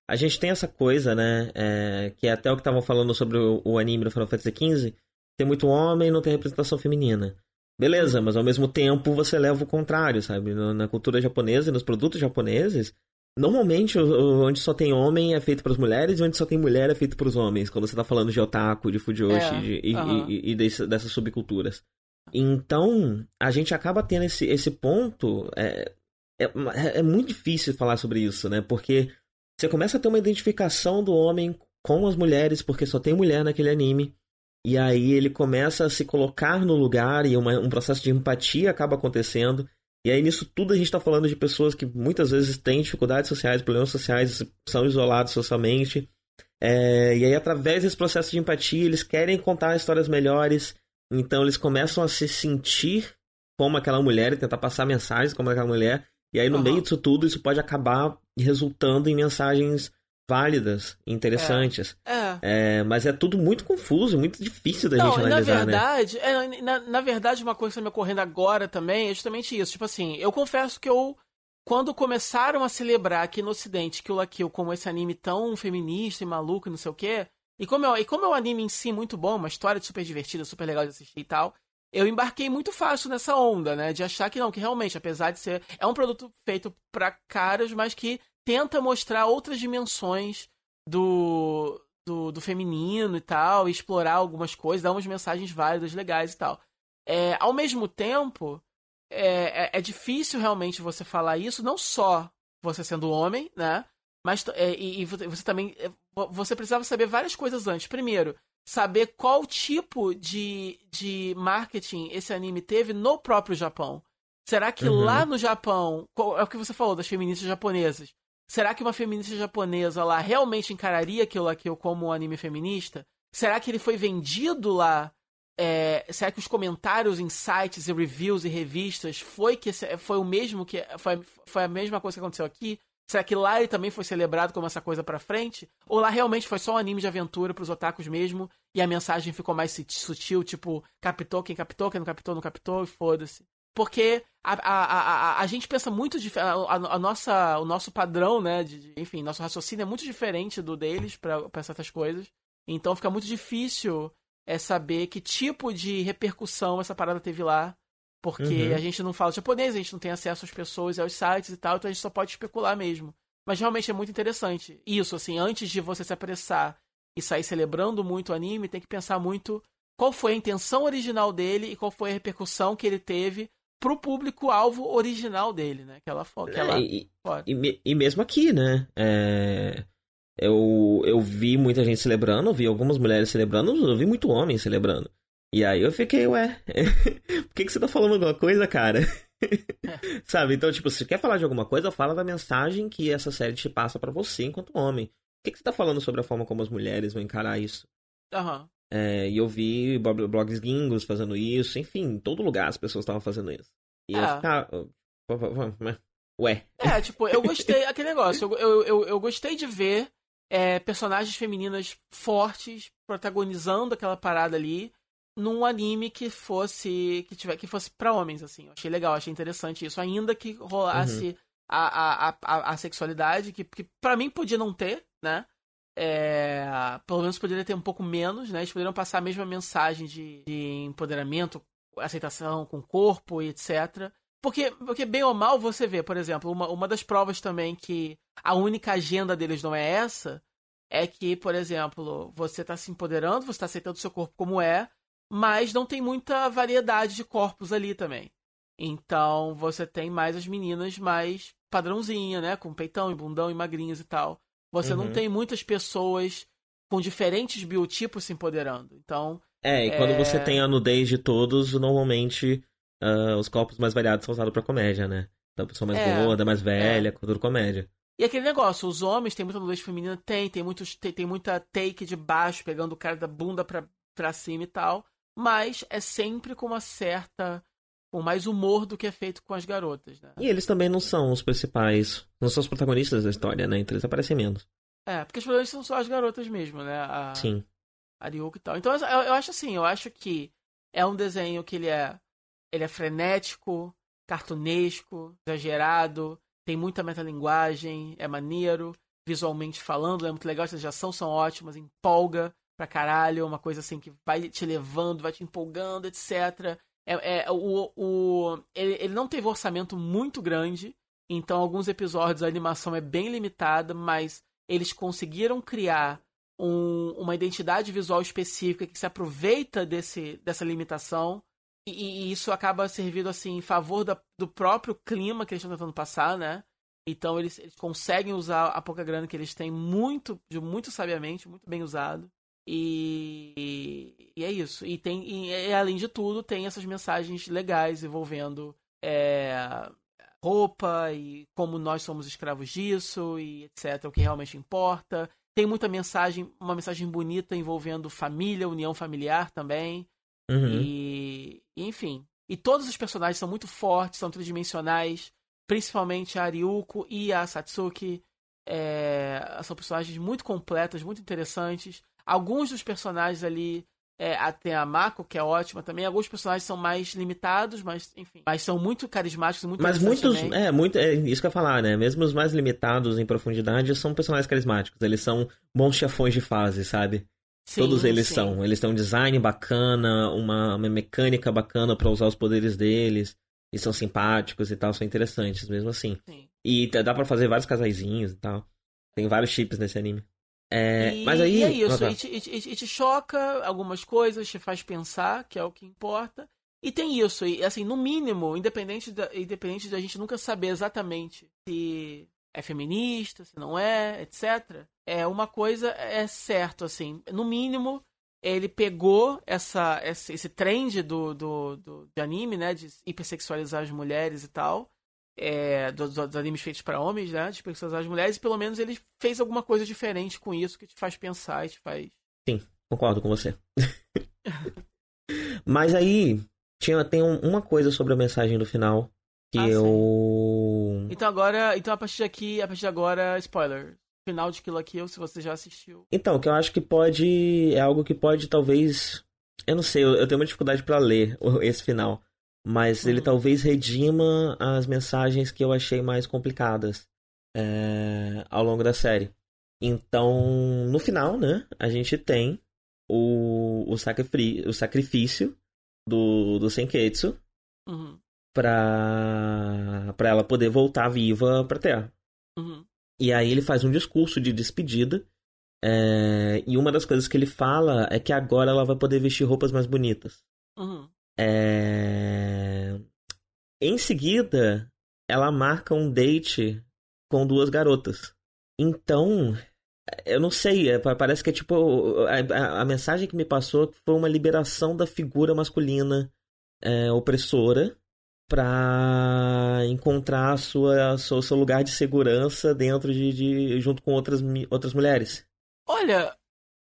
a gente tem essa coisa, né? É, que é até o que estavam falando sobre o, o, anime do Final Fantasy XV. Tem muito homem e não tem representação feminina. Beleza, mas ao mesmo tempo você leva o contrário, sabe? Na cultura japonesa e nos produtos japoneses, normalmente onde só tem homem é feito para as mulheres e onde só tem mulher é feito para os homens. Quando você tá falando de otaku, de fujoshi é, de, e, uhum. e, e desse, dessas subculturas. Então, a gente acaba tendo esse, esse ponto. É, é, é muito difícil falar sobre isso, né? Porque você começa a ter uma identificação do homem com as mulheres, porque só tem mulher naquele anime. E aí ele começa a se colocar no lugar e uma, um processo de empatia acaba acontecendo. E aí nisso tudo a gente está falando de pessoas que muitas vezes têm dificuldades sociais, problemas sociais, são isolados socialmente. É, e aí através desse processo de empatia eles querem contar histórias melhores. Então eles começam a se sentir como aquela mulher e tentar passar mensagens como aquela mulher. E aí, no uhum. meio disso tudo, isso pode acabar resultando em mensagens válidas, interessantes. É. é. é mas é tudo muito confuso, muito difícil da Não, gente analisar, na né? verdade, né? É, na, na, verdade, uma coisa que está me ocorrendo agora também é justamente isso. Tipo assim, eu confesso que eu, quando começaram a celebrar aqui no Ocidente Kill la Kill como esse anime tão feminista e maluco e não sei o quê, e como, é, e como é um anime em si muito bom, uma história super divertida, super legal de assistir e tal, eu embarquei muito fácil nessa onda, né? De achar que não, que realmente, apesar de ser. É um produto feito para caras, mas que tenta mostrar outras dimensões do, do, do, feminino e tal, e explorar algumas coisas, dar umas mensagens válidas, legais e tal. É, ao mesmo tempo, é, é, é, difícil realmente você falar isso, não só você sendo homem, né? Mas é, e, e, você também. É, você precisava saber várias coisas antes. Primeiro, saber qual tipo de, de marketing esse anime teve no próprio Japão. Será que Uhum. lá no Japão, qual- é o que você falou das feministas japonesas, será que uma feminista japonesa lá realmente encararia aquilo aqui como um anime feminista? Será que ele foi vendido lá? é, será que os comentários em sites e reviews e revistas foi que foi o mesmo que foi, foi a mesma coisa que aconteceu aqui? Será que lá ele também foi celebrado como essa coisa pra frente? Ou lá realmente foi só um anime de aventura pros otakus mesmo e a mensagem ficou mais suti- sutil, tipo, captou quem captou, quem não captou, não captou e foda-se. Porque a, a, a, a, gente pensa muito dif- a, a, a nossa o nosso padrão, né, de, enfim, nosso raciocínio é muito diferente do deles pra certas coisas. Então fica muito difícil é saber que tipo de repercussão essa parada teve lá. Porque Uhum. a gente não fala japonês, a gente não tem acesso às pessoas e aos sites e tal, então a gente só pode especular mesmo. Mas realmente é muito interessante. Isso, assim, antes de você se apressar e sair celebrando muito o anime, tem que pensar muito qual foi a intenção original dele e qual foi a repercussão que ele teve pro público-alvo original dele, né? Aquela foto. Aquela... É, e, e, e mesmo aqui, né? É, eu, eu vi muita gente celebrando, vi algumas mulheres celebrando, eu vi muito homem celebrando. E aí eu fiquei, ué, por que, que você tá falando alguma coisa, cara? Sabe? Então, tipo, se você quer falar de alguma coisa, fala da mensagem que essa série te passa pra você enquanto homem. Por que, que você tá falando sobre a forma como as mulheres vão encarar isso? Aham. É, e eu vi blog- blogs gringos fazendo isso, enfim, em todo lugar as pessoas estavam fazendo isso. E eu É. ficava. Ué. É, tipo, eu gostei, aquele negócio, eu, eu, eu, eu gostei de ver é, personagens femininas fortes protagonizando aquela parada ali num anime que fosse que tiver que fosse para homens assim. Eu achei legal, achei interessante isso, ainda que rolasse a, a, a, a, a sexualidade que, que para mim podia não ter, né? É, pelo menos poderia ter um pouco menos, né? Eles poderiam passar a mesma mensagem de, de empoderamento, aceitação com o corpo e etc. Porque, porque, bem ou mal, você vê, por exemplo, uma, uma das provas também que a única agenda deles não é essa, é que, por exemplo, você tá se empoderando, você tá aceitando o seu corpo como é, mas não tem muita variedade de corpos ali também. Então, você tem mais as meninas mais padrãozinha, né? Com peitão e bundão e magrinhas e tal. Você não Uhum. tem muitas pessoas com diferentes biotipos se empoderando. Então, É, e quando É. você tem a nudez de todos, normalmente ah, os corpos mais variados são usados pra comédia, né? Então a pessoa mais É, gorda, mais velha, com tudo comédia. E aquele negócio, os homens têm muita nudez feminina? Tem, tem, muitos, tem, tem muita take de baixo, pegando o cara da bunda pra, pra cima e tal. Mas é sempre com uma certa. Com mais humor do que é feito com as garotas, né? E eles também não são os principais, não são os protagonistas da história, né? Então eles aparecem menos. É, porque os protagonistas são só as garotas mesmo, né? A, Sim. a Ryuko e tal. Então eu, eu acho assim, eu acho que é um desenho que ele é. Ele é frenético, cartunesco, exagerado, tem muita metalinguagem, é maneiro, visualmente falando, é muito legal, as cenas de ação são ótimas, empolga pra caralho, é uma coisa assim que vai te levando, vai te empolgando, etc. É, é, o, o, ele, ele não teve um orçamento muito grande, então alguns episódios a animação é bem limitada, mas eles conseguiram criar um- uma identidade visual específica que se aproveita desse, dessa limitação e, e isso acaba servindo assim em favor da- do próprio clima que eles estão tentando passar, né? Então eles, eles conseguem usar a pouca grana que eles têm muito, de muito sabiamente, muito bem usado. E, e é isso. E tem, e, além de tudo, tem essas mensagens legais envolvendo é, roupa e como nós somos escravos disso e etc. O que realmente importa. Tem muita mensagem, uma mensagem bonita envolvendo família, união familiar também. Uhum. E, e, enfim. E todos os personagens são muito fortes, são tridimensionais. Principalmente a Ryuko e a Satsuki. É, são personagens muito completas, muito interessantes. Alguns dos personagens ali. É, a- tem a Mako, que é ótima também. Alguns personagens são mais limitados, mas enfim. Mas são muito carismáticos, muito Mas muitos, também. é, muito, é isso que eu ia falar, né? Mesmo os mais limitados em profundidade são personagens carismáticos. Eles são bons chefões de fase, sabe? Sim, Todos eles sim. são. Eles têm um design bacana, uma, uma mecânica bacana pra usar os poderes deles. E são simpáticos e tal, são interessantes mesmo assim. Sim. E dá pra fazer vários casaizinhos e tal. Tem vários chips nesse anime. É, e, mas aí. e é isso, e, te, te- te choca algumas coisas, te faz pensar, que é o que importa. E tem isso, e assim, no mínimo, independente da, independente da gente nunca saber exatamente se é feminista, se não é, etc. É uma coisa é certo, assim, no mínimo, ele pegou essa, esse, esse trend do, do, do, de anime, né? De hipersexualizar as mulheres e tal. É, dos, dos animes feitos para homens, né? De hipersexualizar as mulheres. E pelo menos ele fez alguma coisa diferente com isso que te faz pensar e te faz. Sim, concordo com você. Mas aí, tinha, tem um- uma coisa sobre a mensagem do final que Ah, sim. eu. Então agora. Então a partir daqui, a partir de agora, spoiler. Final de Kill la Kill, se você já assistiu. Então, que eu acho que pode. É algo que pode talvez. Eu não sei, eu, eu tenho uma dificuldade pra ler esse final. Mas ele Uhum. talvez redima as mensagens que eu achei mais complicadas é, ao longo da série. Então, no final, né, a gente tem o, o, sacrifí- o sacrifício do, do Senketsu Uhum. pra, pra ela poder voltar viva pra Terra. Uhum. E aí ele faz um discurso de despedida. é, e uma das coisas que ele fala é que agora ela vai poder vestir roupas mais bonitas. Uhum. É, Em seguida, ela marca um date com duas garotas. Então, eu não sei, é, pa- parece que é tipo. A, a- mensagem que me passou foi uma liberação da figura masculina é, opressora pra encontrar a sua, seu, seu lugar de segurança dentro de, de junto com outras, outras mulheres. Olha.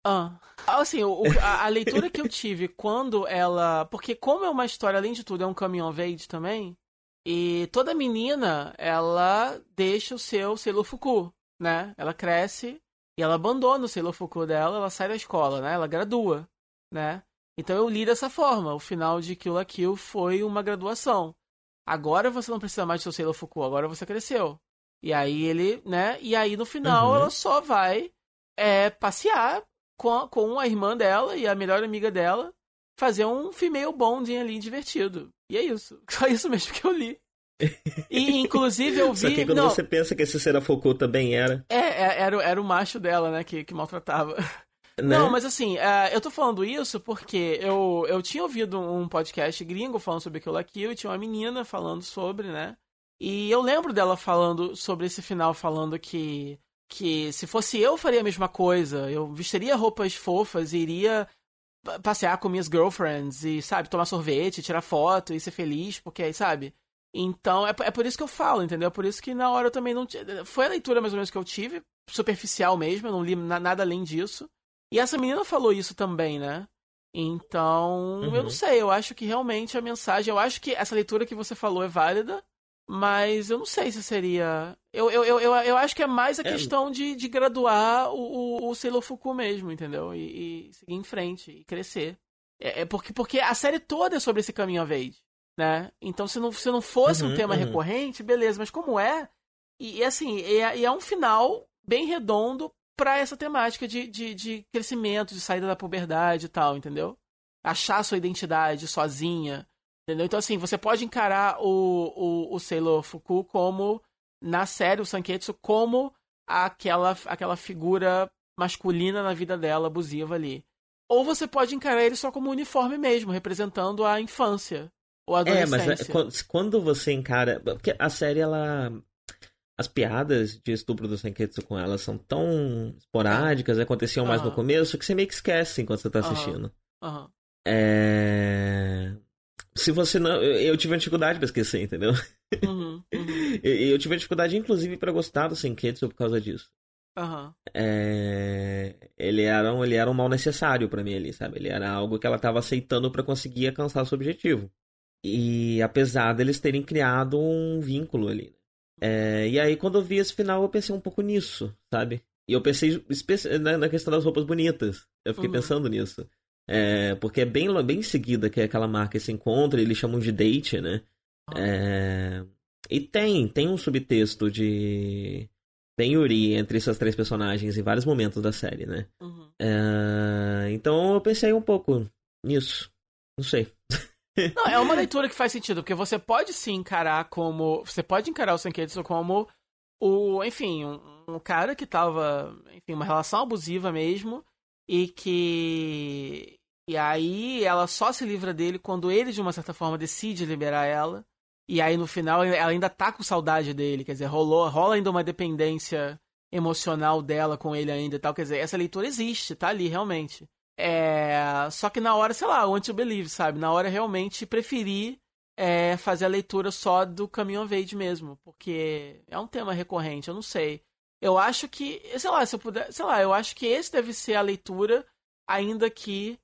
Ah, assim, o- a, a leitura que eu tive quando ela. Porque, como é uma história, além de tudo, é um caminhão age também. E toda menina, ela deixa o seu Sailor Fuku, né? Ela cresce e ela abandona o Sailor Fuku dela, ela sai da escola, né? Ela gradua, né? Então eu li dessa forma. O final de Kill la Kill foi uma graduação. Agora você não precisa mais do seu Sailor Fuku, agora você cresceu. E aí ele, né? E aí no final Uhum. ela só vai é, passear com a, com a irmã dela e a melhor amiga dela, fazer um female bonding ali divertido. E é isso. Só isso mesmo que eu li. E inclusive eu vi. Só que quando não, você pensa que esse Serafoku também era. é, é, era, o- era o macho dela, né, que, que maltratava. Né? Não, mas assim, é, eu tô falando isso porque eu, eu tinha ouvido um podcast gringo falando sobre la Kill e tinha uma menina falando sobre, né? E eu lembro dela falando sobre esse final, falando que, que se fosse eu, faria a mesma coisa. Eu vestiria roupas fofas e iria pa- passear com minhas girlfriends e, sabe, tomar sorvete, tirar foto e ser feliz, porque, sabe? Então, é, é por isso que eu falo, entendeu? É por isso que na hora eu também não... Foi a leitura mais ou menos que eu tive, superficial mesmo, eu não li na- nada além disso. E essa menina falou isso também, né? Então, eu Uhum. não sei, eu acho que realmente a mensagem. Eu acho que essa leitura que você falou é válida, mas eu não sei se seria. Eu, eu, eu, eu, acho que é mais a É. questão de, de graduar o, o, o Sailor Fuku mesmo, entendeu? E, e seguir em frente e crescer. É, é porque, porque a série toda é sobre esse caminho of age, né? Então, se não, se não fosse um Uhum, tema uhum. recorrente, beleza, mas como é. E, e assim, e é, e é um final bem redondo pra essa temática de, de, de crescimento, de saída da puberdade e tal, entendeu? Achar sua identidade sozinha, entendeu? Então, assim, você pode encarar o, o, o Sailor Fuku como, na série, o Sanketsu, como aquela, aquela figura masculina na vida dela, abusiva ali. Ou você pode encarar ele só como uniforme mesmo, representando a infância ou a É, mas adolescência. é, quando- quando você encara. Porque a série, ela. As piadas de estupro do Senketsu com ela são tão esporádicas, aconteciam mais no começo, que você meio que esquece enquanto você tá assistindo. Aham. É. Se você não. Eu, tive uma dificuldade pra esquecer, entendeu? Uhum, uhum, Eu, eu tive uma dificuldade, inclusive, pra gostar do Senketsu por causa disso. aham. É, ele era um, ele era um mal necessário pra mim ali, sabe? Ele era algo que ela tava aceitando pra conseguir alcançar seu objetivo. E apesar deles terem criado um vínculo ali. É, e aí quando eu vi esse final eu pensei um pouco nisso, sabe? E eu pensei na questão das roupas bonitas. Eu fiquei Uhum. pensando nisso. É, porque é bem, bem em seguida que aquela marca se encontra, eles chamam de date, né? É, e tem, tem um subtexto de. Tem Yuri entre essas três personagens em vários momentos da série, né? Uhum. É, então eu pensei um pouco nisso. Não sei. Não, é uma leitura que faz sentido, porque você pode sim encarar como. Você pode encarar o Senketsu como o. Enfim, um, um cara que tava. Enfim, uma relação abusiva mesmo. E que. E aí ela só se livra dele quando ele, de uma certa forma, decide liberar ela. E aí no final ela ainda tá com saudade dele. Quer dizer, rolou, rola ainda uma dependência emocional dela com ele ainda e tal. Quer dizer, essa leitura existe, tá ali realmente. É, só que na hora, sei lá, want to believe, sabe? Na hora realmente preferi é, fazer a leitura só do Caminho of Age mesmo, porque é um tema recorrente, eu não sei. Eu acho que, sei lá, se eu puder, sei lá, eu acho que esse deve ser a leitura, ainda que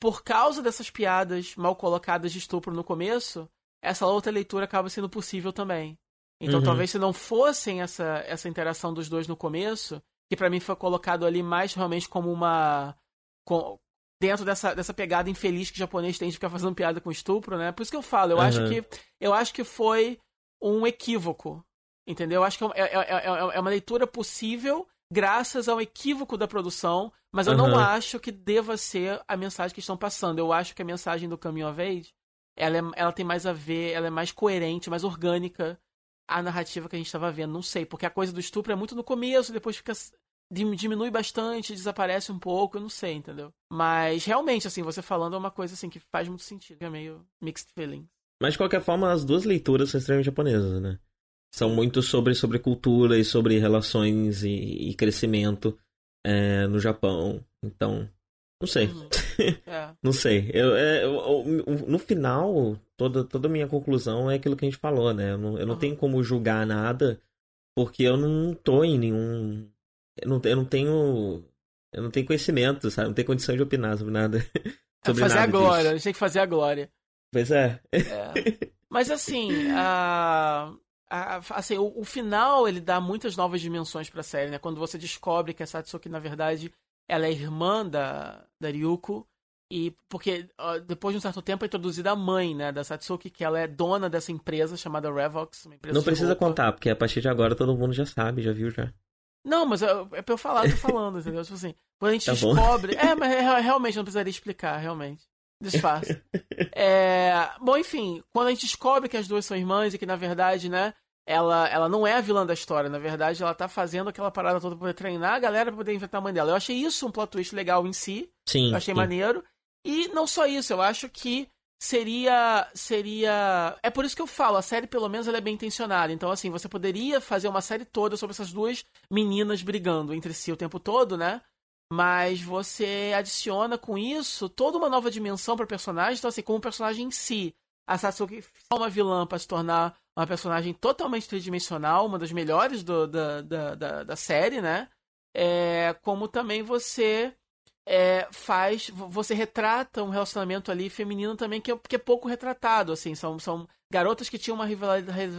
por causa dessas piadas mal colocadas de estupro no começo, essa outra leitura acaba sendo possível também. Então Uhum. talvez se não fossem essa, essa interação dos dois no começo, que pra mim foi colocado ali mais realmente como uma. com- dentro dessa, dessa pegada infeliz que o japonês tem de ficar fazendo piada com estupro, né? Por isso que eu falo, eu acho Aham. que. Eu acho que foi um equívoco. Entendeu? Eu acho que é, é, é, é- é uma leitura possível graças ao equívoco da produção, mas eu não Aham. acho que deva ser a mensagem que estão passando. Eu acho que a mensagem do Caminho of Age, ela, é- ela tem mais a ver, ela é mais coerente, mais orgânica à narrativa que a gente estava vendo. Não sei, porque a coisa do estupro é muito no começo, depois fica dim- diminui bastante, desaparece um pouco, eu não sei, entendeu? Mas realmente, assim, você falando é uma coisa assim que faz muito sentido, é meio mixed feelings. Mas de qualquer forma, as duas leituras são extremamente japonesas, né? São muito sobre, sobre cultura e sobre relações e, e crescimento é, no Japão. Então, não sei. Uhum. É. Não sei. Eu, é, eu- eu- no final, toda, toda a minha conclusão é aquilo que a gente falou, né? Eu não, eu não Uhum. tenho como julgar nada, porque eu não tô em nenhum. Eu não, eu não tenho. Eu não tenho conhecimento, sabe? Não tenho condição de opinar sobre nada. É sobre fazer a nada glória, a disso. gente tem que fazer a glória. Pois é. É. Mas assim, a, a- assim o, o final ele dá muitas novas dimensões pra série, né? Quando você descobre que a Satsuki, na verdade, ela é irmã da, da Ryuko. E porque ó, depois de um certo tempo é introduzida a mãe, né, da Satsuki, que ela é dona dessa empresa chamada Revox, empresa Não precisa roupa. contar, porque a partir de agora todo mundo já sabe, já viu já. Não, mas é, é pra eu falar, eu tô falando, entendeu? Tipo assim, quando a gente Tá bom. descobre. É, mas é- realmente não precisaria explicar, realmente. Disfarce. É, bom, enfim, quando a gente descobre que as duas são irmãs e que, na verdade, né, ela, ela não é a vilã da história, na verdade, ela tá fazendo aquela parada toda pra poder treinar a galera pra poder enfrentar a mãe dela. Eu achei isso um plot twist legal em si. Sim. Eu achei sim. maneiro. E não só isso, eu acho que seria. seria. É por isso que eu falo, a série, pelo menos, ela é bem intencionada. Então, assim, você poderia fazer uma série toda sobre essas duas meninas brigando entre si o tempo todo, né? Mas você adiciona com isso toda uma nova dimensão para personagem. Então, assim, como personagem em si, a Satsuki é uma vilã para se tornar uma personagem totalmente tridimensional, uma das melhores do- da, da, da, da série, né? É, como também você é, faz. Você retrata um relacionamento ali feminino também que é, que é pouco retratado. assim São, são garotas que tinham uma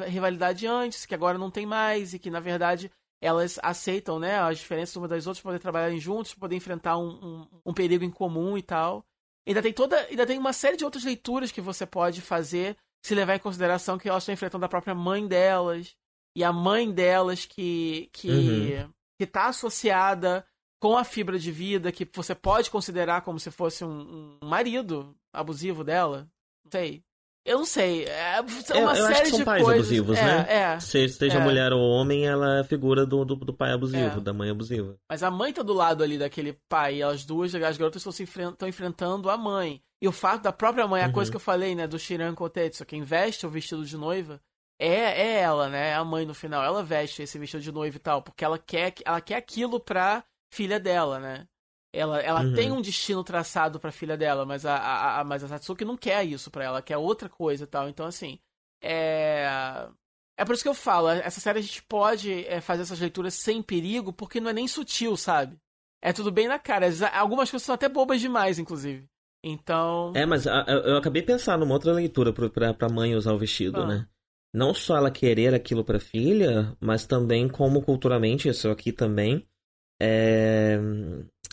rivalidade antes, que agora não tem mais, e que na verdade elas aceitam né, as diferenças uma das outras poder trabalharem juntos, poder enfrentar um, um, um perigo em comum e tal. Ainda tem toda. Ainda tem uma série de outras leituras que você pode fazer se levar em consideração que elas estão enfrentando a própria mãe delas. E a mãe delas que. que, Uhum. que tá associada com a fibra de vida, que você pode considerar como se fosse um, um marido abusivo dela. Não sei. Eu não sei. É É, uma eu acho série que são de pais coisas. abusivos, é, né? É. Se seja É. mulher ou homem, ela é a figura do, do, do pai abusivo, É. da mãe abusiva. Mas a mãe tá do lado ali daquele pai. E as duas, as garotas estão se enfren- estão enfrentando a mãe. E o fato da própria mãe, a Uhum. coisa que eu falei, né, do Shiran Kotetsu, quem veste o vestido de noiva, é, é ela, né? É a mãe no final. Ela veste esse vestido de noiva e tal, porque ela quer, ela quer aquilo pra filha dela, né? Ela, ela Uhum. tem um destino traçado pra filha dela, mas a, a, a, mas a Satsuki não quer isso pra ela, quer outra coisa e tal. Então, assim, é. É por isso que eu falo, essa série a gente pode é, fazer essas leituras sem perigo, porque não é nem sutil, sabe? É tudo bem na cara. Às vezes, Algumas coisas são até bobas demais, inclusive. Então. É, mas a- eu acabei pensando numa outra leitura pra, pra mãe usar o vestido, Ah. né? Não só ela querer aquilo pra filha, mas também como culturalmente, isso aqui também, é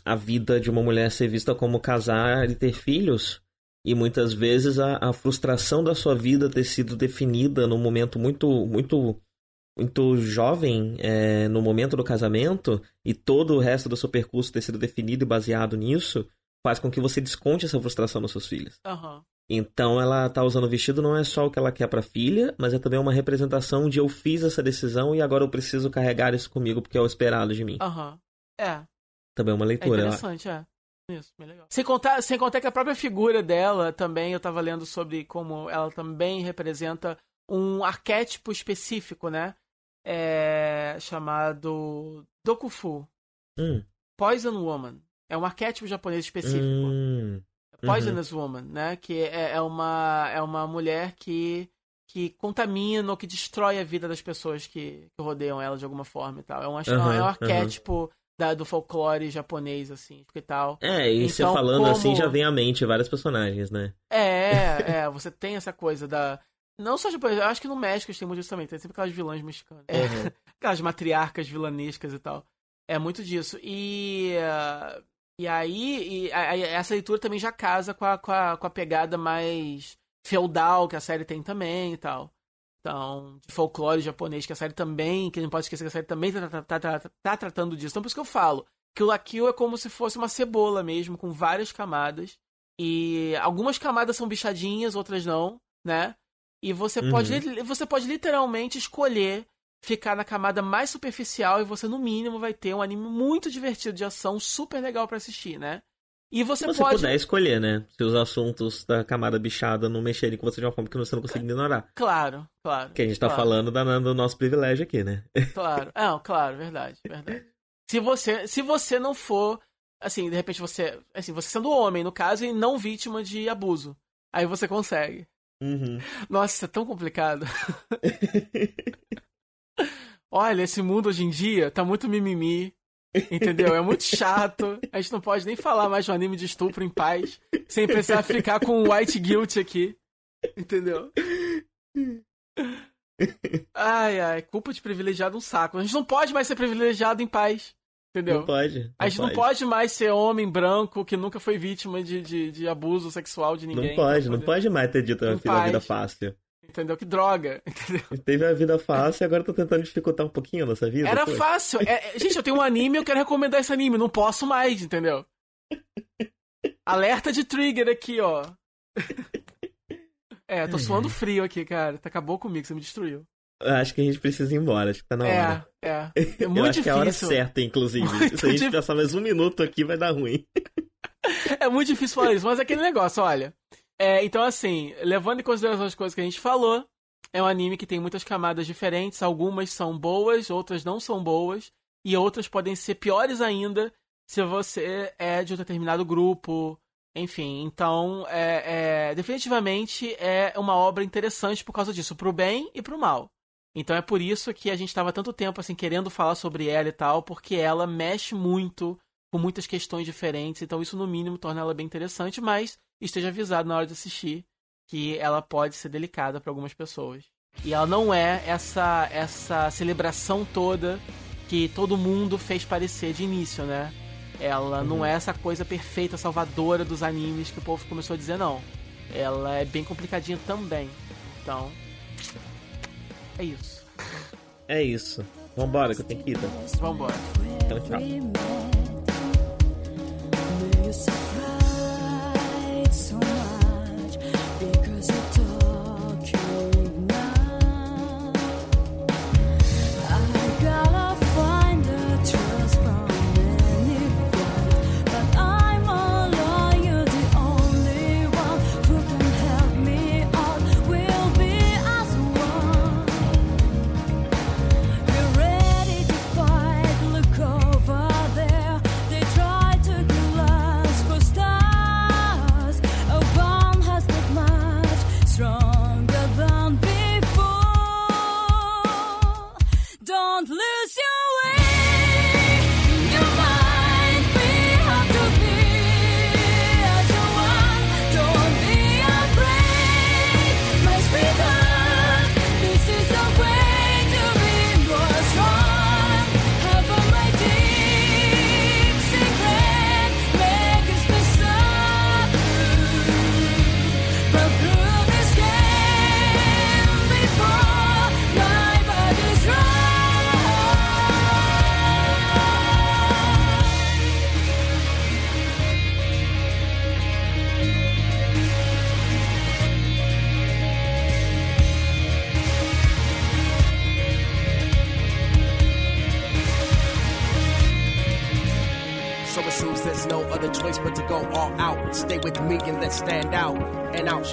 a vida de uma mulher ser vista como casar e ter filhos. E muitas vezes a, a frustração da sua vida ter sido definida num momento muito, muito, muito jovem, é, no momento do casamento, e todo o resto do seu percurso ter sido definido e baseado nisso, faz com que você desconte essa frustração nos seus filhos. Aham. Então ela tá usando o vestido não é só o que ela quer pra filha, mas é também uma representação de eu fiz essa decisão e agora eu preciso carregar isso comigo porque é o esperado de mim. Aham. É. Também é uma É leitura. interessante, é. Isso, bem legal. Sem contar, sem contar que a própria figura dela também, eu tava lendo sobre como ela também representa um arquétipo específico, né? É, chamado Dokufu. Hum, Poison Woman. É um arquétipo japonês específico. Hum, Poisonous Woman, né? Que é, é, uma, é uma mulher que, que contamina ou que destrói a vida das pessoas que, que rodeiam ela de alguma forma e tal. É um, é um arquétipo da, do folclore japonês, assim, e tal. É, e você Então, falando assim como- já vem à mente vários personagens, né? É, é, você tem essa coisa da. Não só japonês, eu acho que no México tem muito isso também. Tem sempre aquelas vilãs mexicanas. É, Uhum. aquelas matriarcas vilanescas e tal. É muito disso. E. ah, e aí, e, a- a- essa leitura também já casa com a, com, a, com a pegada mais feudal que a série tem também e tal. Então, de folclore japonês, que a série também, que a gente não pode esquecer que a série também tá, tá- tá- tá- tá tratando disso. Então, por isso que eu falo que o Lakio é como se fosse uma cebola mesmo, com várias camadas. E algumas camadas são bichadinhas, outras não, né? E você Uhum. pode você pode literalmente escolher ficar na camada mais superficial e você no mínimo vai ter um anime muito divertido de ação, super legal pra assistir, né? E você, Se você pode puder escolher, né? Se os assuntos da camada bichada não mexerem com você de uma forma que você não consiga ignorar. Claro, claro. Que a gente tá claro, falando da, do nosso privilégio aqui, né? Claro. Não, claro, verdade, verdade. Se você, se você não for, assim, de repente você, assim, você sendo homem, no caso, e não vítima de abuso, aí você consegue. Uhum. Nossa, isso é tão complicado. Olha, esse mundo hoje em dia tá muito mimimi. Entendeu? É muito chato. A gente não pode nem falar mais de um anime de estupro em paz. Sem precisar ficar com o white guilt aqui. Entendeu? Ai, ai, culpa de privilegiado um saco. A gente não pode mais ser privilegiado em paz. Entendeu? Não pode. a gente não pode mais ser homem branco que nunca foi vítima de, de, de abuso sexual de ninguém. Não pode, não pode mais ter dito Não eu fiz a vida faz. fácil. Entendeu? Que droga. Entendeu? Teve a vida fácil e agora tô tentando dificultar um pouquinho a nossa vida. Era pô. fácil. É- é- gente, eu tenho um anime e eu quero recomendar esse anime. Não posso mais, entendeu? Alerta de trigger aqui, ó. É, tô suando frio aqui, cara. Tá acabou comigo, você me destruiu. Acho que a gente precisa ir embora, acho que tá na hora. É, é. É Eu muito acho que é a hora difícil. certa, inclusive. Muito Se a gente dif- passar mais um minuto aqui, vai dar ruim. É muito difícil falar isso, mas é aquele negócio, olha. É, então, assim, levando em consideração as coisas que a gente falou, é um anime que tem muitas camadas diferentes. Algumas são boas, outras não são boas. E outras podem ser piores ainda se você é de um determinado grupo. Enfim, então, é, é, definitivamente é uma obra interessante por causa disso, pro bem e pro mal. Então é por isso que a gente estava tanto tempo assim querendo falar sobre ela e tal, porque ela mexe muito com muitas questões diferentes, então isso no mínimo torna ela bem interessante, mas esteja avisado na hora de assistir que ela pode ser delicada para algumas pessoas. E ela não é essa essa celebração toda que todo mundo fez parecer de início, né? Ela não é essa coisa perfeita, salvadora dos animes que o povo começou a dizer, não. Ela é bem complicadinha também. Então, é isso. É isso. Vambora, que eu tenho que ir. Tá? Vambora. Então, tchau.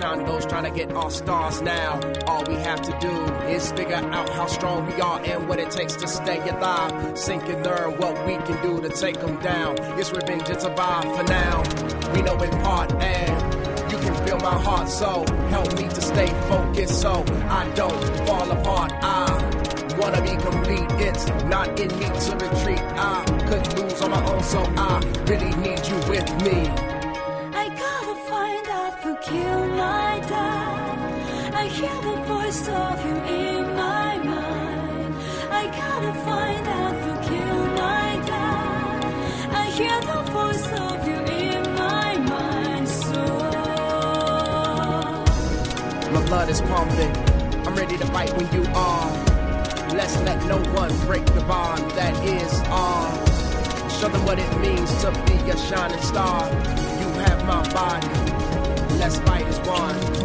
And outshine those trying to get our stars now. All we have to do is figure out how strong we are and what it takes to stay alive. Sink and learn what we can do to take them down. It's revenge and survive for now. We know in part and you can feel my heart so help me to stay focused so I don't fall apart. I wanna be complete. It's not in me to retreat. I could lose on my own, so I really need you with me. Hear the voice of you in my mind. I gotta find out my dad. I hear the voice of you in my mind. So My blood is pumping. I'm ready to fight when you are. Let's let no one break the bond that is ours. Show them what it means to be a shining star. You have my body. Let's fight as one.